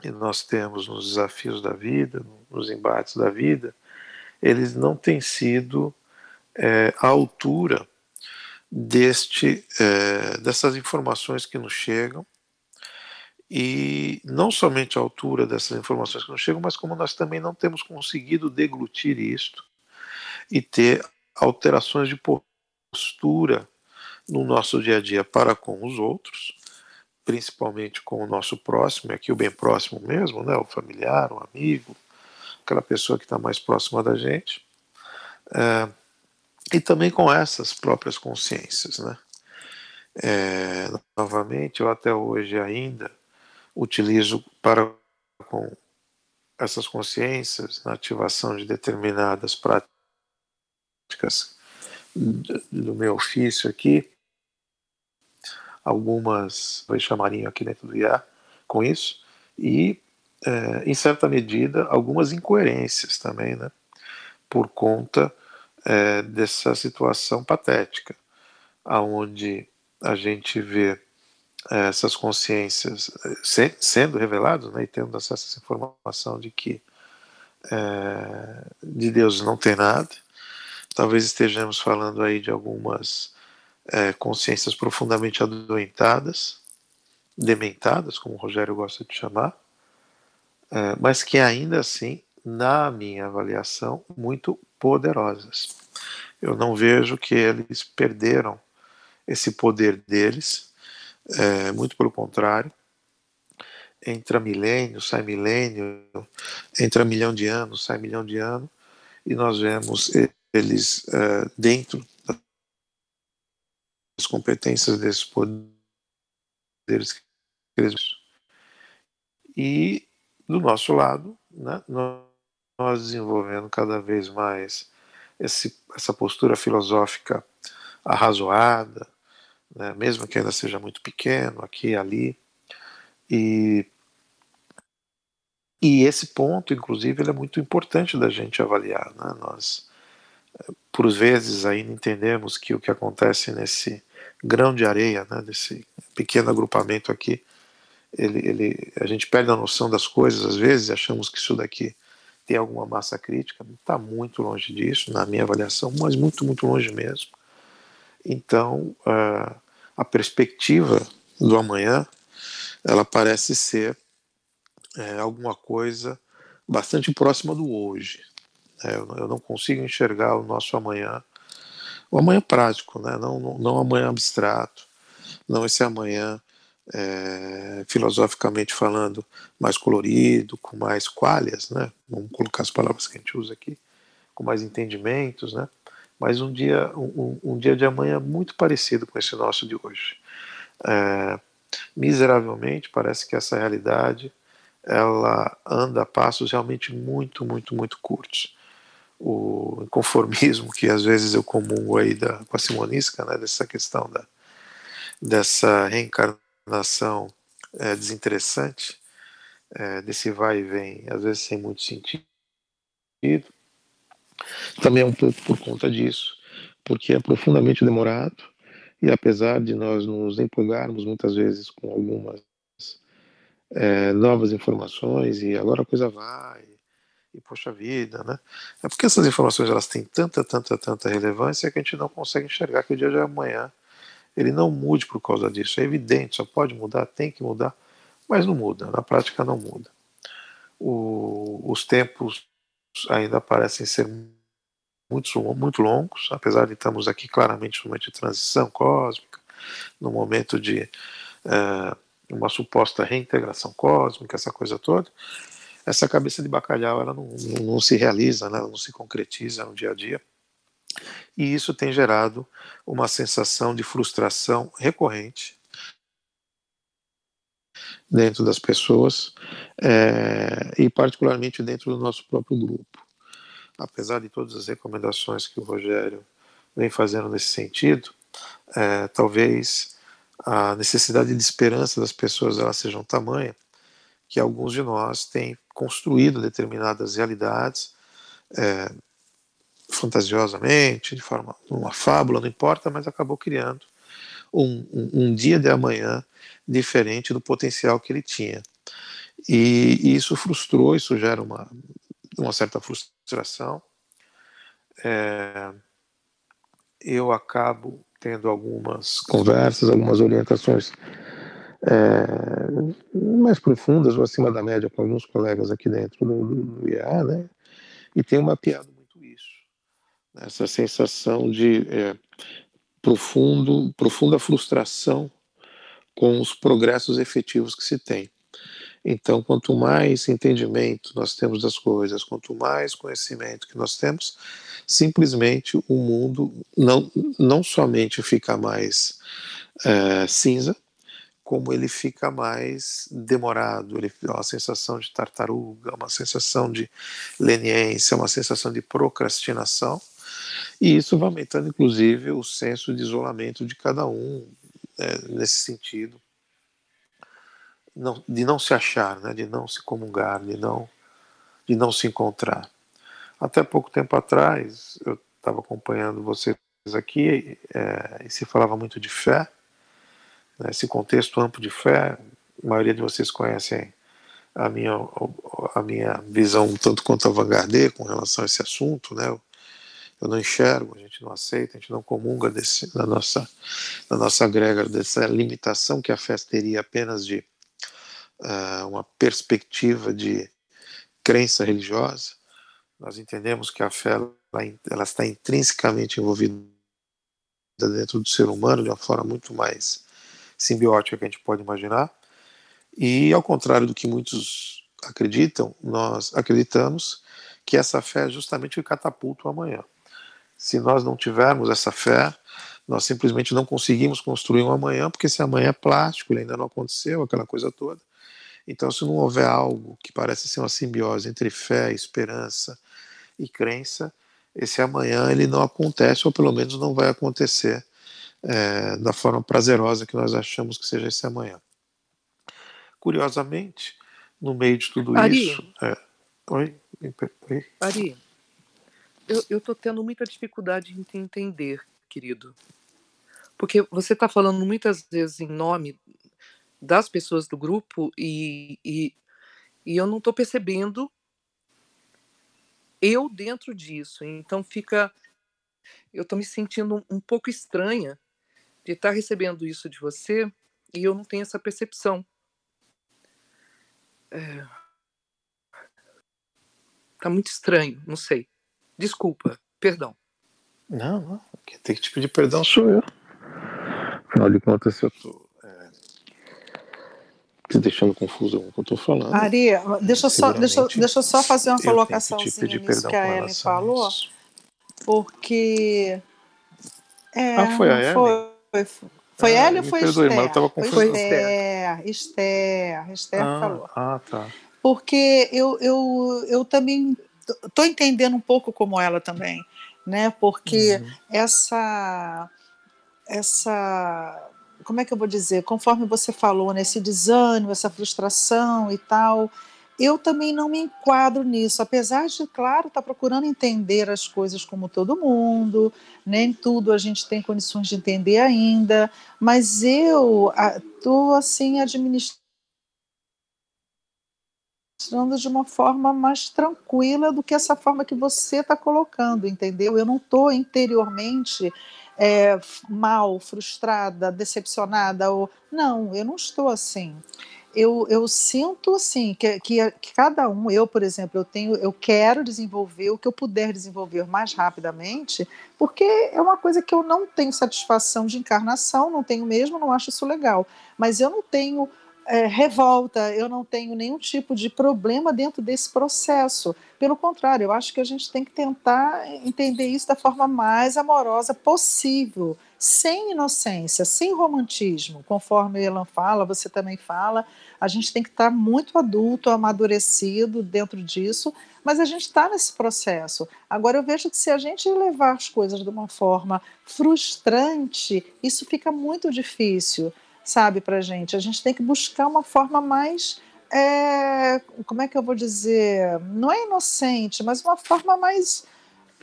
que nós temos nos desafios da vida, nos embates da vida, eles não têm sido é, à altura deste, é, dessas informações que nos chegam e não somente a altura dessas informações que nos chegam, mas como nós também não temos conseguido deglutir isto e ter alterações de postura no nosso dia a dia para com os outros, principalmente com o nosso próximo, aqui o bem próximo mesmo, né, o familiar, o amigo, aquela pessoa que está mais próxima da gente, é, e também com essas próprias consciências, né. É, novamente, eu até hoje ainda utilizo para com essas consciências na ativação de determinadas práticas do meu ofício aqui, algumas chamarinho aqui dentro do IA com isso, e é, em certa medida algumas incoerências também, né, por conta é, dessa situação patética, aonde a gente vê essas consciências eh, sendo revelados né, e tendo acesso a essa informação de que é, de Deus não tem nada, talvez estejamos falando aí de algumas é, consciências profundamente adoentadas, dementadas, como o Rogério gosta de chamar, é, mas que ainda assim, na minha avaliação, muito poderosas. Eu não vejo que eles perderam esse poder deles, é, muito pelo contrário. Entra milênio, sai milênio, entra milhão de anos, sai milhão de anos, e nós vemos eles uh, dentro das competências desses poderes que eles e do nosso lado né, nós desenvolvendo cada vez mais esse, essa postura filosófica arrazoada né, mesmo que ainda seja muito pequeno aqui e ali e e esse ponto, inclusive, ele é muito importante da gente avaliar. Né? Nós por vezes ainda entendemos que o que acontece nesse grão de areia, né, pequeno agrupamento aqui, ele, ele, a gente perde a noção das coisas às vezes, achamos que isso daqui tem alguma massa crítica, está muito longe disso, na minha avaliação, mas muito, muito longe mesmo. Então, uh, a perspectiva do amanhã, ela parece ser é, alguma coisa bastante próxima do hoje. É, eu não consigo enxergar o nosso amanhã, o amanhã prático, né? não, não, não amanhã abstrato, não esse amanhã é, filosoficamente falando mais colorido, com mais qualhas, né? vamos colocar as palavras que a gente usa aqui, com mais entendimentos, né? mas um dia, um, um dia de amanhã muito parecido com esse nosso de hoje. É, miseravelmente, parece que essa realidade ela anda a passos realmente muito, muito, muito curtos o inconformismo que às vezes eu comungo aí da, com a Simonisca, né, dessa questão da, dessa reencarnação é, desinteressante, é, desse vai e vem, às vezes sem muito sentido. Também é um pouco por conta disso, porque é profundamente demorado e apesar de nós nos empolgarmos muitas vezes com algumas é, novas informações e agora a coisa vai, e poxa vida, né? É porque essas informações elas têm tanta, tanta, tanta relevância que a gente não consegue enxergar que o dia de amanhã ele não mude por causa disso. É evidente, só pode mudar, tem que mudar, mas não muda, na prática não muda. O, os tempos ainda parecem ser muito, muito longos, apesar de estarmos aqui claramente no momento de transição cósmica, no momento de uh, uma suposta reintegração cósmica, essa coisa toda, essa cabeça de bacalhau ela não, não, não se realiza, né? ela não se concretiza no dia a dia. E isso tem gerado uma sensação de frustração recorrente dentro das pessoas é, e particularmente dentro do nosso próprio grupo. Apesar de todas as recomendações que o Rogério vem fazendo nesse sentido, é, talvez a necessidade de esperança das pessoas ela seja um tamanha que alguns de nós têm construído determinadas realidades é, fantasiosamente, de forma uma fábula, não importa, mas acabou criando um, um, um, dia de amanhã diferente do potencial que ele tinha. E, e isso frustrou, isso gera uma, uma certa frustração. É, eu acabo tendo algumas conversas, algumas orientações é, mais profundas ou acima da média com alguns colegas aqui dentro do, IEA, né? E tem mapeado muito isso, né? essa sensação de é, profundo, profunda frustração com os progressos efetivos que se tem. Então, quanto mais entendimento nós temos das coisas, quanto mais conhecimento que nós temos, simplesmente o mundo não, não somente fica mais é, cinza, como ele fica mais demorado, ele uma sensação de tartaruga, uma sensação de leniência, uma sensação de procrastinação, e isso vai aumentando inclusive o senso de isolamento de cada um né, nesse sentido, não, de não se achar, né, de não se comungar, de não, de não se encontrar. Até pouco tempo atrás, eu estava acompanhando vocês aqui é, e se falava muito de fé, né, esse contexto amplo de fé, a maioria de vocês conhecem a minha, a minha visão tanto quanto avant com relação a esse assunto, né? eu não enxergo, a gente não aceita, a gente não comunga desse, da, nossa, da nossa grega, dessa limitação que a fé teria apenas de uh, uma perspectiva de crença religiosa. Nós entendemos que a fé ela, ela está intrinsecamente envolvida dentro do ser humano de uma forma muito mais simbiótica que a gente pode imaginar. E ao contrário do que muitos acreditam, nós acreditamos que essa fé é justamente o catapulta amanhã. Se nós não tivermos essa fé, nós simplesmente não conseguimos construir um amanhã, porque esse amanhã é plástico, ele ainda não aconteceu, aquela coisa toda. Então, se não houver algo que parece ser uma simbiose entre fé, esperança e crença, esse amanhã ele não acontece, ou pelo menos não vai acontecer é, da forma prazerosa que nós achamos que seja esse amanhã. Curiosamente, no meio de tudo Ari, isso. É... Oi? Oi? Ari, eu estou tendo muita dificuldade em entender, querido. Porque você está falando muitas vezes em nome das pessoas do grupo e, e, e eu não estou percebendo eu dentro disso. Então fica. Eu estou me sentindo um, um pouco estranha de estar tá recebendo isso de você e eu não tenho essa percepção. É... Tá muito estranho, não sei. Desculpa, perdão. Não, não. Quem tem que te pedir perdão sou eu. Afinal de contas, eu tô é, te deixando confuso com o que eu tô falando. Ari, deixa eu só, deixa, deixa eu só fazer uma colocaçãozinha nisso que a Ellen falou. Porque. É, ah, foi a Ellen? Foi, foi, foi ah, Ellen ou foi perdoe, Esther? Mas eu tava confuso. Foi Esther, Esther, Esther ah, falou. Ah, tá. Porque eu, eu, eu também estou entendendo um pouco como ela também, né? Porque uhum. essa essa como é que eu vou dizer? Conforme você falou, nesse né, desânimo, essa frustração e tal, eu também não me enquadro nisso, apesar de, claro, estar tá procurando entender as coisas como todo mundo, nem tudo a gente tem condições de entender ainda, mas eu estou assim administrando de uma forma mais tranquila do que essa forma que você está colocando, entendeu? Eu não estou interiormente é, mal, frustrada, decepcionada, ou não, eu não estou assim. Eu, eu sinto assim que, que, que, cada um, eu por exemplo, eu tenho, eu quero desenvolver o que eu puder desenvolver mais rapidamente, porque é uma coisa que eu não tenho satisfação de encarnação, não tenho mesmo, não acho isso legal. Mas eu não tenho é, revolta, eu não tenho nenhum tipo de problema dentro desse processo. Pelo contrário, eu acho que a gente tem que tentar entender isso da forma mais amorosa possível, sem inocência, sem romantismo. Conforme o Elan fala, você também fala, a gente tem que estar muito adulto, amadurecido dentro disso, mas a gente está nesse processo. Agora, eu vejo que se a gente levar as coisas de uma forma frustrante, isso fica muito difícil sabe, para gente. A gente tem que buscar uma forma mais, é, como é que eu vou dizer, não é inocente, mas uma forma mais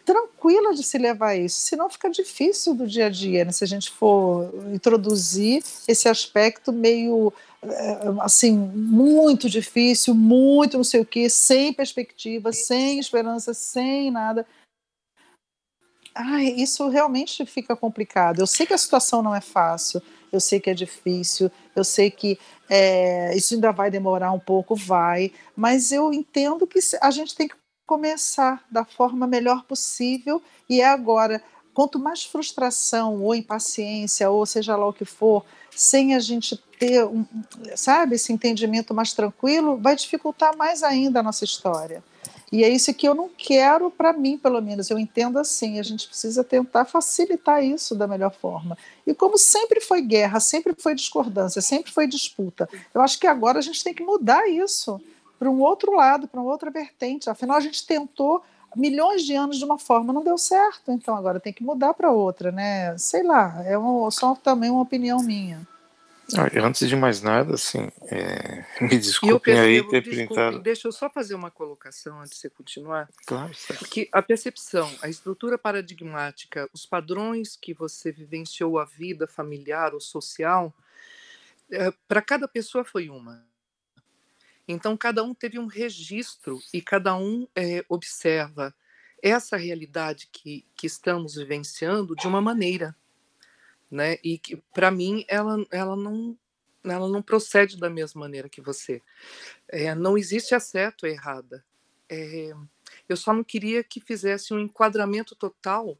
tranquila de se levar isso, senão fica difícil do dia a dia, né? se a gente for introduzir esse aspecto meio é, assim, muito difícil, muito não sei o que, sem perspectiva, sem esperança, sem nada. Ai, isso realmente fica complicado. Eu sei que a situação não é fácil, eu sei que é difícil, eu sei que é, isso ainda vai demorar um pouco, vai, mas eu entendo que a gente tem que começar da forma melhor possível e é agora. Quanto mais frustração ou impaciência, ou seja lá o que for, sem a gente ter, um, sabe, esse entendimento mais tranquilo, vai dificultar mais ainda a nossa história. E é isso que eu não quero para mim, pelo menos. Eu entendo assim. A gente precisa tentar facilitar isso da melhor forma. E como sempre foi guerra, sempre foi discordância, sempre foi disputa, eu acho que agora a gente tem que mudar isso para um outro lado, para uma outra vertente. Afinal, a gente tentou milhões de anos de uma forma, não deu certo. Então agora tem que mudar para outra, né? Sei lá, é uma, só também uma opinião minha. Ah, antes de mais nada, assim, é... me desculpem aí ter printado. Deixa eu só fazer uma colocação antes de você continuar. Claro, certo. Porque a percepção, a estrutura paradigmática, os padrões que você vivenciou a vida familiar ou social, é, para cada pessoa foi uma. Então, cada um teve um registro e cada um é, observa essa realidade que, que estamos vivenciando de uma maneira, né? E que para mim ela, ela não ela não procede da mesma maneira que você. É, não existe a ou errada. É, eu só não queria que fizesse um enquadramento total,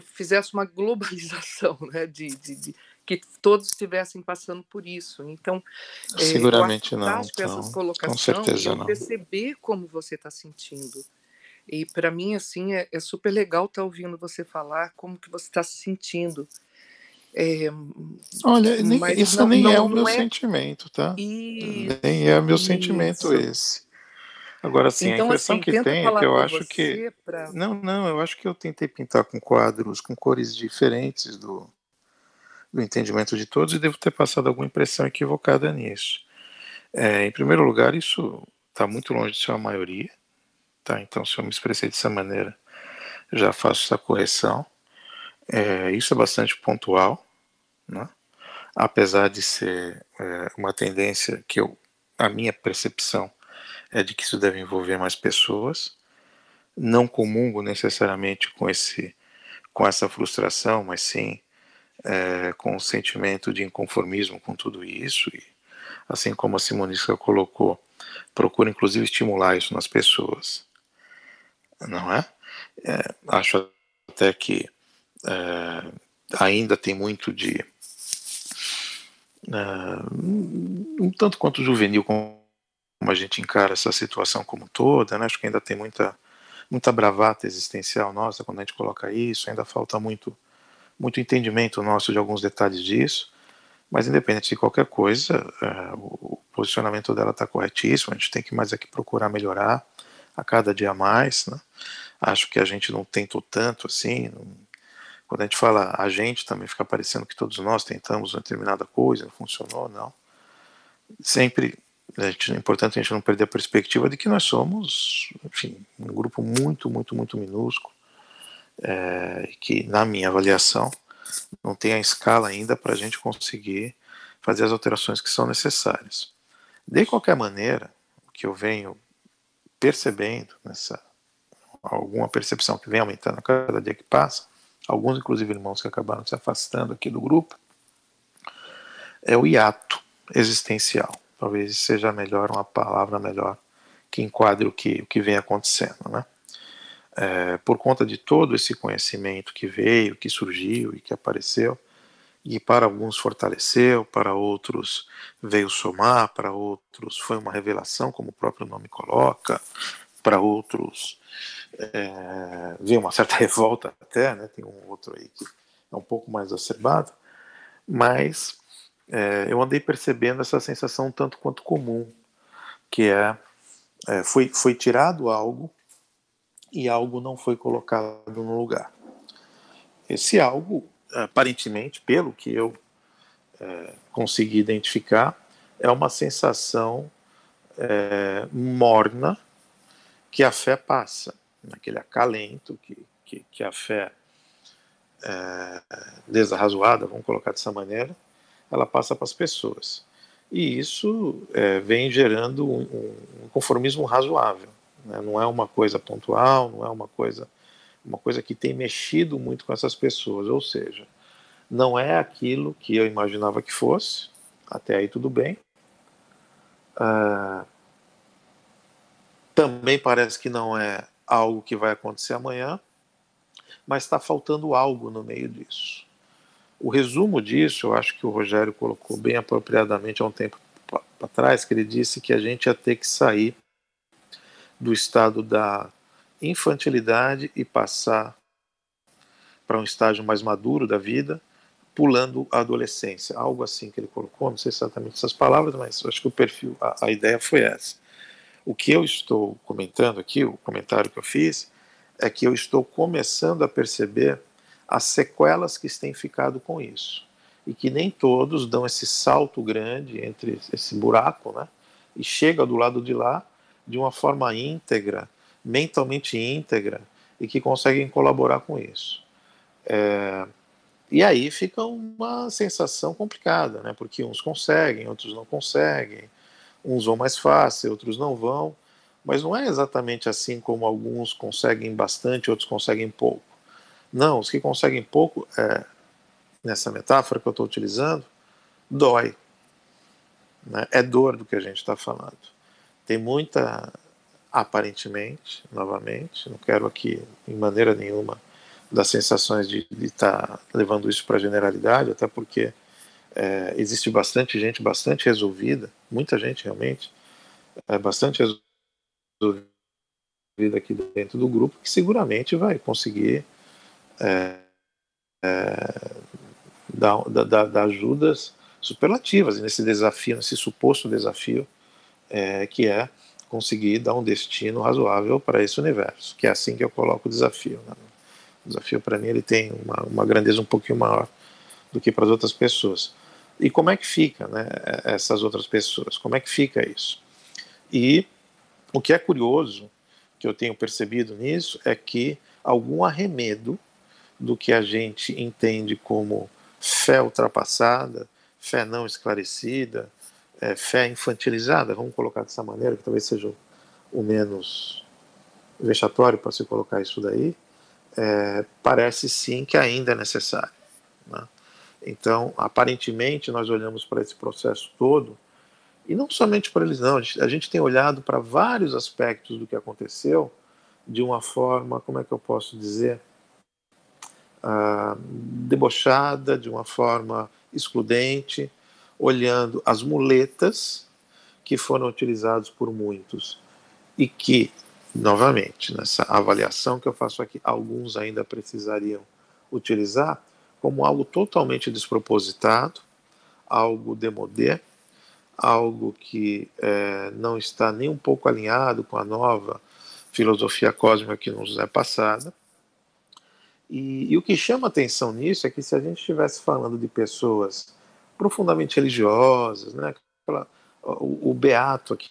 fizesse uma globalização, né? De, de, de que todos estivessem passando por isso. Então, é, seguramente não. Então, essa colocação com certeza não. perceber como você está sentindo. E para mim, assim, é, é, super legal estar tá ouvindo você falar como que você está se sentindo. É, Olha, nem, isso não, nem não, é o meu é... sentimento, tá? E... Nem é o meu isso. sentimento esse. Agora, sim, então, a impressão assim, que tem é que eu acho que. Pra... Não, não, eu acho que eu tentei pintar com quadros com cores diferentes do, do entendimento de todos e devo ter passado alguma impressão equivocada nisso. É, em primeiro lugar, isso está muito longe de ser a maioria. Tá? Então, se eu me expressei dessa maneira, já faço essa correção. É, isso é bastante pontual né? apesar de ser é, uma tendência que eu, a minha percepção é de que isso deve envolver mais pessoas. Não comungo necessariamente com esse, com essa frustração, mas sim é, com o sentimento de inconformismo com tudo isso. E, assim como a Simonisca colocou, procura inclusive estimular isso nas pessoas, não é? é acho até que é, ainda tem muito de um tanto quanto juvenil como a gente encara essa situação como toda, né? acho que ainda tem muita, muita bravata existencial nossa quando a gente coloca isso, ainda falta muito, muito entendimento nosso de alguns detalhes disso, mas independente de qualquer coisa, uh, o posicionamento dela está corretíssimo, a gente tem que mais aqui procurar melhorar a cada dia mais, né? acho que a gente não tentou tanto assim, quando a gente fala a gente, também fica parecendo que todos nós tentamos uma determinada coisa, não funcionou, não. Sempre é importante a gente não perder a perspectiva de que nós somos, enfim, um grupo muito, muito, muito minúsculo, é, que, na minha avaliação, não tem a escala ainda para a gente conseguir fazer as alterações que são necessárias. De qualquer maneira, o que eu venho percebendo nessa alguma percepção que vem aumentando a cada dia que passa, alguns inclusive irmãos que acabaram se afastando aqui do grupo, é o hiato existencial. Talvez seja melhor uma palavra melhor que enquadre o que, o que vem acontecendo, né? É, por conta de todo esse conhecimento que veio, que surgiu e que apareceu, e para alguns fortaleceu, para outros veio somar, para outros foi uma revelação, como o próprio nome coloca, para outros é, vê uma certa revolta até, né? tem um outro aí que é um pouco mais acerbado, mas é, eu andei percebendo essa sensação tanto quanto comum, que é, é, foi, foi tirado algo e algo não foi colocado no lugar. Esse algo, aparentemente, pelo que eu é, consegui identificar, é uma sensação é, morna que a fé passa naquele acalento que, que, que a fé é, desarrazoada, vamos colocar dessa maneira, ela passa para as pessoas. E isso é, vem gerando um, um conformismo razoável. Né? Não é uma coisa pontual, não é uma coisa, uma coisa que tem mexido muito com essas pessoas. Ou seja, não é aquilo que eu imaginava que fosse, até aí tudo bem. Uh, também parece que não é algo que vai acontecer amanhã, mas está faltando algo no meio disso. O resumo disso, eu acho que o Rogério colocou bem apropriadamente há um tempo para trás, que ele disse que a gente ia ter que sair do estado da infantilidade e passar para um estágio mais maduro da vida, pulando a adolescência. Algo assim que ele colocou, não sei exatamente essas palavras, mas acho que o perfil, a, a ideia foi essa. O que eu estou comentando aqui, o comentário que eu fiz, é que eu estou começando a perceber as sequelas que têm ficado com isso. E que nem todos dão esse salto grande entre esse buraco, né? E chega do lado de lá de uma forma íntegra, mentalmente íntegra, e que conseguem colaborar com isso. É, e aí fica uma sensação complicada, né? Porque uns conseguem, outros não conseguem uns vão mais fácil, outros não vão, Mas não é exatamente assim como alguns conseguem bastante, outros conseguem pouco. Não, os que conseguem pouco, é, nessa metáfora que eu estou utilizando, dói. Né? É dor do que a gente está falando. Tem muita, aparentemente, novamente, não quero aqui, em maneira nenhuma, das sensações de estar tá levando isso para generalidade, até porque é, existe bastante gente bastante resolvida, muita gente realmente, é, bastante resolvida aqui dentro do grupo, que seguramente vai conseguir é, é, dar, dar, dar, ajudas superlativas nesse desafio, nesse suposto desafio, é, que é conseguir dar um destino razoável para esse universo, que é assim que eu coloco o desafio. Né? O desafio para mim ele tem uma, uma grandeza um pouquinho maior do que para as outras pessoas. E como é que fica, né, essas outras pessoas? Como é que fica isso? E o que é curioso, que eu tenho percebido nisso, é que algum arremedo do que a gente entende como fé ultrapassada, fé não esclarecida, é, fé infantilizada, vamos colocar dessa maneira, que talvez seja o menos vexatório para se colocar isso daí, é, parece sim que ainda é necessário. Né? Então, aparentemente, nós olhamos para esse processo todo, e não somente para eles, não, a gente, a gente tem olhado para vários aspectos do que aconteceu de uma forma, como é que eu posso dizer, uh, debochada, de uma forma excludente, olhando as muletas que foram utilizadas por muitos e que, novamente, nessa avaliação que eu faço aqui, alguns ainda precisariam utilizar, como algo totalmente despropositado, algo demodé, algo que é, não está nem um pouco alinhado com a nova filosofia cósmica que nos é passada. E, e o que chama atenção nisso é que se a gente estivesse falando de pessoas profundamente religiosas, né, o, o beato aqui,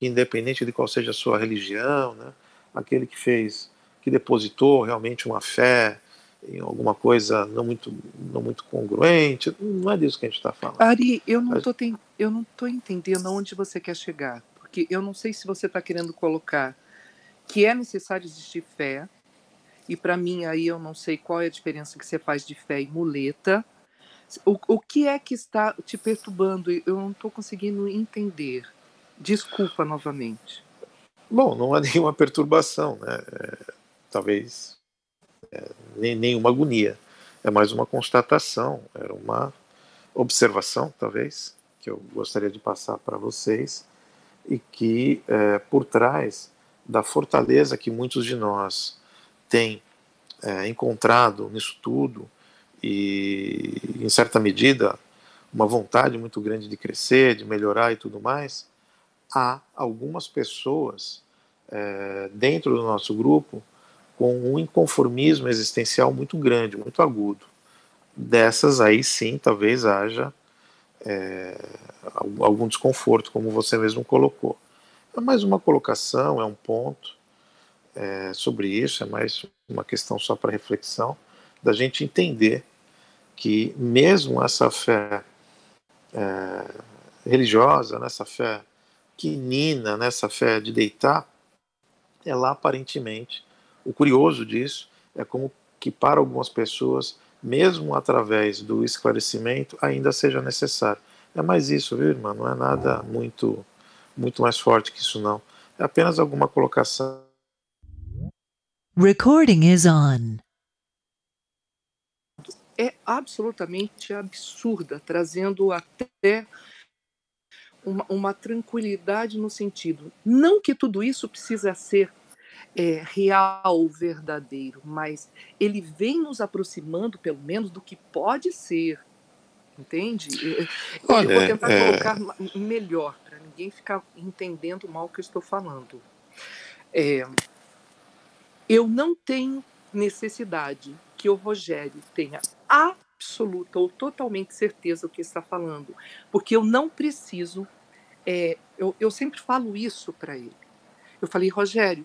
independente de qual seja a sua religião, né, aquele que fez, que depositou realmente uma fé em alguma coisa não muito, não muito congruente. Não é disso que a gente está falando. Ari, eu não estou eu não tô entendendo aonde você quer chegar, porque eu não sei se você está querendo colocar que é necessário existir fé, e para mim aí eu não sei qual é a diferença que você faz de fé e muleta. O, o que é que está te perturbando? Eu não estou conseguindo entender. Desculpa novamente. Bom, não há nenhuma perturbação, né? É, talvez é, nem, nenhuma agonia. É mais uma constatação, era uma observação, talvez, que eu gostaria de passar para vocês, e que é, por trás da fortaleza que muitos de nós têm é, encontrado nisso tudo, e em certa medida uma vontade muito grande de crescer, de melhorar e tudo mais, há algumas pessoas é, dentro do nosso grupo com um inconformismo existencial muito grande, muito agudo. Dessas aí sim, talvez haja é, algum desconforto, como você mesmo colocou. É mais uma colocação, é um ponto é, sobre isso, é mais uma questão só para reflexão, da gente entender que mesmo essa fé é, religiosa, nessa fé quinina, nessa fé de deitar, ela aparentemente o curioso disso é como que para algumas pessoas, mesmo através do esclarecimento, ainda seja necessário. É mais isso, viu, irmã? Não é nada muito, muito mais forte que isso, não. É apenas alguma colocação. Recording is on. É absolutamente absurda, trazendo até uma, uma tranquilidade no sentido. Não que tudo isso precisa ser é, real, verdadeiro, mas ele vem nos aproximando, pelo menos, do que pode ser. Entende? Olha, eu vou tentar é... colocar melhor, para ninguém ficar entendendo mal o que eu estou falando. É, eu não tenho necessidade que o Rogério tenha absoluta ou totalmente certeza do que está falando, porque eu não preciso. É, eu, eu sempre falo isso para ele. Eu falei, Rogério,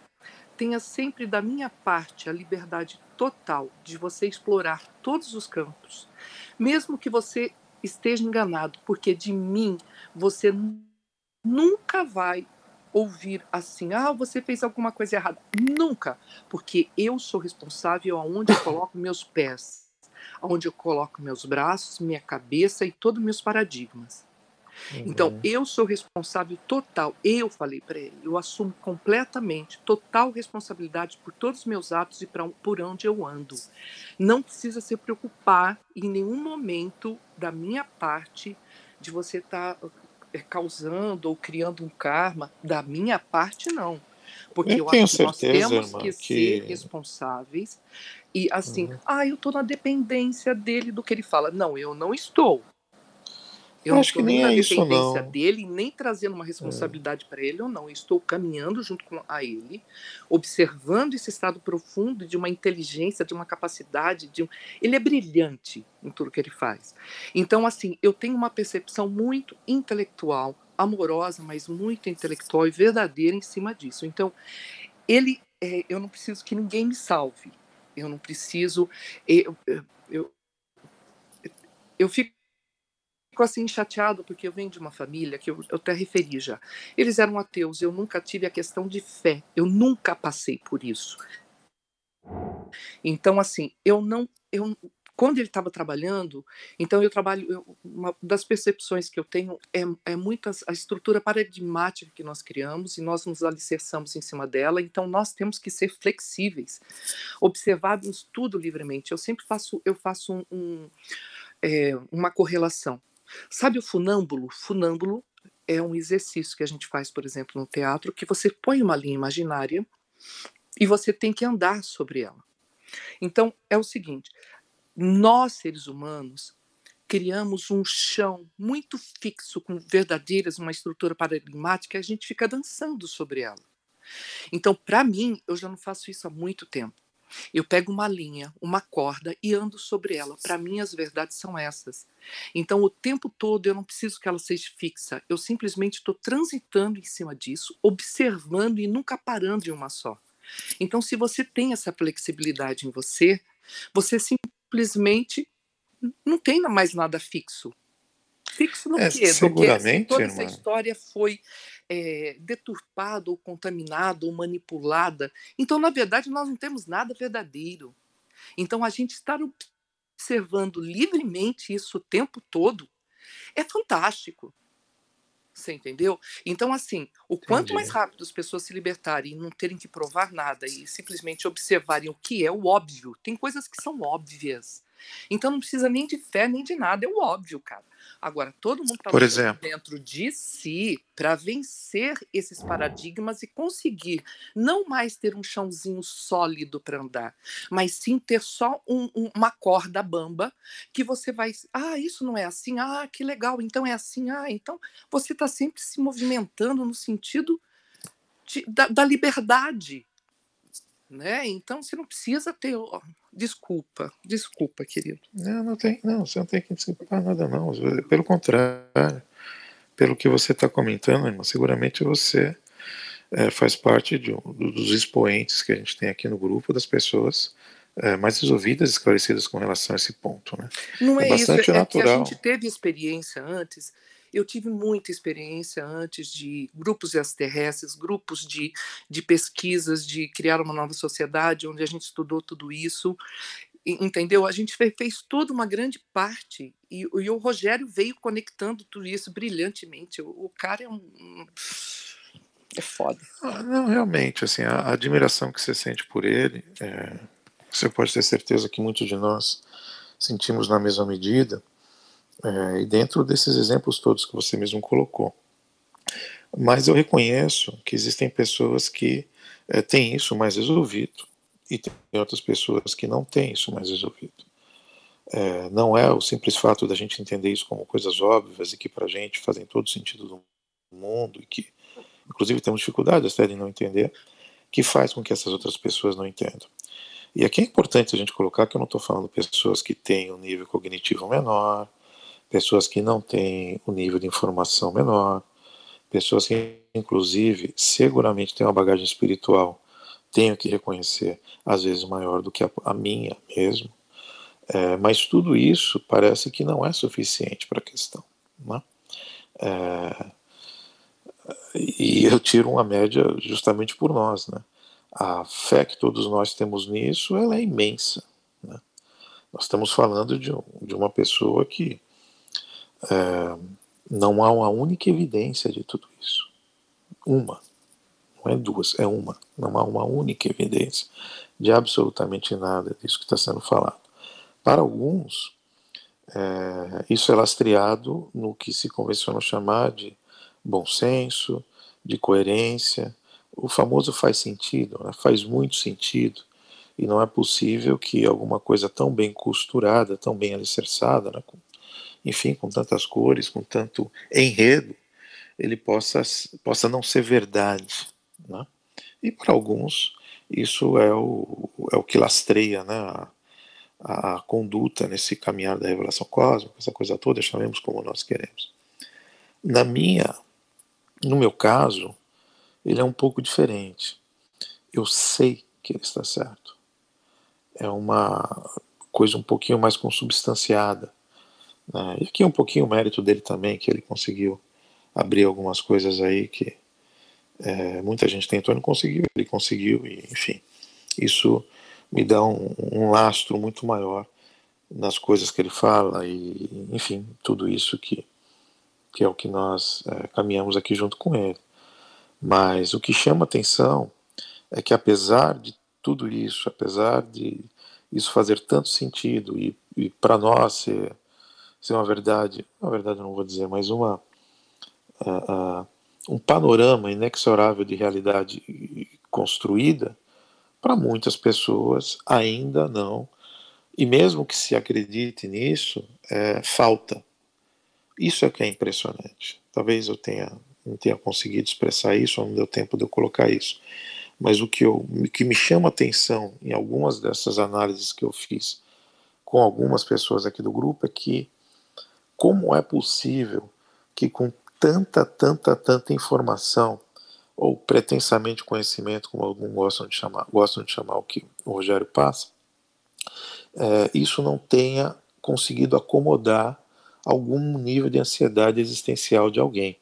tenha sempre da minha parte a liberdade total de você explorar todos os campos, mesmo que você esteja enganado, porque de mim você nunca vai ouvir assim, ah, você fez alguma coisa errada. Nunca, porque eu sou responsável aonde eu coloco meus pés, aonde eu coloco meus braços, minha cabeça e todos meus paradigmas. Então, uhum. Então, eu sou responsável total. Eu falei para ele, eu assumo completamente, total responsabilidade por todos os meus atos e pra, por onde eu ando. Não precisa se preocupar em nenhum momento da minha parte de você estar tá é, causando ou criando um karma. Da minha parte, não. Porque eu, eu acho que nós temos irmã, que, que, ser responsáveis. E assim, uhum. ah, eu estou na dependência dele do que ele fala. Não, eu não estou. Eu, acho que nem é isso não. dele, nem trazendo uma responsabilidade é. para ele ou não. Eu estou caminhando junto com a ele, observando esse estado profundo de uma inteligência, de uma capacidade, de um... ele é brilhante em tudo que ele faz. Então, assim, eu tenho uma percepção muito intelectual, amorosa, mas muito intelectual e verdadeira em cima disso. Então, ele, é, eu não preciso que ninguém me salve. Eu não preciso, eu, eu, eu, eu fico fico assim chateado porque eu venho de uma família que eu, eu até referi já. Eles eram ateus, eu nunca tive a questão de fé, eu nunca passei por isso. Então, assim, eu não. Eu, quando ele estava trabalhando, então eu trabalho. Eu, uma das percepções que eu tenho é, é muito a estrutura paradigmática que nós criamos e nós nos alicerçamos em cima dela, então nós temos que ser flexíveis, observarmos tudo livremente. Eu sempre faço, eu faço um, um é, uma correlação. Sabe o funâmbulo? Funâmbulo é um exercício que a gente faz, por exemplo, no teatro, que você põe uma linha imaginária e você tem que andar sobre ela. Então, é o seguinte: nós, seres humanos, criamos um chão muito fixo, com verdadeiras, uma estrutura paradigmática, e a gente fica dançando sobre ela. Então, para mim, eu já não faço isso há muito tempo. Eu pego uma linha, uma corda e ando sobre ela. Para mim, as verdades são essas. Então, o tempo todo eu não preciso que ela seja fixa. Eu simplesmente estou transitando em cima disso, observando e nunca parando em uma só. Então, se você tem essa flexibilidade em você, você simplesmente não tem mais nada fixo. Fixo no é, quê? Seguramente, Porque toda essa história foi é, deturpada ou contaminada ou manipulada. Então, na verdade, nós não temos nada verdadeiro. Então, a gente estar observando livremente isso o tempo todo é fantástico. Você entendeu? Então, assim, o quanto Entendi. mais rápido as pessoas se libertarem e não terem que provar nada e simplesmente observarem o que é o óbvio, tem coisas que são óbvias. Então não precisa nem de fé nem de nada, é o óbvio, cara. Agora, todo mundo está dentro de si para vencer esses paradigmas e conseguir não mais ter um chãozinho sólido para andar, mas sim ter só um, um, uma corda bamba que você vai. Ah, isso não é assim? Ah, que legal, então é assim. Ah, então você está sempre se movimentando no sentido de, da, da liberdade. Né? Então você não precisa ter Desculpa, desculpa, querido. Não, não tem, não, você não tem que desculpar nada, não. Pelo contrário, pelo que você está comentando, irmão, seguramente você é, faz parte de um, dos expoentes que a gente tem aqui no grupo das pessoas é, mais resolvidas, esclarecidas com relação a esse ponto, né? Não é, é isso, é natural. que a gente teve experiência antes eu tive muita experiência antes de grupos extraterrestres, grupos de, de pesquisas, de criar uma nova sociedade, onde a gente estudou tudo isso. Entendeu? A gente fez, toda uma grande parte e, e, o Rogério veio conectando tudo isso brilhantemente. O, o cara é um. É foda. Ah, não, realmente, assim, a, admiração que você sente por ele, é, você pode ter certeza que muitos de nós sentimos na mesma medida. É, e dentro desses exemplos todos que você mesmo colocou. Mas eu reconheço que existem pessoas que é, têm isso mais resolvido e tem outras pessoas que não têm isso mais resolvido. É, não é o simples fato da gente entender isso como coisas óbvias e que para a gente fazem todo sentido do mundo e que, inclusive, temos dificuldades até de não entender, que faz com que essas outras pessoas não entendam. E aqui é importante a gente colocar que eu não estou falando pessoas que têm um nível cognitivo menor, pessoas que não têm o um nível de informação menor, pessoas que, inclusive, seguramente têm uma bagagem espiritual, tenho que reconhecer, às vezes maior do que a, a minha mesmo. É, mas tudo isso parece que não é suficiente para a questão. Né? É, E eu tiro uma média justamente por nós, né? A fé que todos nós temos nisso, ela é imensa. Né? Nós estamos falando de, de uma pessoa que não há uma única evidência de tudo isso. Uma, não é duas, é uma. Não há uma única evidência de absolutamente nada disso que está sendo falado. Para alguns, é, isso é lastreado no que se convenciona chamar de bom senso, de coerência. O famoso faz sentido, né? faz muito sentido. E não é possível que alguma coisa tão bem costurada, tão bem alicerçada, né? Enfim, com tantas cores, com tanto enredo, ele possa, possa não ser verdade. Né? E para alguns, isso é o, é o que lastreia né? a, a conduta nesse caminhar da revelação cósmica, essa coisa toda, chamemos como nós queremos. Na minha, no meu caso, ele é um pouco diferente. Eu sei que ele está certo. É uma coisa um pouquinho mais consubstanciada. Né? E aqui é um pouquinho o mérito dele também, que ele conseguiu abrir algumas coisas aí que é, muita gente tentou e não conseguiu, ele conseguiu, e, enfim, isso me dá um, um lastro muito maior nas coisas que ele fala e, enfim, tudo isso que, que é o que nós é, caminhamos aqui junto com ele. Mas o que chama atenção é que, apesar de tudo isso, apesar de isso fazer tanto sentido e, e para nós ser, ser uma verdade, uma verdade eu não vou dizer, mas uma, uh, uh, um panorama inexorável de realidade construída, para muitas pessoas ainda não. E mesmo que se acredite nisso, é, falta. Isso é que é impressionante. Talvez eu tenha não tenha conseguido expressar isso, ou não deu tempo de eu colocar isso. Mas o que, eu, que me chama atenção em algumas dessas análises que eu fiz com algumas pessoas aqui do grupo é que como é possível que com tanta, tanta, tanta informação ou pretensamente conhecimento, como alguns gostam de chamar, gostam de chamar o que o Rogério passa, é, isso não tenha conseguido acomodar algum nível de ansiedade existencial de alguém.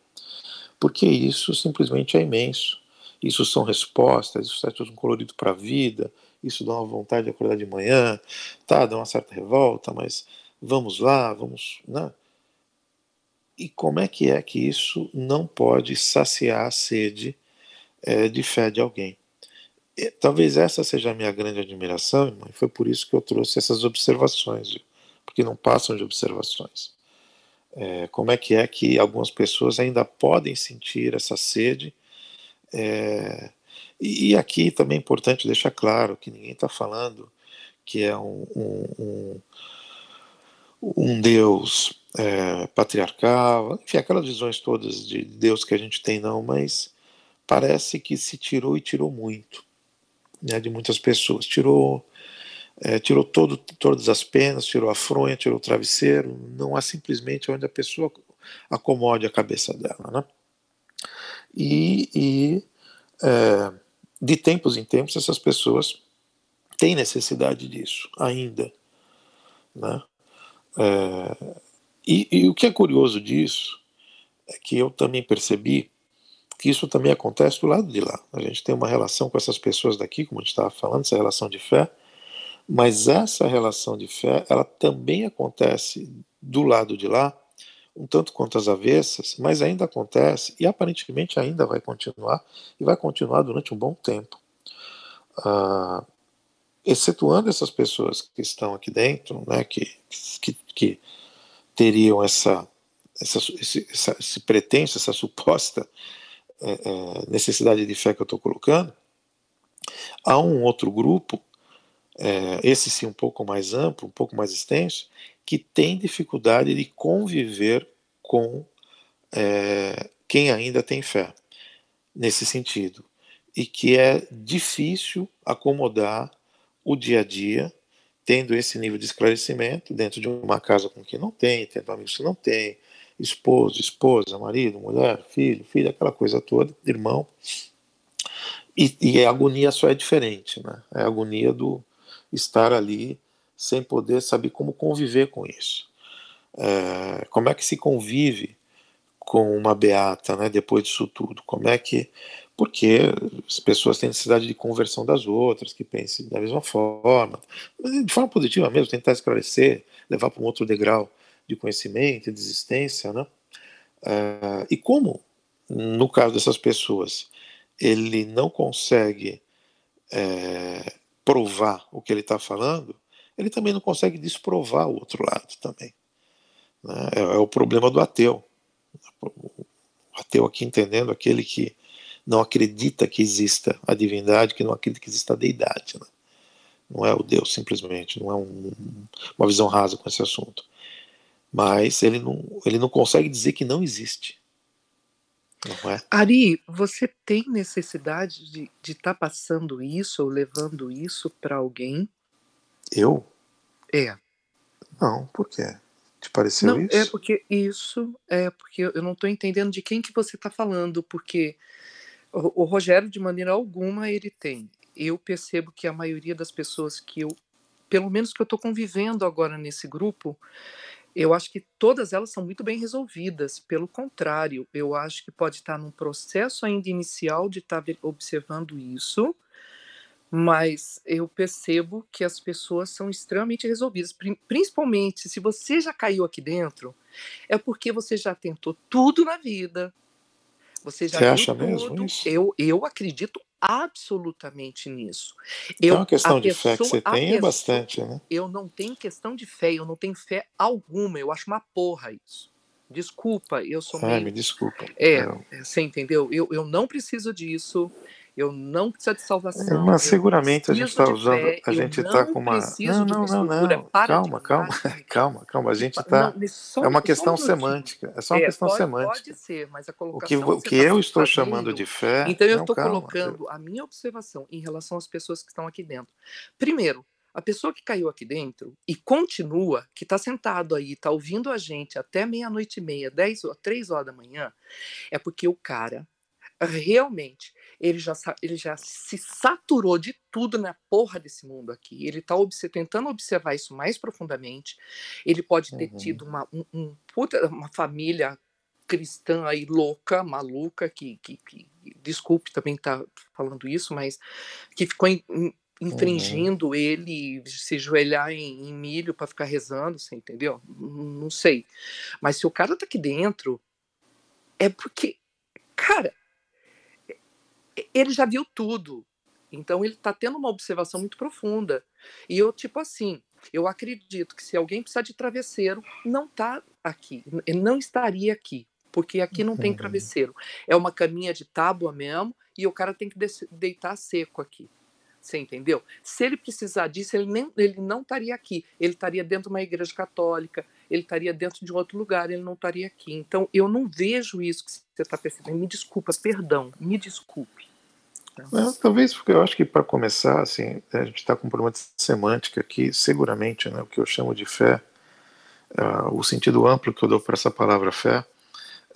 Porque isso simplesmente é imenso. Isso são respostas, isso traz todo um colorido para a vida, isso dá uma vontade de acordar de manhã, tá, dá uma certa revolta, mas vamos lá, vamos, né? E como é que é que isso não pode saciar a sede é, de fé de alguém. E, talvez essa seja a minha grande admiração, irmão, e foi por isso que eu trouxe essas observações, porque não passam de observações. É, como é que é que algumas pessoas ainda podem sentir essa sede? É, e, e, aqui também é importante deixar claro que ninguém está falando que é um, um, um, um Deus é, patriarcal, enfim, aquelas visões todas de Deus que a gente tem, não, mas parece que se tirou e tirou muito né, de muitas pessoas. Tirou, é, tirou todo, todas as penas, tirou a fronha, tirou o travesseiro. Não há simplesmente onde a pessoa acomode a cabeça dela. Né? E, e é, de tempos em tempos essas pessoas têm necessidade disso ainda. Né? É, e, e o que é curioso disso é que eu também percebi que isso também acontece do lado de lá. A gente tem uma relação com essas pessoas daqui, como a gente estava falando, essa relação de fé, mas essa relação de fé, ela também acontece do lado de lá, um tanto quanto as avessas, mas ainda acontece e aparentemente ainda vai continuar e vai continuar durante um bom tempo. Ah, excetuando essas pessoas que estão aqui dentro, né, que, que, que teriam essa, essa, esse, essa, esse pretenso, essa suposta é, é, necessidade de fé que eu estou colocando, há um outro grupo, é, esse sim um pouco mais amplo, um pouco mais extenso, que tem dificuldade de conviver com é, quem ainda tem fé, nesse sentido, e que é difícil acomodar o dia a dia tendo esse nível de esclarecimento dentro de uma casa com quem não tem, tendo amigos que não tem, esposo, esposa, marido, mulher, filho, filha, aquela coisa toda, irmão. E, e a agonia só é diferente, né? É a agonia do estar ali sem poder saber como conviver com isso. É, como é que se convive com uma beata, né, depois disso tudo? Como é que porque as pessoas têm necessidade de conversão das outras, que pensem da mesma forma, de forma positiva mesmo, tentar esclarecer, levar para um outro degrau de conhecimento, de existência, né? Uh, e como, no caso dessas pessoas, ele não consegue é, provar o que ele está falando, ele também não consegue desprovar o outro lado também. Né? É, é, o problema do ateu. O ateu aqui entendendo aquele que não acredita que exista a divindade, que não acredita que exista a deidade. Né? Não é o Deus, simplesmente, não é um, uma visão rasa com esse assunto. Mas ele não, ele não consegue dizer que não existe. Não é? Ari, você tem necessidade de estar de tá passando isso ou levando isso para alguém? Eu? É. Não, por quê? Te pareceu não, isso? É porque isso, é porque eu não estou entendendo de quem que você está falando, porque o, Rogério, de maneira alguma, ele tem. Eu percebo que a maioria das pessoas que eu, pelo menos que eu estou convivendo agora nesse grupo, eu acho que todas elas são muito bem resolvidas. Pelo contrário, eu acho que pode estar num processo ainda inicial de estar observando isso, mas eu percebo que as pessoas são extremamente resolvidas. Principalmente se você já caiu aqui dentro, é porque você já tentou tudo na vida, você já Você acha tudo. mesmo isso? Eu, eu acredito absolutamente nisso. Eu, então, a questão a de pessoa, fé que você tem é pessoa, é bastante, né? Eu não tenho questão de fé, eu não tenho fé alguma. Eu acho uma porra isso. Desculpa, eu sou ah, meio... me desculpa. É, eu... você entendeu? Eu, eu não preciso disso eu não preciso de salvação. Mas seguramente a gente está usando, fé, a gente está com uma. Não, não, não, não. Calma, calma, calma, calma. A gente está. É uma questão semântica. É só uma é, questão pode, semântica. Pode ser, mas a colocação. O que, o que, tá eu estou chamando de fé. Então eu estou colocando a minha observação em relação às pessoas que estão aqui dentro. Primeiro, a pessoa que caiu aqui dentro e continua, que está sentado aí, está ouvindo a gente até meia-noite e meia, dez, três horas da manhã, é porque o cara realmente ele já, ele já se saturou de tudo na porra desse mundo aqui. Ele está obse tentando observar isso mais profundamente. Ele pode ter uhum. tido uma, um, um, uma família cristã aí louca, maluca, que, que, que desculpe também estar tá falando isso, mas que ficou in, in, infringindo uhum. ele se ajoelhar em, em milho para ficar rezando, você entendeu? Não sei. Mas se o cara tá aqui dentro, é porque, cara, ele já viu tudo. Então ele está tendo uma observação muito profunda. E eu, tipo assim, eu acredito que se alguém precisar de travesseiro, não está aqui, não estaria aqui, porque aqui não tem travesseiro. É uma caminha de tábua mesmo, e o cara tem que deitar seco aqui. Você entendeu? Se ele precisar disso, ele, nem, ele não estaria aqui. Ele estaria dentro de uma igreja católica, ele estaria dentro de outro lugar, ele não estaria aqui. Então, eu não vejo isso que você está percebendo. Me desculpa, perdão, me desculpe. É, talvez porque eu acho que para começar, assim, a gente está com um problema de semântica aqui, seguramente, né, o que eu chamo de fé, uh, o sentido amplo que eu dou para essa palavra fé,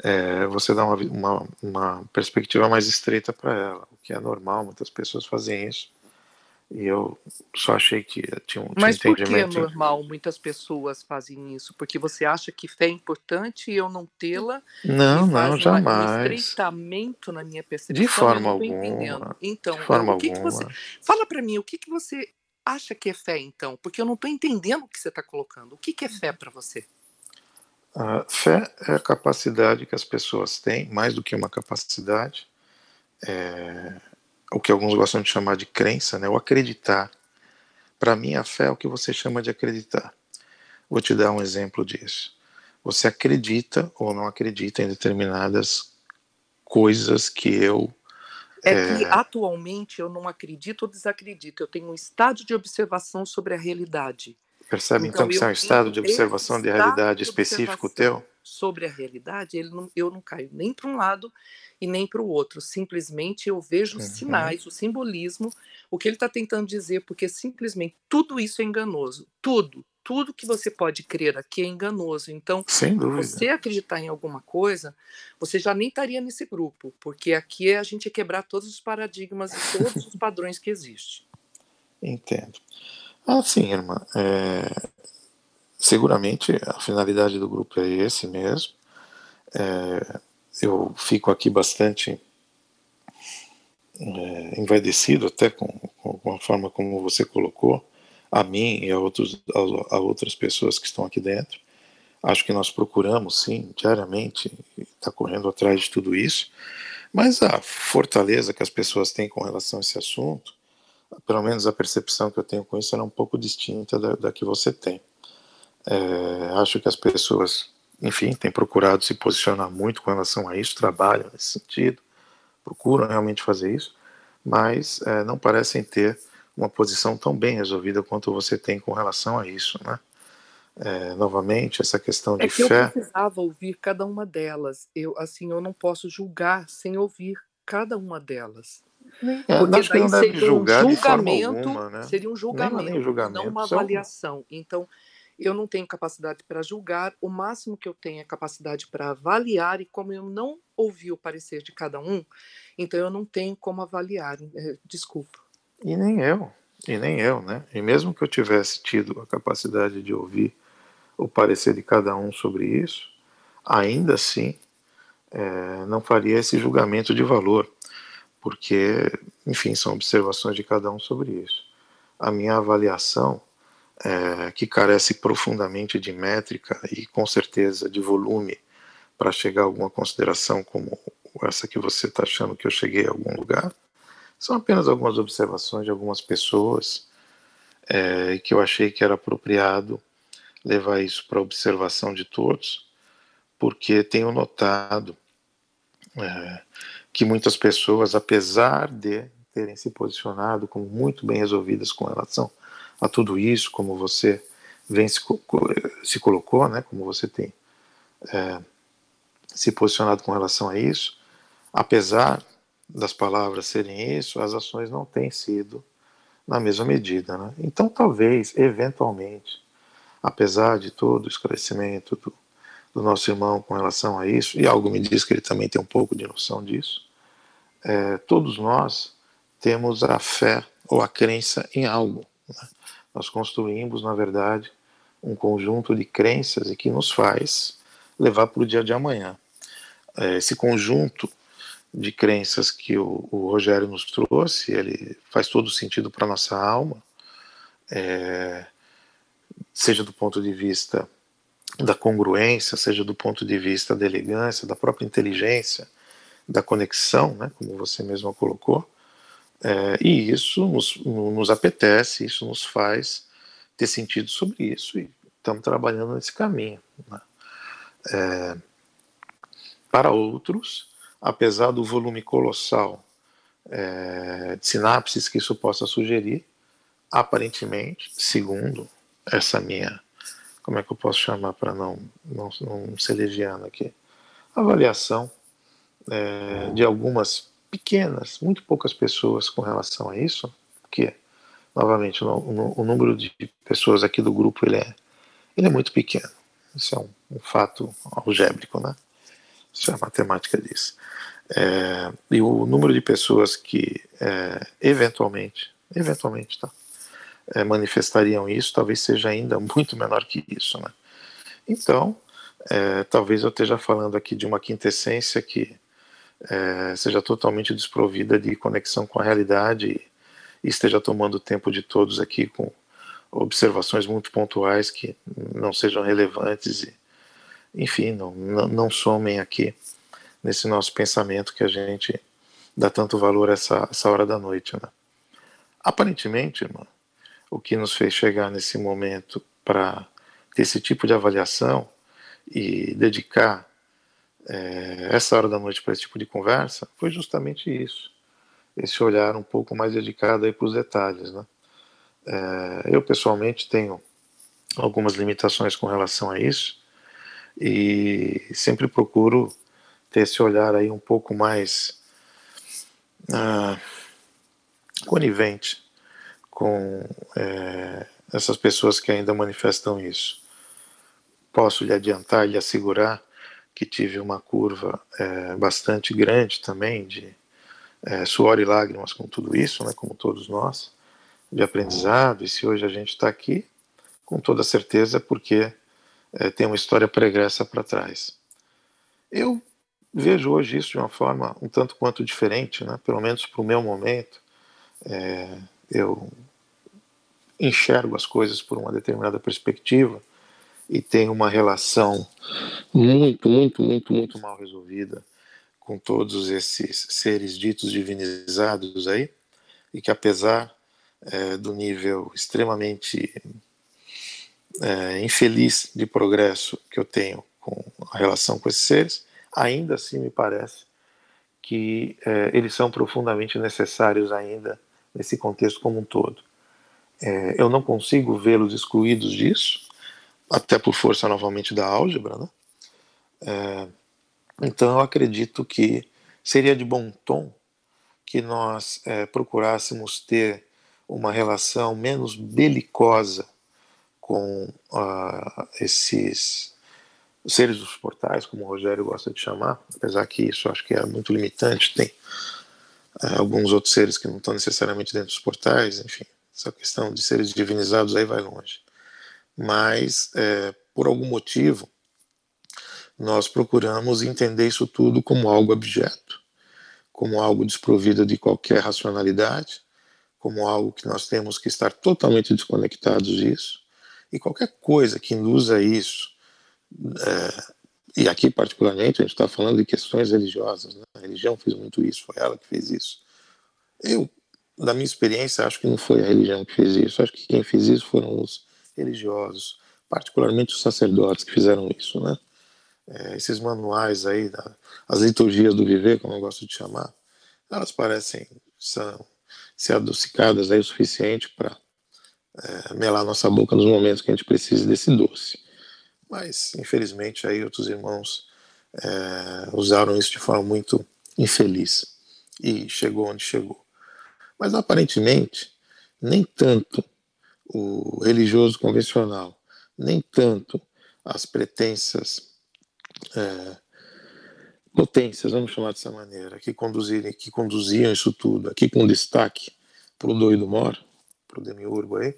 é você dá uma, uma, uma perspectiva mais estreita para ela, o que é normal, muitas pessoas fazem isso. E eu só achei que tinha um Mas tinha por que é normal muitas pessoas fazem isso? Porque você acha que fé é importante e eu não tê-la? Não, não, jamais. Um estreitamento na minha percepção. De forma alguma. Então, de forma o que, alguma. que você. Fala para mim, o que, que você acha que é fé, então? Porque eu não estou entendendo o que você está colocando. O que, que é fé para você? A fé é a capacidade que as pessoas têm, mais do que uma capacidade, é, o que alguns gostam de chamar de crença, né, o acreditar. Para mim, a fé é o que você chama de acreditar. Vou te dar um exemplo disso. Você acredita ou não acredita em determinadas coisas que eu. É, é que atualmente eu não acredito ou desacredito. Eu tenho um estado de observação sobre a realidade. Percebe então, então que isso é um estado de observação de realidade específico teu? Sobre a realidade, ele não, eu não caio nem para um lado e nem para o outro. Simplesmente eu vejo os uhum. sinais, o simbolismo, o que ele está tentando dizer, porque simplesmente tudo isso é enganoso. Tudo, tudo que você pode crer aqui é enganoso. Então, se você acreditar em alguma coisa, você já nem estaria nesse grupo, porque aqui é a gente quebrar todos os paradigmas e todos os padrões que existem. Entendo. Ah, sim, irmã. É... Seguramente a finalidade do grupo é esse mesmo É, eu fico aqui bastante é, envaidecido até com, com, a forma como você colocou, a mim e a, outros, a, a outras pessoas que estão aqui dentro. Acho que nós procuramos, sim, diariamente, estar tá correndo atrás de tudo isso, mas a fortaleza que as pessoas têm com relação a esse assunto, pelo menos a percepção que eu tenho com isso, era um pouco distinta da, da que você tem. É, acho que as pessoas, enfim, têm procurado se posicionar muito com relação a isso, trabalham nesse sentido, procuram realmente fazer isso, mas é, não parecem ter uma posição tão bem resolvida quanto você tem com relação a isso, né? É, novamente essa questão de é que fé. Eu precisava ouvir cada uma delas. Eu assim eu não posso julgar sem ouvir cada uma delas. É, Porque acho que não deve julgar um julgamento, de forma alguma, né? Seria um julgamento, nem, nem julgamento, não uma avaliação. Então eu não tenho capacidade para julgar, o máximo que eu tenho é capacidade para avaliar, e como eu não ouvi o parecer de cada um, então eu não tenho como avaliar. É, desculpa. E nem eu, e nem eu, né? E mesmo que eu tivesse tido a capacidade de ouvir o parecer de cada um sobre isso, ainda assim é, não faria esse julgamento de valor, porque, enfim, são observações de cada um sobre isso. A minha avaliação é, que carece profundamente de métrica e com certeza de volume para chegar a alguma consideração como essa que você está achando que eu cheguei a algum lugar, são apenas algumas observações de algumas pessoas é, que eu achei que era apropriado levar isso para observação de todos, porque tenho notado é, que muitas pessoas, apesar de terem se posicionado como muito bem resolvidas com relação a tudo isso, como você vem se, se colocou, né, como você tem é, se posicionado com relação a isso, apesar das palavras serem isso, as ações não têm sido na mesma medida. Né? Então, talvez, eventualmente, apesar de todo o esclarecimento do, do, nosso irmão com relação a isso, e algo me diz que ele também tem um pouco de noção disso, é, todos nós temos a fé ou a crença em algo. Né? Nós construímos, na verdade, um conjunto de crenças e que nos faz levar para o dia de amanhã. É, esse conjunto de crenças que o, o, Rogério nos trouxe, ele faz todo sentido para nossa alma, é, seja do ponto de vista da congruência, seja do ponto de vista da elegância, da própria inteligência, da conexão, né, como você mesmo colocou, é, e isso nos, nos apetece, isso nos faz ter sentido sobre isso e estamos trabalhando nesse caminho. Né? É, para outros, apesar do volume colossal é, de sinapses que isso possa sugerir, aparentemente, segundo essa minha, como é que eu posso chamar para não, não, não ser leviano aqui, avaliação é, de algumas pequenas, muito poucas pessoas com relação a isso, porque, novamente, o, o número de pessoas aqui do grupo ele é, ele é muito pequeno. Isso é um, um fato algébrico, né? Isso é a matemática disso. É, e o número de pessoas que é, eventualmente, eventualmente, tá, é, manifestariam isso, talvez seja ainda muito menor que isso, né? Então, é, talvez eu esteja falando aqui de uma quintessência que é, seja totalmente desprovida de conexão com a realidade e esteja tomando o tempo de todos aqui com observações muito pontuais que não sejam relevantes e, enfim, não, não, somem aqui nesse nosso pensamento que a gente dá tanto valor a essa, essa hora da noite. Né? Aparentemente, irmão, o que nos fez chegar nesse momento para ter esse tipo de avaliação e dedicar é, essa hora da noite para esse tipo de conversa foi justamente isso. Esse olhar um pouco mais dedicado para os detalhes. Né? É, eu, pessoalmente, tenho algumas limitações com relação a isso e sempre procuro ter esse olhar aí um pouco mais ah, conivente com é, essas pessoas que ainda manifestam isso. Posso lhe adiantar, lhe assegurar que tive uma curva é, bastante grande também de é, suor e lágrimas com tudo isso, né, como todos nós, de aprendizado. E se hoje a gente está aqui, com toda certeza, é porque é, tem uma história pregressa para trás. Eu vejo hoje isso de uma forma um tanto quanto diferente, né? pelo menos para o meu momento. É, eu enxergo as coisas por uma determinada perspectiva e tenho uma relação muito, muito, muito, muito mal resolvida com todos esses seres ditos divinizados aí, e que apesar é, do nível extremamente é, infeliz de progresso que eu tenho com a relação com esses seres, ainda assim me parece que é, eles são profundamente necessários ainda nesse contexto como um todo. É, eu não consigo vê-los excluídos disso, até por força novamente da álgebra, né? É, então eu acredito que seria de bom tom que nós é, procurássemos ter uma relação menos belicosa com uh, esses seres dos portais, como o Rogério gosta de chamar, apesar que isso acho que é muito limitante, tem uh, alguns outros seres que não estão necessariamente dentro dos portais, enfim, essa questão de seres divinizados aí vai longe. Mas, é, por algum motivo, nós procuramos entender isso tudo como algo abjeto, como algo desprovido de qualquer racionalidade, como algo que nós temos que estar totalmente desconectados disso, e qualquer coisa que induza isso, é, e aqui particularmente a gente está falando de questões religiosas, né? a religião fez muito isso, foi ela que fez isso. Eu, da minha experiência, acho que não foi a religião que fez isso, acho que quem fez isso foram os religiosos, particularmente os sacerdotes que fizeram isso, né? é, esses manuais aí, da, as liturgias do viver, como eu gosto de chamar, elas parecem são, ser adocicadas aí o suficiente para é, melar nossa boca nos momentos que a gente precisa desse doce. Mas, infelizmente, aí outros irmãos é, usaram isso de forma muito infeliz e chegou onde chegou. Mas, aparentemente, nem tanto o religioso convencional, nem tanto as pretensas é, potências, vamos chamar dessa maneira, que, conduzirem, que conduziam isso tudo, aqui com destaque para o doido mor, para o demiurgo aí,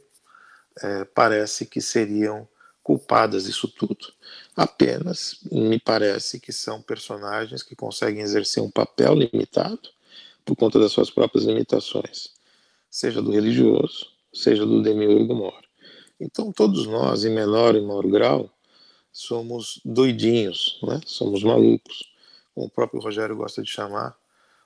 é, parece que seriam culpadas disso tudo. Apenas me parece que são personagens que conseguem exercer um papel limitado por conta das suas próprias limitações, seja do religioso, seja do demiurgo mor. Então todos nós, em menor e maior grau, somos doidinhos, né? somos malucos, como o próprio Rogério gosta de chamar.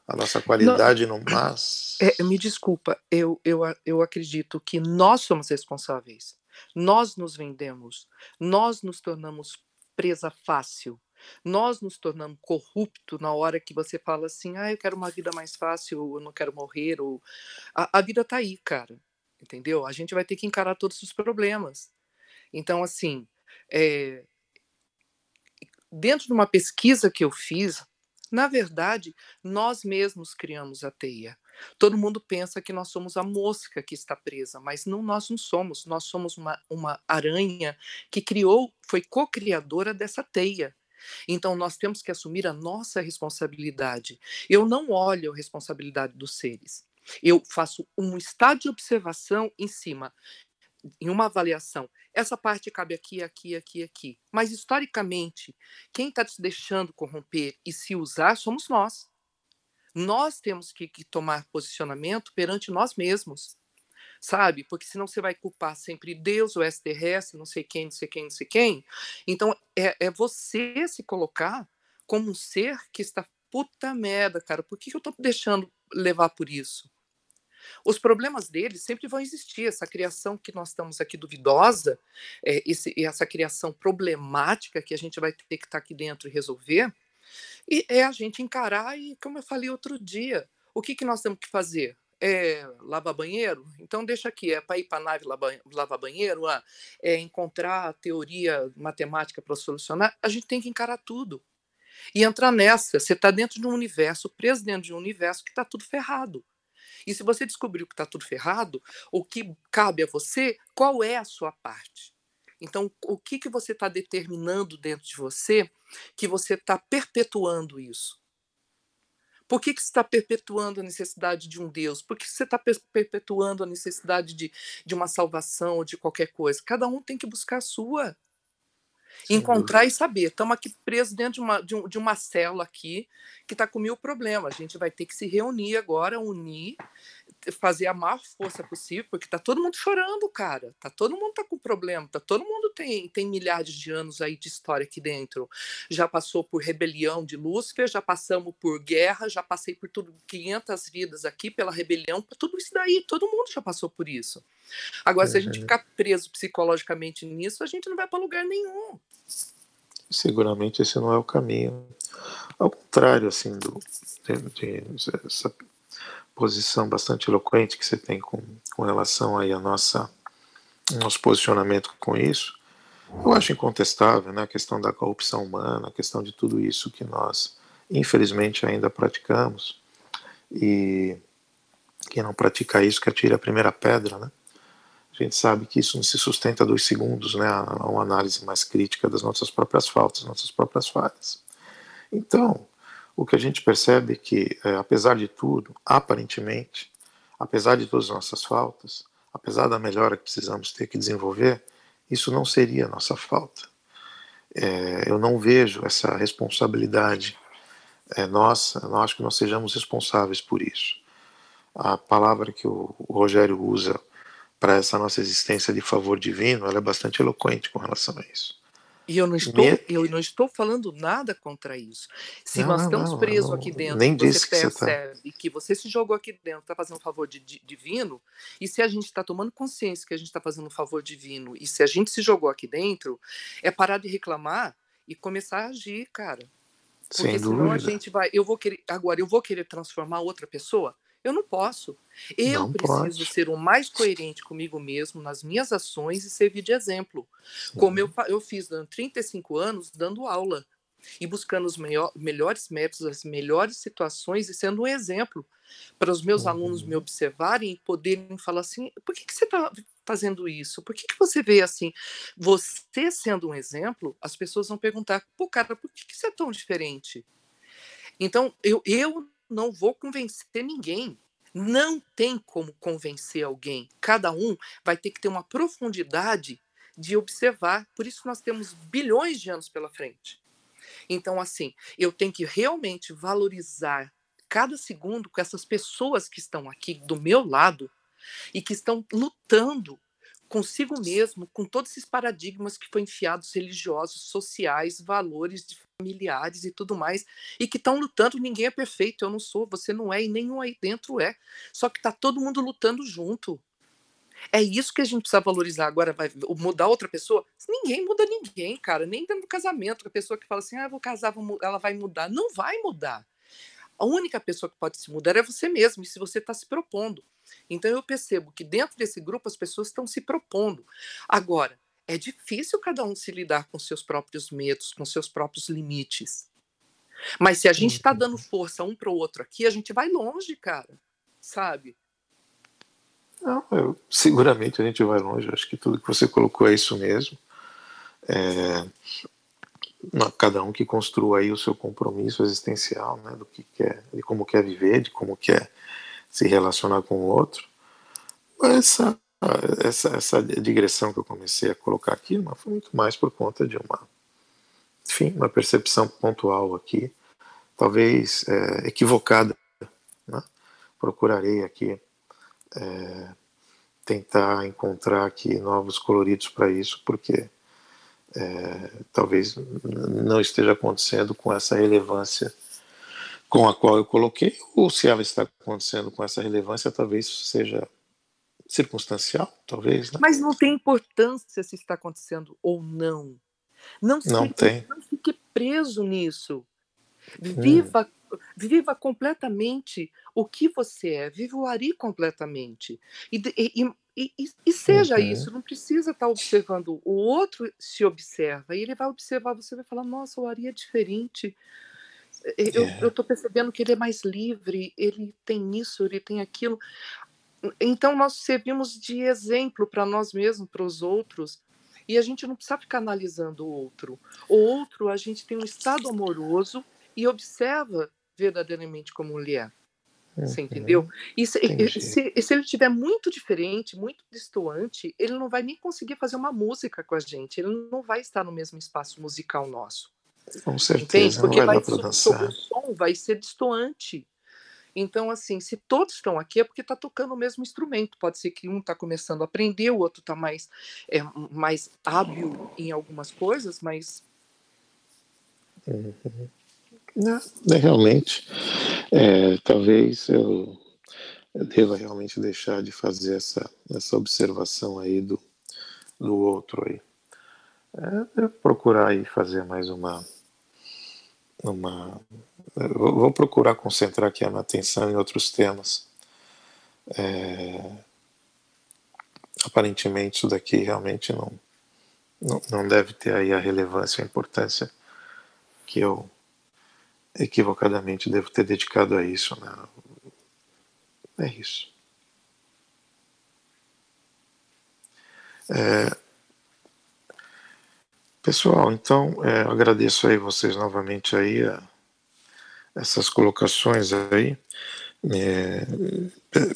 A nossa qualidade não, mas. É, me desculpa, eu, eu, eu acredito que nós somos responsáveis. Nós nos vendemos, nós nos tornamos presa fácil, nós nos tornamos corrupto na hora que você fala assim: ah, eu quero uma vida mais fácil, eu não quero morrer. Ou... A, a vida tá aí, cara, entendeu? A gente vai ter que encarar todos os problemas. Então, assim, é, dentro de uma pesquisa que eu fiz, na verdade, nós mesmos criamos a teia. Todo mundo pensa que nós somos a mosca que está presa, mas não, nós não somos. Nós somos uma, uma aranha que criou, foi co-criadora dessa teia. Então, nós temos que assumir a nossa responsabilidade. Eu não olho a responsabilidade dos seres. Eu faço um estado de observação em cima em uma avaliação, essa parte cabe aqui, aqui, aqui, aqui. Mas, historicamente, quem está se deixando corromper e se usar somos nós. Nós temos que, que tomar posicionamento perante nós mesmos, sabe? Porque senão você vai culpar sempre Deus, o extraterrestre, não sei quem, não sei quem, não sei quem. Então, é, é você se colocar como um ser que está puta merda, cara. Por que, que eu estou deixando levar por isso? Os problemas deles sempre vão existir. Essa criação que nós estamos aqui duvidosa, é, esse, essa criação problemática que a gente vai ter que estar tá aqui dentro e resolver, e é a gente encarar e, como eu falei outro dia, o que, que nós temos que fazer? É lavar banheiro? Então deixa aqui, é para ir para a nave lavar, lavar banheiro? Ah, é encontrar teoria matemática para solucionar? A gente tem que encarar tudo. E entrar nessa, você está dentro de um universo, preso dentro de um universo que está tudo ferrado. E se você descobriu que está tudo ferrado, o que cabe a você, qual é a sua parte? Então, o que, que você está determinando dentro de você que você está perpetuando isso? Por que, que você está perpetuando a necessidade de um Deus? Por que você está perpetuando a necessidade de, de uma salvação ou de qualquer coisa? Cada um tem que buscar a sua. Encontrar e saber. Estamos aqui presos dentro de uma, de, um, de uma célula aqui que está com mil problemas. A gente vai ter que se reunir agora, unir, fazer a maior força possível, porque está todo mundo chorando, cara. Tá todo mundo tá com problema, tá todo mundo tem, tem milhares de anos aí de história aqui dentro. Já passou por rebelião de Lúcifer, já passamos por guerra, já passei por tudo 500 vidas aqui pela rebelião, tudo isso daí, todo mundo já passou por isso. Agora, uhum. se a gente uhum. ficar preso psicologicamente nisso, a gente não vai para lugar nenhum. Seguramente esse não é o caminho. Ao contrário, assim, do, de, de, essa posição bastante eloquente que você tem com, com relação aí a nossa nosso posicionamento com isso, eu acho incontestável né, a questão da corrupção humana, a questão de tudo isso que nós, infelizmente, ainda praticamos. E quem não pratica isso que atire a primeira pedra, né? A gente sabe que isso não se sustenta dois segundos, né? Uma análise mais crítica das nossas próprias faltas, nossas próprias falhas. Então, o que a gente percebe é que, é, apesar de tudo, aparentemente, apesar de todas as nossas faltas, apesar da melhora que precisamos ter que desenvolver, isso não seria nossa falta. É, eu não vejo essa responsabilidade é, nossa, não acho que nós sejamos responsáveis por isso. A palavra que o, o Rogério usa para essa nossa existência de favor divino, ela é bastante eloquente com relação a isso. E eu não estou, eu não estou falando nada contra isso. Se não, nós estamos não, presos aqui dentro, nem você que percebe você tá... que você se jogou aqui dentro, está fazendo um favor de, de, divino, e se a gente está tomando consciência que a gente está fazendo um favor divino, e se a gente se jogou aqui dentro, é parar de reclamar e começar a agir, cara. Porque Sem senão dúvida. a gente vai. Eu vou querer. Agora, eu vou querer transformar outra pessoa? Eu não posso. Eu não preciso pode. ser o mais coerente comigo mesmo nas minhas ações e servir de exemplo. Como eu, eu fiz durante 35 anos dando aula e buscando os melhor, melhores métodos, as melhores situações e sendo um exemplo para os meus uhum. alunos me observarem e poderem falar assim: por que, que você está fazendo isso? Por que, que você vê assim? Você sendo um exemplo, as pessoas vão perguntar: pô, cara, por que, que você é tão diferente? Então, eu, eu não vou convencer ninguém. Não tem como convencer alguém. Cada um vai ter que ter uma profundidade de observar. Por isso nós temos bilhões de anos pela frente. Então, assim, eu tenho que realmente valorizar cada segundo com essas pessoas que estão aqui do meu lado e que estão lutando consigo mesmo, com todos esses paradigmas que foram enfiados religiosos, sociais, valores de familiares e tudo mais, e que estão lutando. Ninguém é perfeito, eu não sou, você não é, e nenhum aí dentro é. Só que está todo mundo lutando junto. É isso que a gente precisa valorizar. Agora, vai mudar outra pessoa? Ninguém muda ninguém, cara. Nem dentro do casamento. A pessoa que fala assim, ah, vou casar, ela vai mudar. Não vai mudar. A única pessoa que pode se mudar é você mesmo, e se você está se propondo. Então eu percebo que dentro desse grupo as pessoas estão se propondo. Agora, é difícil cada um se lidar com seus próprios medos, com seus próprios limites. Mas se a gente está dando força um para o outro aqui, a gente vai longe, cara. Sabe? Não, eu, seguramente a gente vai longe. Acho que tudo que você colocou é isso mesmo. É, cada um que construa aí o seu compromisso existencial, né, do que quer, de como quer viver, de como quer se relacionar com o outro. Essa, essa, essa digressão que eu comecei a colocar aqui foi muito mais por conta de uma, enfim, uma percepção pontual aqui, talvez é, equivocada. Né? Procurarei aqui é, tentar encontrar aqui novos coloridos para isso, porque é, talvez não esteja acontecendo com essa relevância com a qual eu coloquei, ou se ela está acontecendo com essa relevância, talvez seja circunstancial, talvez. Né? Mas não tem importância se está acontecendo ou não. Não, não fique, tem. Não fique preso nisso. Viva, hum. viva completamente o que você é. Viva o Ari completamente. E, e, e, e seja uhum. isso. Não precisa estar observando. O outro se observa e ele vai observar. Você vai falar: Nossa, o Ari é diferente eu É. estou percebendo que ele é mais livre, ele tem isso, ele tem aquilo. Então, nós servimos de exemplo para nós mesmos, para os outros, e a gente não precisa ficar analisando o outro. O outro, a gente tem um estado amoroso e observa verdadeiramente como ele é. Você entendeu? E se, se, se, ele tiver muito diferente, muito distoante, ele não vai nem conseguir fazer uma música com a gente. Ele não vai estar no mesmo espaço musical nosso. Com certeza. Entende? Porque vai, vai, o som vai ser distoante. Então, assim, se todos estão aqui é porque está tocando o mesmo instrumento. Pode ser que um está começando a aprender, o outro está mais, é, mais hábil em algumas coisas, mas. Uhum. Não, é, realmente. É, talvez eu, eu deva realmente deixar de fazer essa, essa observação aí do, do outro aí. É, procurar aí fazer mais uma uma vou procurar concentrar aqui a minha atenção em outros temas. É, aparentemente isso daqui realmente não, não, não deve ter aí a relevância, a importância que eu equivocadamente devo ter dedicado a isso. Né? É isso. É, pessoal, então é, agradeço aí vocês novamente aí a, essas colocações aí. É,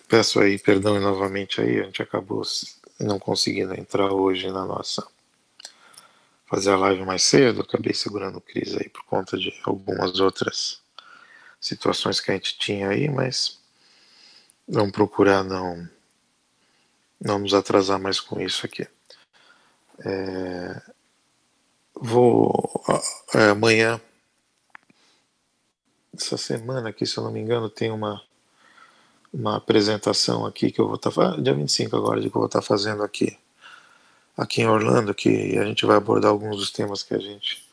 peço aí perdão novamente aí, a gente acabou não conseguindo entrar hoje na nossa fazer a live mais cedo, acabei segurando o Cris aí por conta de algumas outras situações que a gente tinha aí, mas vamos procurar não não nos atrasar mais com isso aqui. É, vou é, amanhã essa semana aqui, se eu não me engano, tem uma, uma apresentação aqui que eu vou estar tá, dia 25 agora, de que eu vou estar tá fazendo aqui, aqui em Orlando, que a gente vai abordar alguns dos temas que a gente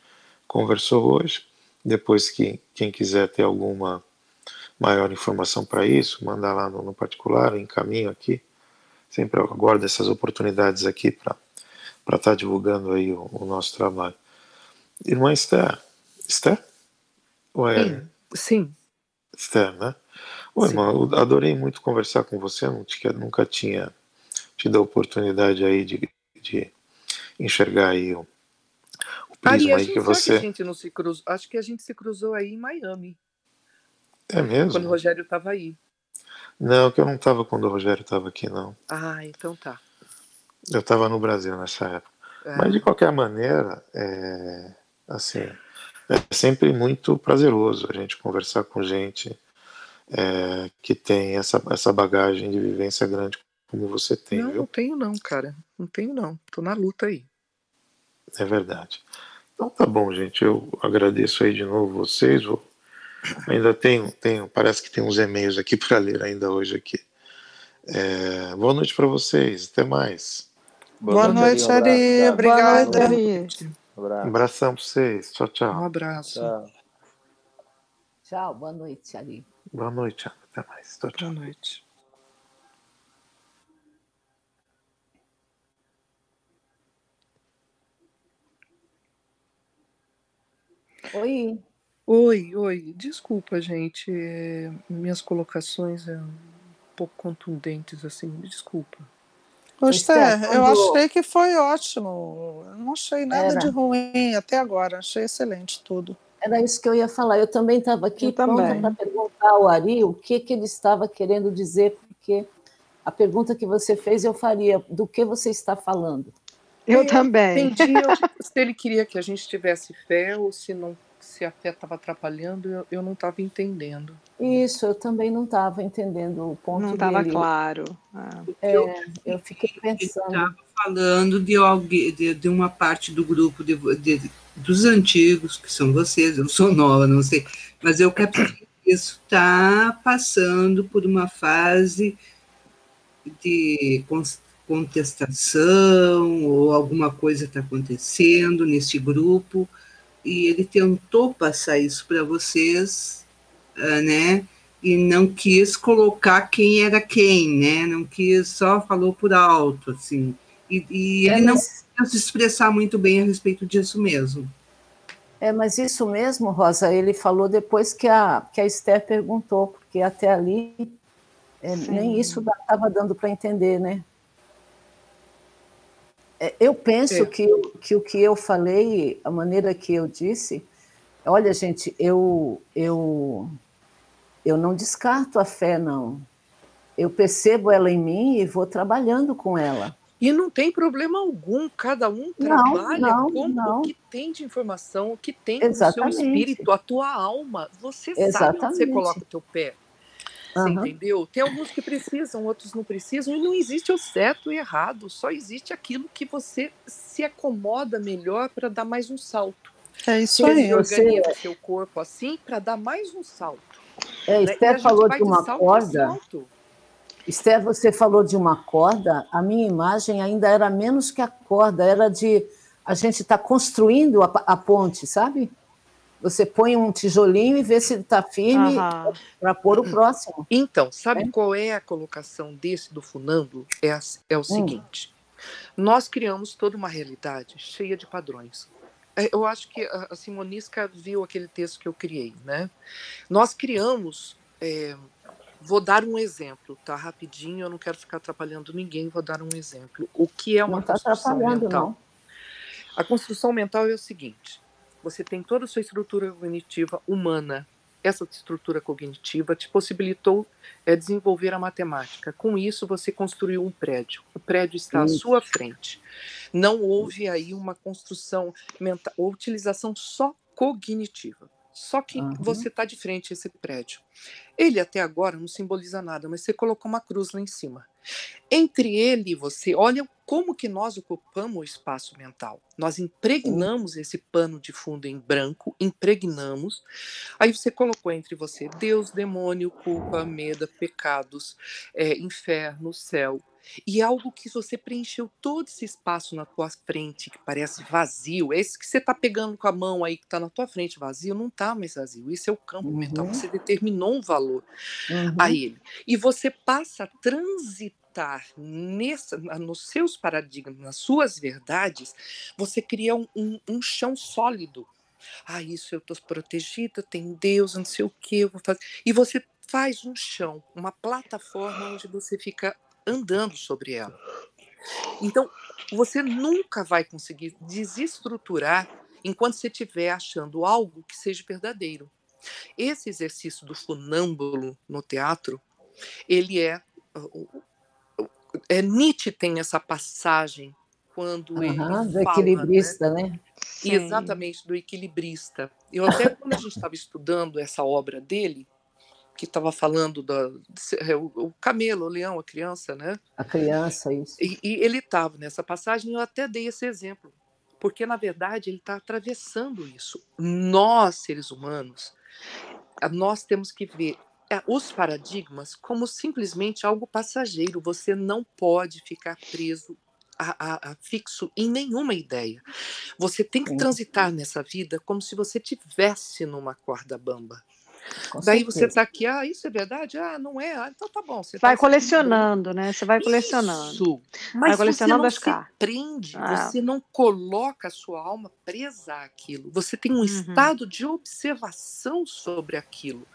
conversou hoje. Depois que quem quiser ter alguma maior informação para isso, manda lá no, no particular, encaminho aqui. Sempre aguardo essas oportunidades aqui para estar tá divulgando aí o, o, nosso trabalho. Irmã Esther, Esther? Ou é? Sim. Esther, né? Oi, irmão, adorei muito conversar com você, nunca tinha tido a oportunidade aí de, de enxergar aí o, o prisma aí que você... Que a gente não se cruzou, acho que a gente se cruzou aí em Miami. É mesmo? Quando o Rogério estava aí. Não, que eu não estava quando o Rogério estava aqui, não. Ah, então tá. Eu estava no Brasil nessa época. É. Mas de qualquer maneira, é, assim, é sempre muito prazeroso a gente conversar com gente é, que tem essa, essa bagagem de vivência grande como você tem. Não, viu? não tenho não, cara. Não tenho não. Tô na luta aí. É verdade. Então tá bom, gente. Eu agradeço aí de novo vocês. Vou... Ainda tenho, tenho, parece que tem uns e-mails aqui para ler ainda hoje aqui. É... Boa noite para vocês. Até mais. Boa, Boa noite, Ari. Obrigada. Boa noite, Ari. Um abraço. Um abração para vocês. Tchau, tchau. Um abraço. Tchau. Tchau, boa noite, Ali. Boa noite, Até mais. Tchau, tchau. Boa noite. Oi. Oi, oi. Desculpa, gente. É, minhas colocações é um pouco contundentes, assim. Desculpa. Esther, eu achei que foi ótimo. Não achei nada Era. de ruim até agora. Achei excelente tudo. Era isso que eu ia falar. Eu também estava aqui pronta para perguntar ao Ari o que, que ele estava querendo dizer, porque a pergunta que você fez eu faria: do que você está falando? Eu, também. Entendi se ele queria que a gente tivesse fé ou se não se a fé estava atrapalhando, eu, eu não estava entendendo. Isso, eu também não estava entendendo o ponto Não estava claro. É, eu, eu fiquei pensando. estava falando de, alguém, de, de, uma parte do grupo de, de, dos antigos, que são vocês, eu sou nova, não sei, mas eu quero que isso está passando por uma fase de contestação ou alguma coisa está acontecendo nesse grupo e ele tentou passar isso para vocês, uh, né? E não quis colocar quem era quem, né? Não quis, só falou por alto, assim. E, e é, ele mas... não se expressar muito bem a respeito disso mesmo. É, mas isso mesmo, Rosa, ele falou depois que a, que a Esther perguntou, porque até ali é, nem isso estava dando para entender, né? É, eu penso é. que, que o que eu falei, a maneira que eu disse, olha, gente, eu, eu, eu não descarto a fé, não. Eu percebo ela em mim e vou trabalhando com ela. E não tem problema algum, cada um trabalha não, não, com não. o que tem de informação, o que tem Exatamente. no seu espírito, a tua alma. Você Exatamente. sabe onde você coloca o teu pé. Você uhum. entendeu? Tem alguns que precisam, outros não precisam, e não existe o certo e errado, só existe aquilo que você se acomoda melhor para dar mais um salto. É isso aí. Você organiza o seu corpo assim para dar mais um salto. É, né? Esther falou de uma corda. Esther, você falou de uma corda. A minha imagem ainda era menos que a corda, era de a gente está construindo a, a ponte, sabe? Você põe um tijolinho e vê se ele está firme para pôr o próximo. Então, sabe é? qual é a colocação desse do funâmbulo? É, é o hum. seguinte: nós criamos toda uma realidade cheia de padrões. É, eu acho que a Simonisca viu aquele texto que eu criei, né? Nós criamos. É, vou dar um exemplo, tá? Rapidinho, eu não quero ficar atrapalhando ninguém, vou dar um exemplo. O que é uma não tá construção mental? Não. A construção mental é o seguinte: você tem toda a sua estrutura cognitiva humana. Essa estrutura cognitiva te possibilitou é, desenvolver a matemática. Com isso, você construiu um prédio. O prédio está à sua frente. Não houve aí uma construção mental, ou utilização só cognitiva. Só que uhum. você está de frente a esse prédio. Ele até agora não simboliza nada, mas você colocou uma cruz lá em cima. Entre ele e você, olha como que nós ocupamos o espaço mental. Nós impregnamos esse pano de fundo em branco, impregnamos. Aí você colocou entre você Deus, demônio, culpa, medo, pecados, é, inferno, céu. E algo que você preencheu todo esse espaço na tua frente, que parece vazio, esse que você está pegando com a mão aí, que está na tua frente vazio, não está mais vazio. Esse é o campo uhum. mental. Você determinou um valor uhum. a ele. E você passa a transitar nessa, nos seus paradigmas, nas suas verdades, você cria um, um, um chão sólido. Ah, isso eu estou protegida, tem Deus, não sei o que eu vou fazer. E você faz um chão, uma plataforma onde você fica andando sobre ela. Então, você nunca vai conseguir desestruturar enquanto você estiver achando algo que seja verdadeiro. Esse exercício do funâmbulo no teatro, ele é é Nietzsche tem essa passagem quando uhum, ele do fala, né? equilibrista, né? né? Exatamente do equilibrista. Eu até quando a gente estava estudando essa obra dele, que estava falando da, é, o camelo, o leão, a criança, né? A criança, isso. E, e ele estava nessa passagem, eu até dei esse exemplo, porque na verdade ele está atravessando isso. Nós, seres humanos, nós temos que ver é, os paradigmas como simplesmente algo passageiro. Você não pode ficar preso a, a, a, fixo em nenhuma ideia. Você tem que transitar nessa vida como se você tivesse numa corda bamba. Com Daí certeza. você está aqui, ah, isso é verdade? Ah, não é? Ah, então tá bom. Você vai tá colecionando, né? Você vai colecionando. Isso. Mas vai colecionando você não se prende, ah. você não coloca a sua alma presa àquilo. Você tem um uhum. estado de observação sobre aquilo.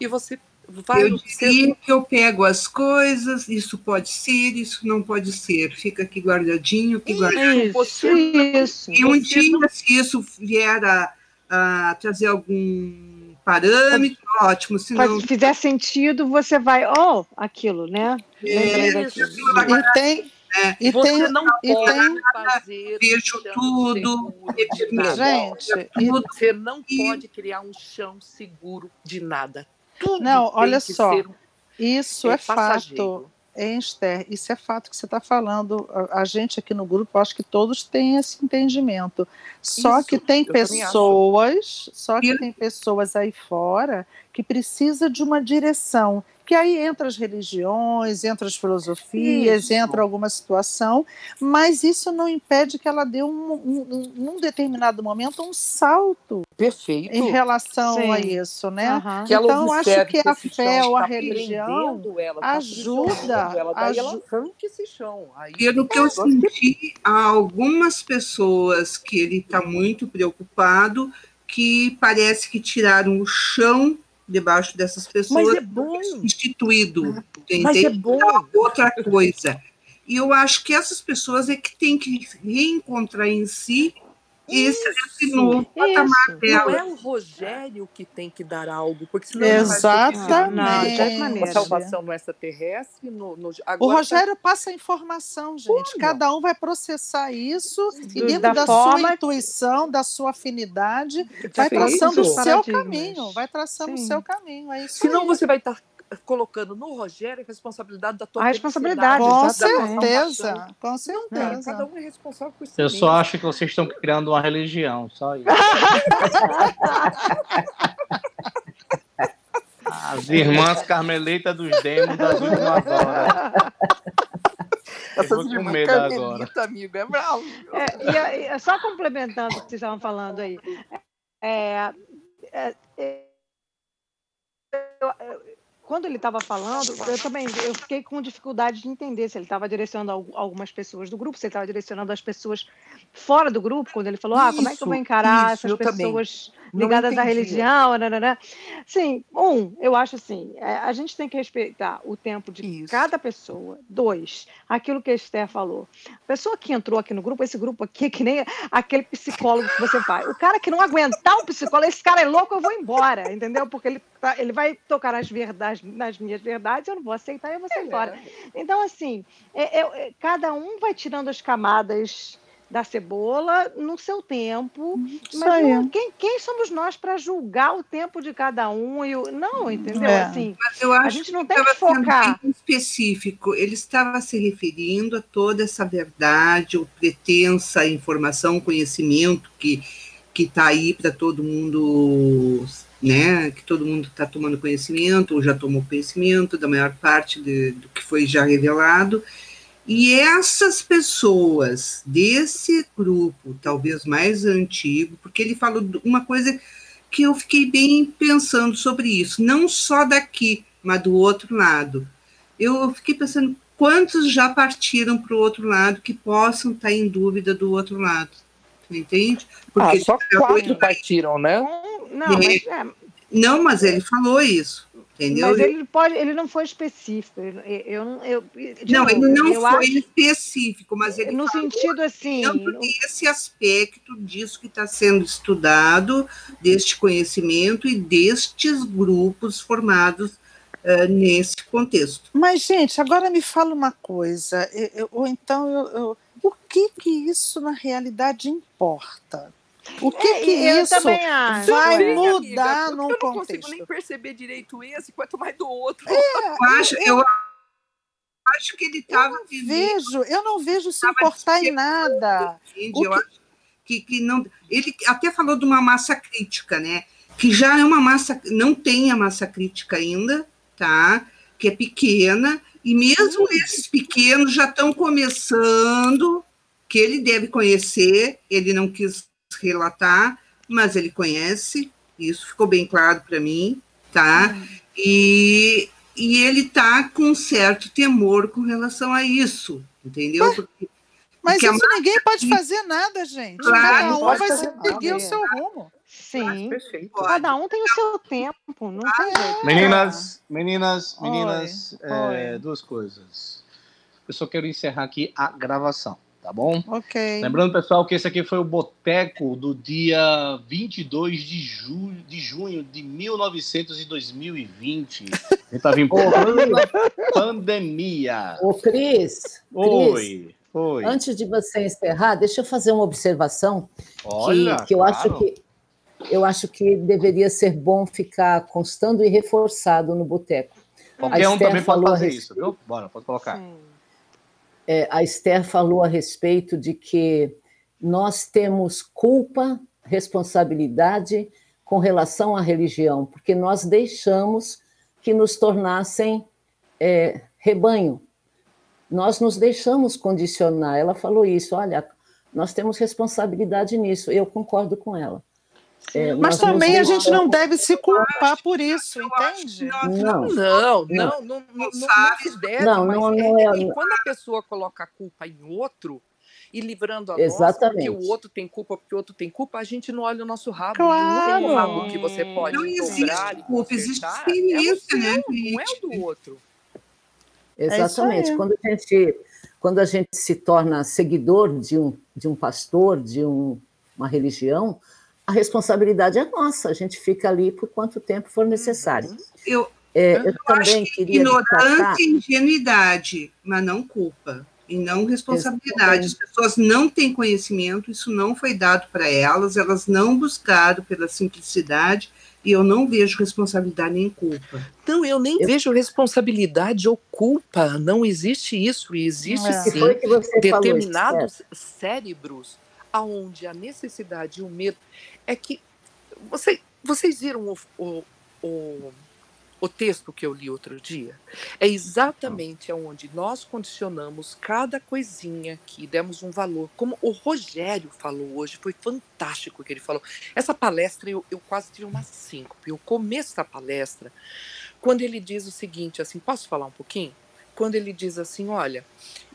E você vai eu diria que eu pego as coisas, isso pode ser, isso não pode ser, fica aqui guardadinho, aqui guardadinho. Isso, isso. E um dia, não... se isso vier a, a trazer algum parâmetro, ótimo. Se não... fizer sentido, você vai, oh, aquilo, né? É, e tem, é, e você tem, não e tem fazer vejo tudo, gente, você não pode criar um chão seguro de nada. Tudo não, olha só, um, isso é, é fato. Esther, isso é fato que você está falando. A, a, gente aqui no grupo, acho que todos têm esse entendimento. Só isso, que tem pessoas, só que tem pessoas aí fora que precisa de uma direção que aí entra as religiões, entra as filosofias, isso. entra alguma situação, mas isso não impede que ela dê um, um, num determinado momento um salto Perfeito. em relação Sim. a isso, né? Uhum. então acho que a fé ou a religião ela, tá ajuda, ela, daí ela arranca esse chão. Aí Pelo que eu senti, há algumas pessoas que ele está muito preocupado que parece que tiraram o chão debaixo dessas pessoas Mas é bom. instituído. Mas é bom. Outra coisa. E eu acho que essas pessoas é que têm que reencontrar em si esse esse novo patamar Não dela. é o Rogério que tem que dar algo, porque senão Exatamente. Não, maneira. salvação no extraterrestre, no, no, O agora tá- Rogério passa a informação, gente. Olha. Cada um vai processar isso e dentro da da, forma- sua intuição, da sua afinidade, vai traçando o seu caminho, vai traçando o seu caminho. É isso Senão aí. você vai estar colocando no Rogério a responsabilidade da tua A responsabilidade, Com felicidade, da tua certeza, com certeza. cada um é responsável por si Eu mesmo. só acho que vocês estão criando uma religião, só isso. As irmãs carmelitas dos demos das últimas horas. Essas com irmãs medo agora. amigo, é bravo. É, e e só complementando o que vocês estavam falando aí. é, é, é, eu- eu- quando ele estava falando, eu também eu fiquei com dificuldade de entender se ele estava direcionando al- algumas pessoas do grupo, se ele estava direcionando as pessoas fora do grupo, quando ele falou, ah, como é que eu vou encarar isso, essas eu também. Ligadas à religião, nananã. Sim, um, eu acho assim, é, a gente tem que respeitar o tempo de Isso. cada pessoa. Dois, aquilo que a Esther falou. A pessoa que entrou aqui no grupo, esse grupo aqui, é que nem aquele psicólogo que você vai. O cara que não aguentar um psicólogo, esse cara é louco, eu vou embora, entendeu? Porque ele, tá- ele vai tocar nas, verdades, nas minhas verdades, eu não vou aceitar, eu vou sair fora. Então, assim, é- é- é- cada um vai tirando as camadas da cebola no seu tempo. Isso Mas não- quem, quem somos nós para julgar o tempo de cada um? E o, não, entendeu? É. Assim, Mas eu a acho gente não que tem que focar. bem específico. Ele estava se referindo a toda essa verdade, ou pretensa informação, conhecimento que que está aí para todo mundo, né? Que todo mundo está tomando conhecimento ou já tomou conhecimento da maior parte de- do que foi já revelado. E essas pessoas desse grupo, talvez mais antigo, porque ele falou uma coisa que eu fiquei bem pensando sobre isso, não só daqui, mas do outro lado. Eu fiquei pensando quantos já partiram para o outro lado que possam estar em dúvida do outro lado. Tu entende? Ah, Porque só já foi- quatro partiram, né? Não, mas, é, Não, mas ele falou isso, entendeu? mas ele pode, ele não foi específico. Eu, eu, não- eu, não, novo, ele não eu foi acho- específico, mas ele no falou sentido assim, desse aspecto disso que está sendo estudado, deste conhecimento e destes grupos formados eh, nesse contexto. Mas, gente, agora me fala uma coisa. eu- eu- ou então, eu, eu- o que que isso na realidade importa? O que É, que eu isso vai é. mudar amiga, num eu não consigo contexto? nem perceber direito esse, quanto mais do outro. Eu acho, eu acho que ele estava Vejo, eu não vejo isso importar em nada. Entende? Eu acho que, que não. Ele até falou de uma massa crítica, né? Que já é uma massa, não tem a massa crítica ainda, tá? Que é pequena, e mesmo esses pequenos já estão começando, que ele deve conhecer, ele não quis relatar, mas ele conhece, isso ficou bem claro para mim, tá? E, e ele está com um certo temor com relação a isso, entendeu? Porque Mas isso ninguém pode fazer nada, gente. Claro, Cada não um pode vai seguir o seu rumo. Sim. Perfeito. Cada um tem o seu tempo, não tem jeito. Meninas, meninas, Oi, meninas, é, oi. duas coisas. Eu só quero encerrar aqui a gravação, tá bom? Ok. Lembrando, pessoal, que esse aqui foi o Boteco do dia 22 de, ju de junho de 1900 e 2020. A gente tava em pandemia. Ô, Cris, Oi, oi. antes de você encerrar, deixa eu fazer uma observação Olha, que, que eu acho claro. que eu acho que deveria ser bom ficar constando e reforçado no boteco. Qualquer A um Esther também pode fazer isso, viu? Bora, pode colocar. É, a Esther falou a respeito de que nós temos culpa, responsabilidade com relação à religião, porque nós deixamos que nos tornassem é, rebanho. Nós nos deixamos condicionar. Ela falou isso. Olha, nós temos responsabilidade nisso. Eu concordo com ela. É, Mas também a gente não deve se culpar por isso, entende? Não. Não, não, não, não, não, não se deve, Não, mas não, é- não é- e quando a pessoa coloca a culpa em outro e livrando a Exatamente. nossa, porque o outro tem culpa, porque o outro tem culpa, a gente não olha o nosso rabo. Claro. Não é o rabo que você pode Não existe culpa, existe consertar, experiência, é né, não é o do outro. Exatamente. aí. quando, a gente, quando a gente se torna seguidor de um, de um pastor, de um, uma religião, a responsabilidade é nossa, a gente fica ali por quanto tempo for necessário. Eu, É, eu eu também acho que queria destacar. ignorância e ingenuidade, mas não culpa. E não responsabilidade. As pessoas não têm conhecimento, isso não foi dado para elas, elas não buscaram pela simplicidade, e eu não vejo responsabilidade nem culpa. Não, eu nem vejo responsabilidade ou culpa. Não existe isso. E existe É. sim você falou, determinados cérebros aonde a necessidade e o medo é que você, vocês viram o, o, o, o texto que eu li outro dia? É exatamente aonde nós condicionamos cada coisinha aqui, demos um valor. Como o Rogério falou hoje, foi fantástico o que ele falou. Essa palestra eu, eu quase tive uma síncope. O começo da palestra, quando ele diz o seguinte, assim, posso falar um pouquinho? Quando ele diz assim, olha,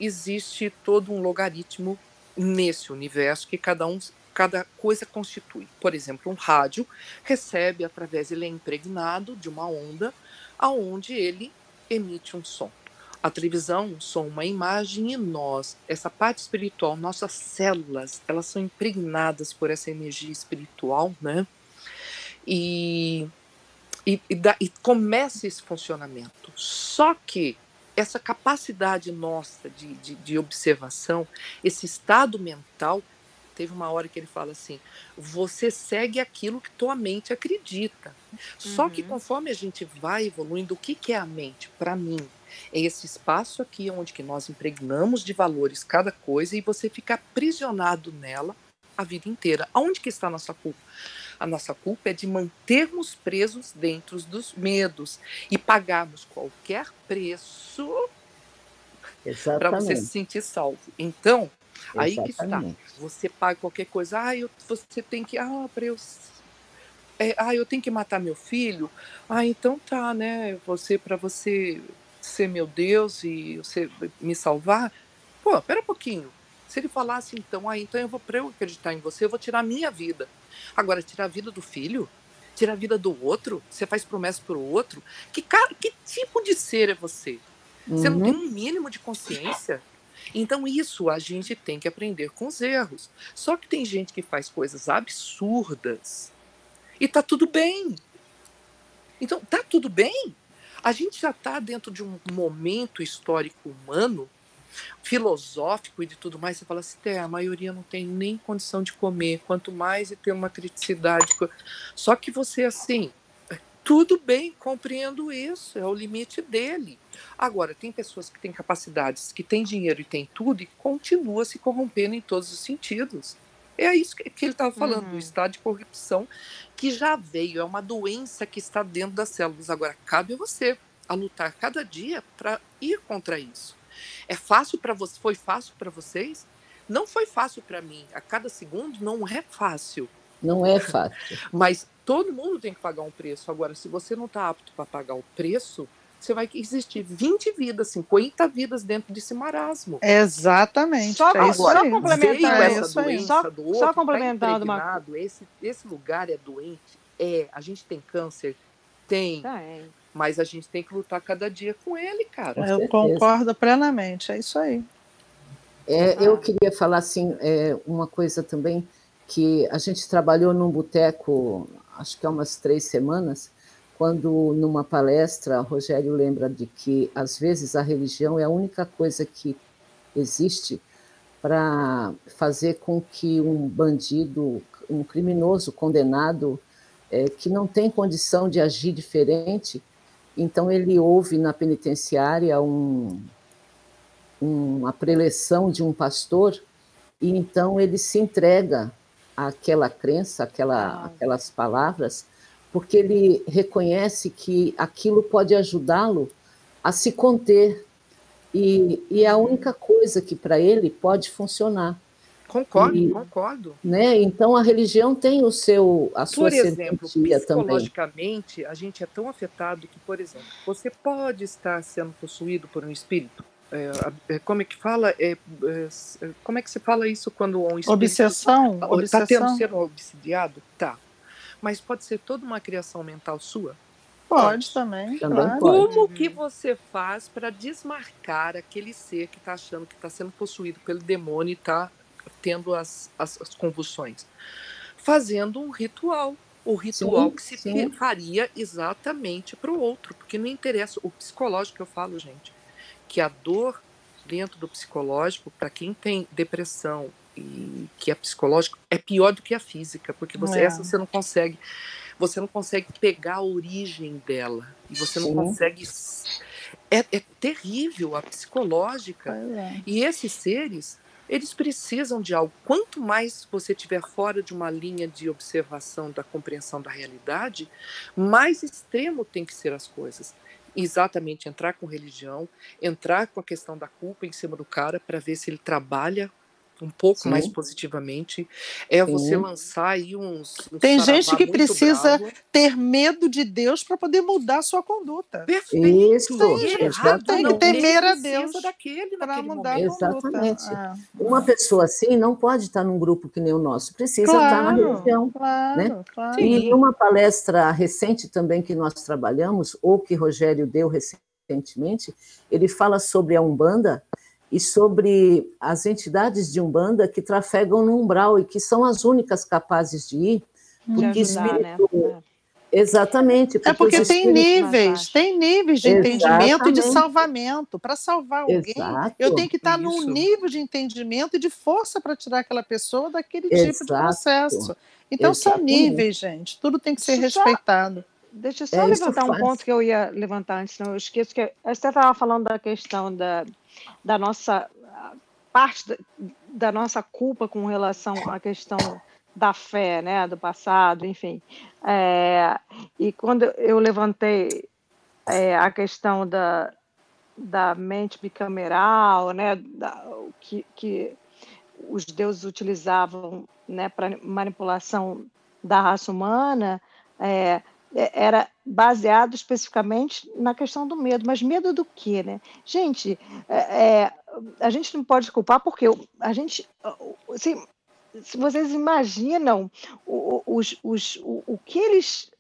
existe todo um logaritmo nesse universo que cada um cada coisa constitui. Por exemplo, um rádio recebe através ele é impregnado de uma onda aonde ele emite um som. A televisão, um som, uma imagem e nós, essa parte espiritual, nossas células, elas são impregnadas por essa energia espiritual, né? E e, e, dá- e começa esse funcionamento. Só que essa capacidade nossa de, de, de observação, esse estado mental, teve uma hora que ele fala assim: você segue aquilo que tua mente acredita. Só que conforme a gente vai evoluindo, o que, que é a mente? Para mim, é esse espaço aqui onde que nós impregnamos de valores cada coisa e você fica aprisionado nela a vida inteira. Aonde que está a nossa culpa? A nossa culpa é de mantermos presos dentro dos medos e pagarmos qualquer preço para você se sentir salvo. Então, aí que está. Exatamente. Você paga qualquer coisa. Ah, eu, você tem que. Ah, para eu. é, ah, eu tenho que matar meu filho. Ah, então tá, né? Você para você ser meu Deus e você me salvar. Pô, pera um pouquinho. Se ele falasse então, ah, então eu vou para eu acreditar em você, eu vou tirar a minha vida. Agora tirar a vida do filho, tirar a vida do outro, você faz promessa pro outro. Que cara, que tipo de ser é você? Você não Uhum. tem um mínimo de consciência? Então, isso a gente tem que aprender com os erros. Só que tem gente que faz coisas absurdas e tá tudo bem. Então, tá tudo bem. A gente já está dentro de um momento histórico humano, filosófico e de tudo mais. Você fala assim, "É, a maioria não tem nem condição de comer, quanto mais e ter uma criticidade. co-". Só que você, assim, tudo bem, compreendo isso, é o limite dele. Agora, tem pessoas que têm capacidades, que têm dinheiro e têm tudo e continua se corrompendo em todos os sentidos. É isso que ele estava falando, do estado de corrupção que já veio, é uma doença que está dentro das células. Agora, cabe a você a lutar cada dia para ir contra isso. É fácil para você? Foi fácil para vocês? Não foi fácil para mim. A cada segundo não é fácil. Não é fácil. Mas todo mundo tem que pagar um preço. Agora, se você não está apto para pagar o preço, você vai existir 20 vidas, 50 vidas dentro desse marasmo. Exatamente. Só, é só aí. complementar Veio É essa isso aí. doença Só- do só outro, tá complementando uma impregnado, esse, esse lugar é doente? É. A gente tem câncer? Tem. Tem. Mas a gente tem que lutar cada dia com ele, cara. Eu concordo plenamente, é isso aí. É, eu queria falar assim, é, uma coisa também, que a gente trabalhou num boteco, acho que há umas três semanas, quando numa palestra, Rogério lembra de que às vezes a religião é a única coisa que existe para fazer com que um bandido, um criminoso condenado, é, que não tem condição de agir diferente, então ele ouve na penitenciária um, uma preleção de um pastor e então ele se entrega àquela crença, àquela, aquelas palavras, porque ele reconhece que aquilo pode ajudá-lo a se conter e, e é a única coisa que para ele pode funcionar. Concordo, E- concordo. Né? Então a religião tem o seu a sua Por exemplo, serventia também. psicologicamente, a gente é tão afetado que, por exemplo, você pode estar sendo possuído por um espírito. É, é, como é que fala? É, é, é, como é que se fala isso quando um espírito Obsessão, está tendo sendo obsidiado? Tá. Mas pode ser toda uma criação mental sua? Pode também. Também claro. pode. Como que você faz para desmarcar aquele ser que está achando que está sendo possuído pelo demônio e está tendo as, as, as convulsões? Fazendo um ritual. O ritual Sim, que se sim. faria exatamente para o outro, porque não interessa. O psicológico que eu falo, gente, que a dor dentro do psicológico, para quem tem depressão e que é psicológico, é pior do que a física, porque você, É. essa você não consegue, você não consegue pegar a origem dela e você não Sim. consegue. É, é terrível a psicológica. É. E esses seres, eles precisam de algo. Quanto mais você estiver fora de uma linha de observação da compreensão da realidade, mais extremo tem que ser as coisas. Exatamente, entrar com religião, entrar com a questão da culpa em cima do cara para ver se ele trabalha um pouco Sim. mais positivamente. É você Sim. lançar aí uns. uns Tem gente que precisa bravo. ter medo de Deus para poder mudar a sua conduta. Perfeito. Isso, errado exatamente. Tem que temer a Deus daquele para mudar a momento. conduta. Exatamente. É. Uma pessoa assim não pode estar num grupo que nem o nosso, precisa estar na Claro, religião. claro, né? claro. E numa palestra recente também que nós trabalhamos, ou que Rogério deu recentemente, ele fala sobre a Umbanda e sobre as entidades de Umbanda que trafegam no umbral e que são as únicas capazes de ir, De porque ajudar, né? espírito- Exatamente. É porque tem níveis, tem níveis de entendimento e de Exatamente. salvamento. Para salvar alguém, Exato. eu tenho que estar num Isso. nível de entendimento e de força para tirar aquela pessoa daquele tipo de Exato. processo. Então são Exatamente. níveis, gente. Tudo tem que ser Deixa respeitado. Deixa eu só É, levantar um faz. ponto que eu ia levantar antes, não eu esqueço, que a Esther estava falando da questão da, da nossa parte da, nossa culpa com relação à questão da fé, né, do passado, enfim. É, e quando eu levantei é, a questão da, da mente bicameral, né, da, que, que os deuses utilizavam né, para manipulação da raça humana, é, era baseado especificamente na questão do medo. Mas medo do quê, né? Gente, é, é, a gente não pode culpar porque o- a gente, assim, se vocês imaginam o, o- os, os, o, o que eles,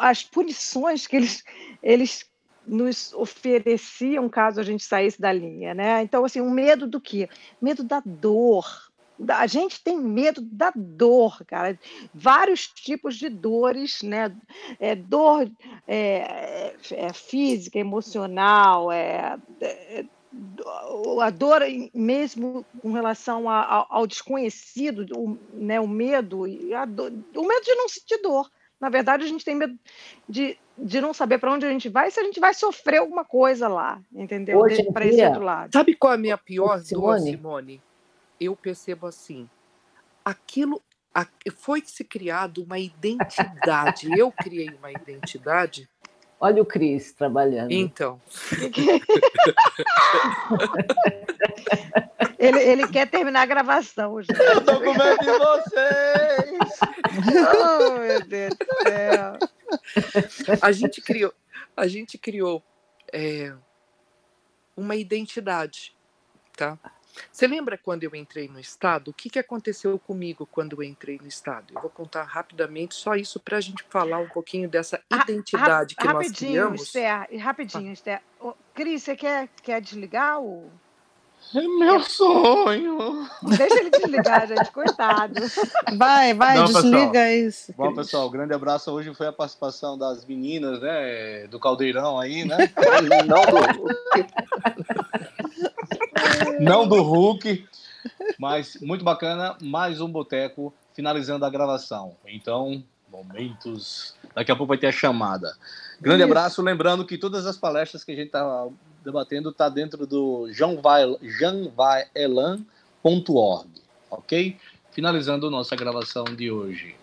as punições que eles, eles nos ofereciam caso a gente saísse da linha, né? Então, assim, um medo do quê? Medo da dor. Da- A gente tem medo da dor, cara. Vários tipos de dores, né? É, dor é, é, é física, emocional, é, é, a dor mesmo com relação a- ao, ao desconhecido, o, né, o medo, e a dor- o medo de não sentir dor. Na verdade, a gente tem medo de, de não saber para onde a gente vai, se a gente vai sofrer alguma coisa lá, entendeu? Para esse outro lado. Sabe qual é a minha pior dor, Simone? Eu percebo assim, aquilo a- foi se criado uma identidade. Eu criei uma identidade. Olha o Cris trabalhando. Então, Ele, ele quer terminar a gravação já. Eu tô com medo de vocês! oh, meu Deus do céu. a gente criou, a gente criou é, uma identidade, tá? Você lembra quando eu entrei no estado? O que, que aconteceu comigo quando eu entrei no estado? Eu vou contar rapidamente só isso para a gente falar um pouquinho dessa identidade Ra- que nós rapidinho, criamos. Esther, e rapidinho, Esther. Ô, Cris, você quer, quer desligar o. É meu sonho. Deixa ele desligar, gente, coitado. Vai, vai, Não, desliga pessoal. isso. Bom, pessoal, grande abraço. Hoje foi a participação das meninas, né? Do Caldeirão aí, né? Não do Não do Hulk. Mas muito bacana. Mais um boteco finalizando a gravação. Então, momentos. Daqui a pouco vai ter a chamada. Grande Isso. abraço. Lembrando que todas as palestras que a gente está debatendo tá dentro do janvaelan.org, ok? Finalizando nossa gravação de hoje.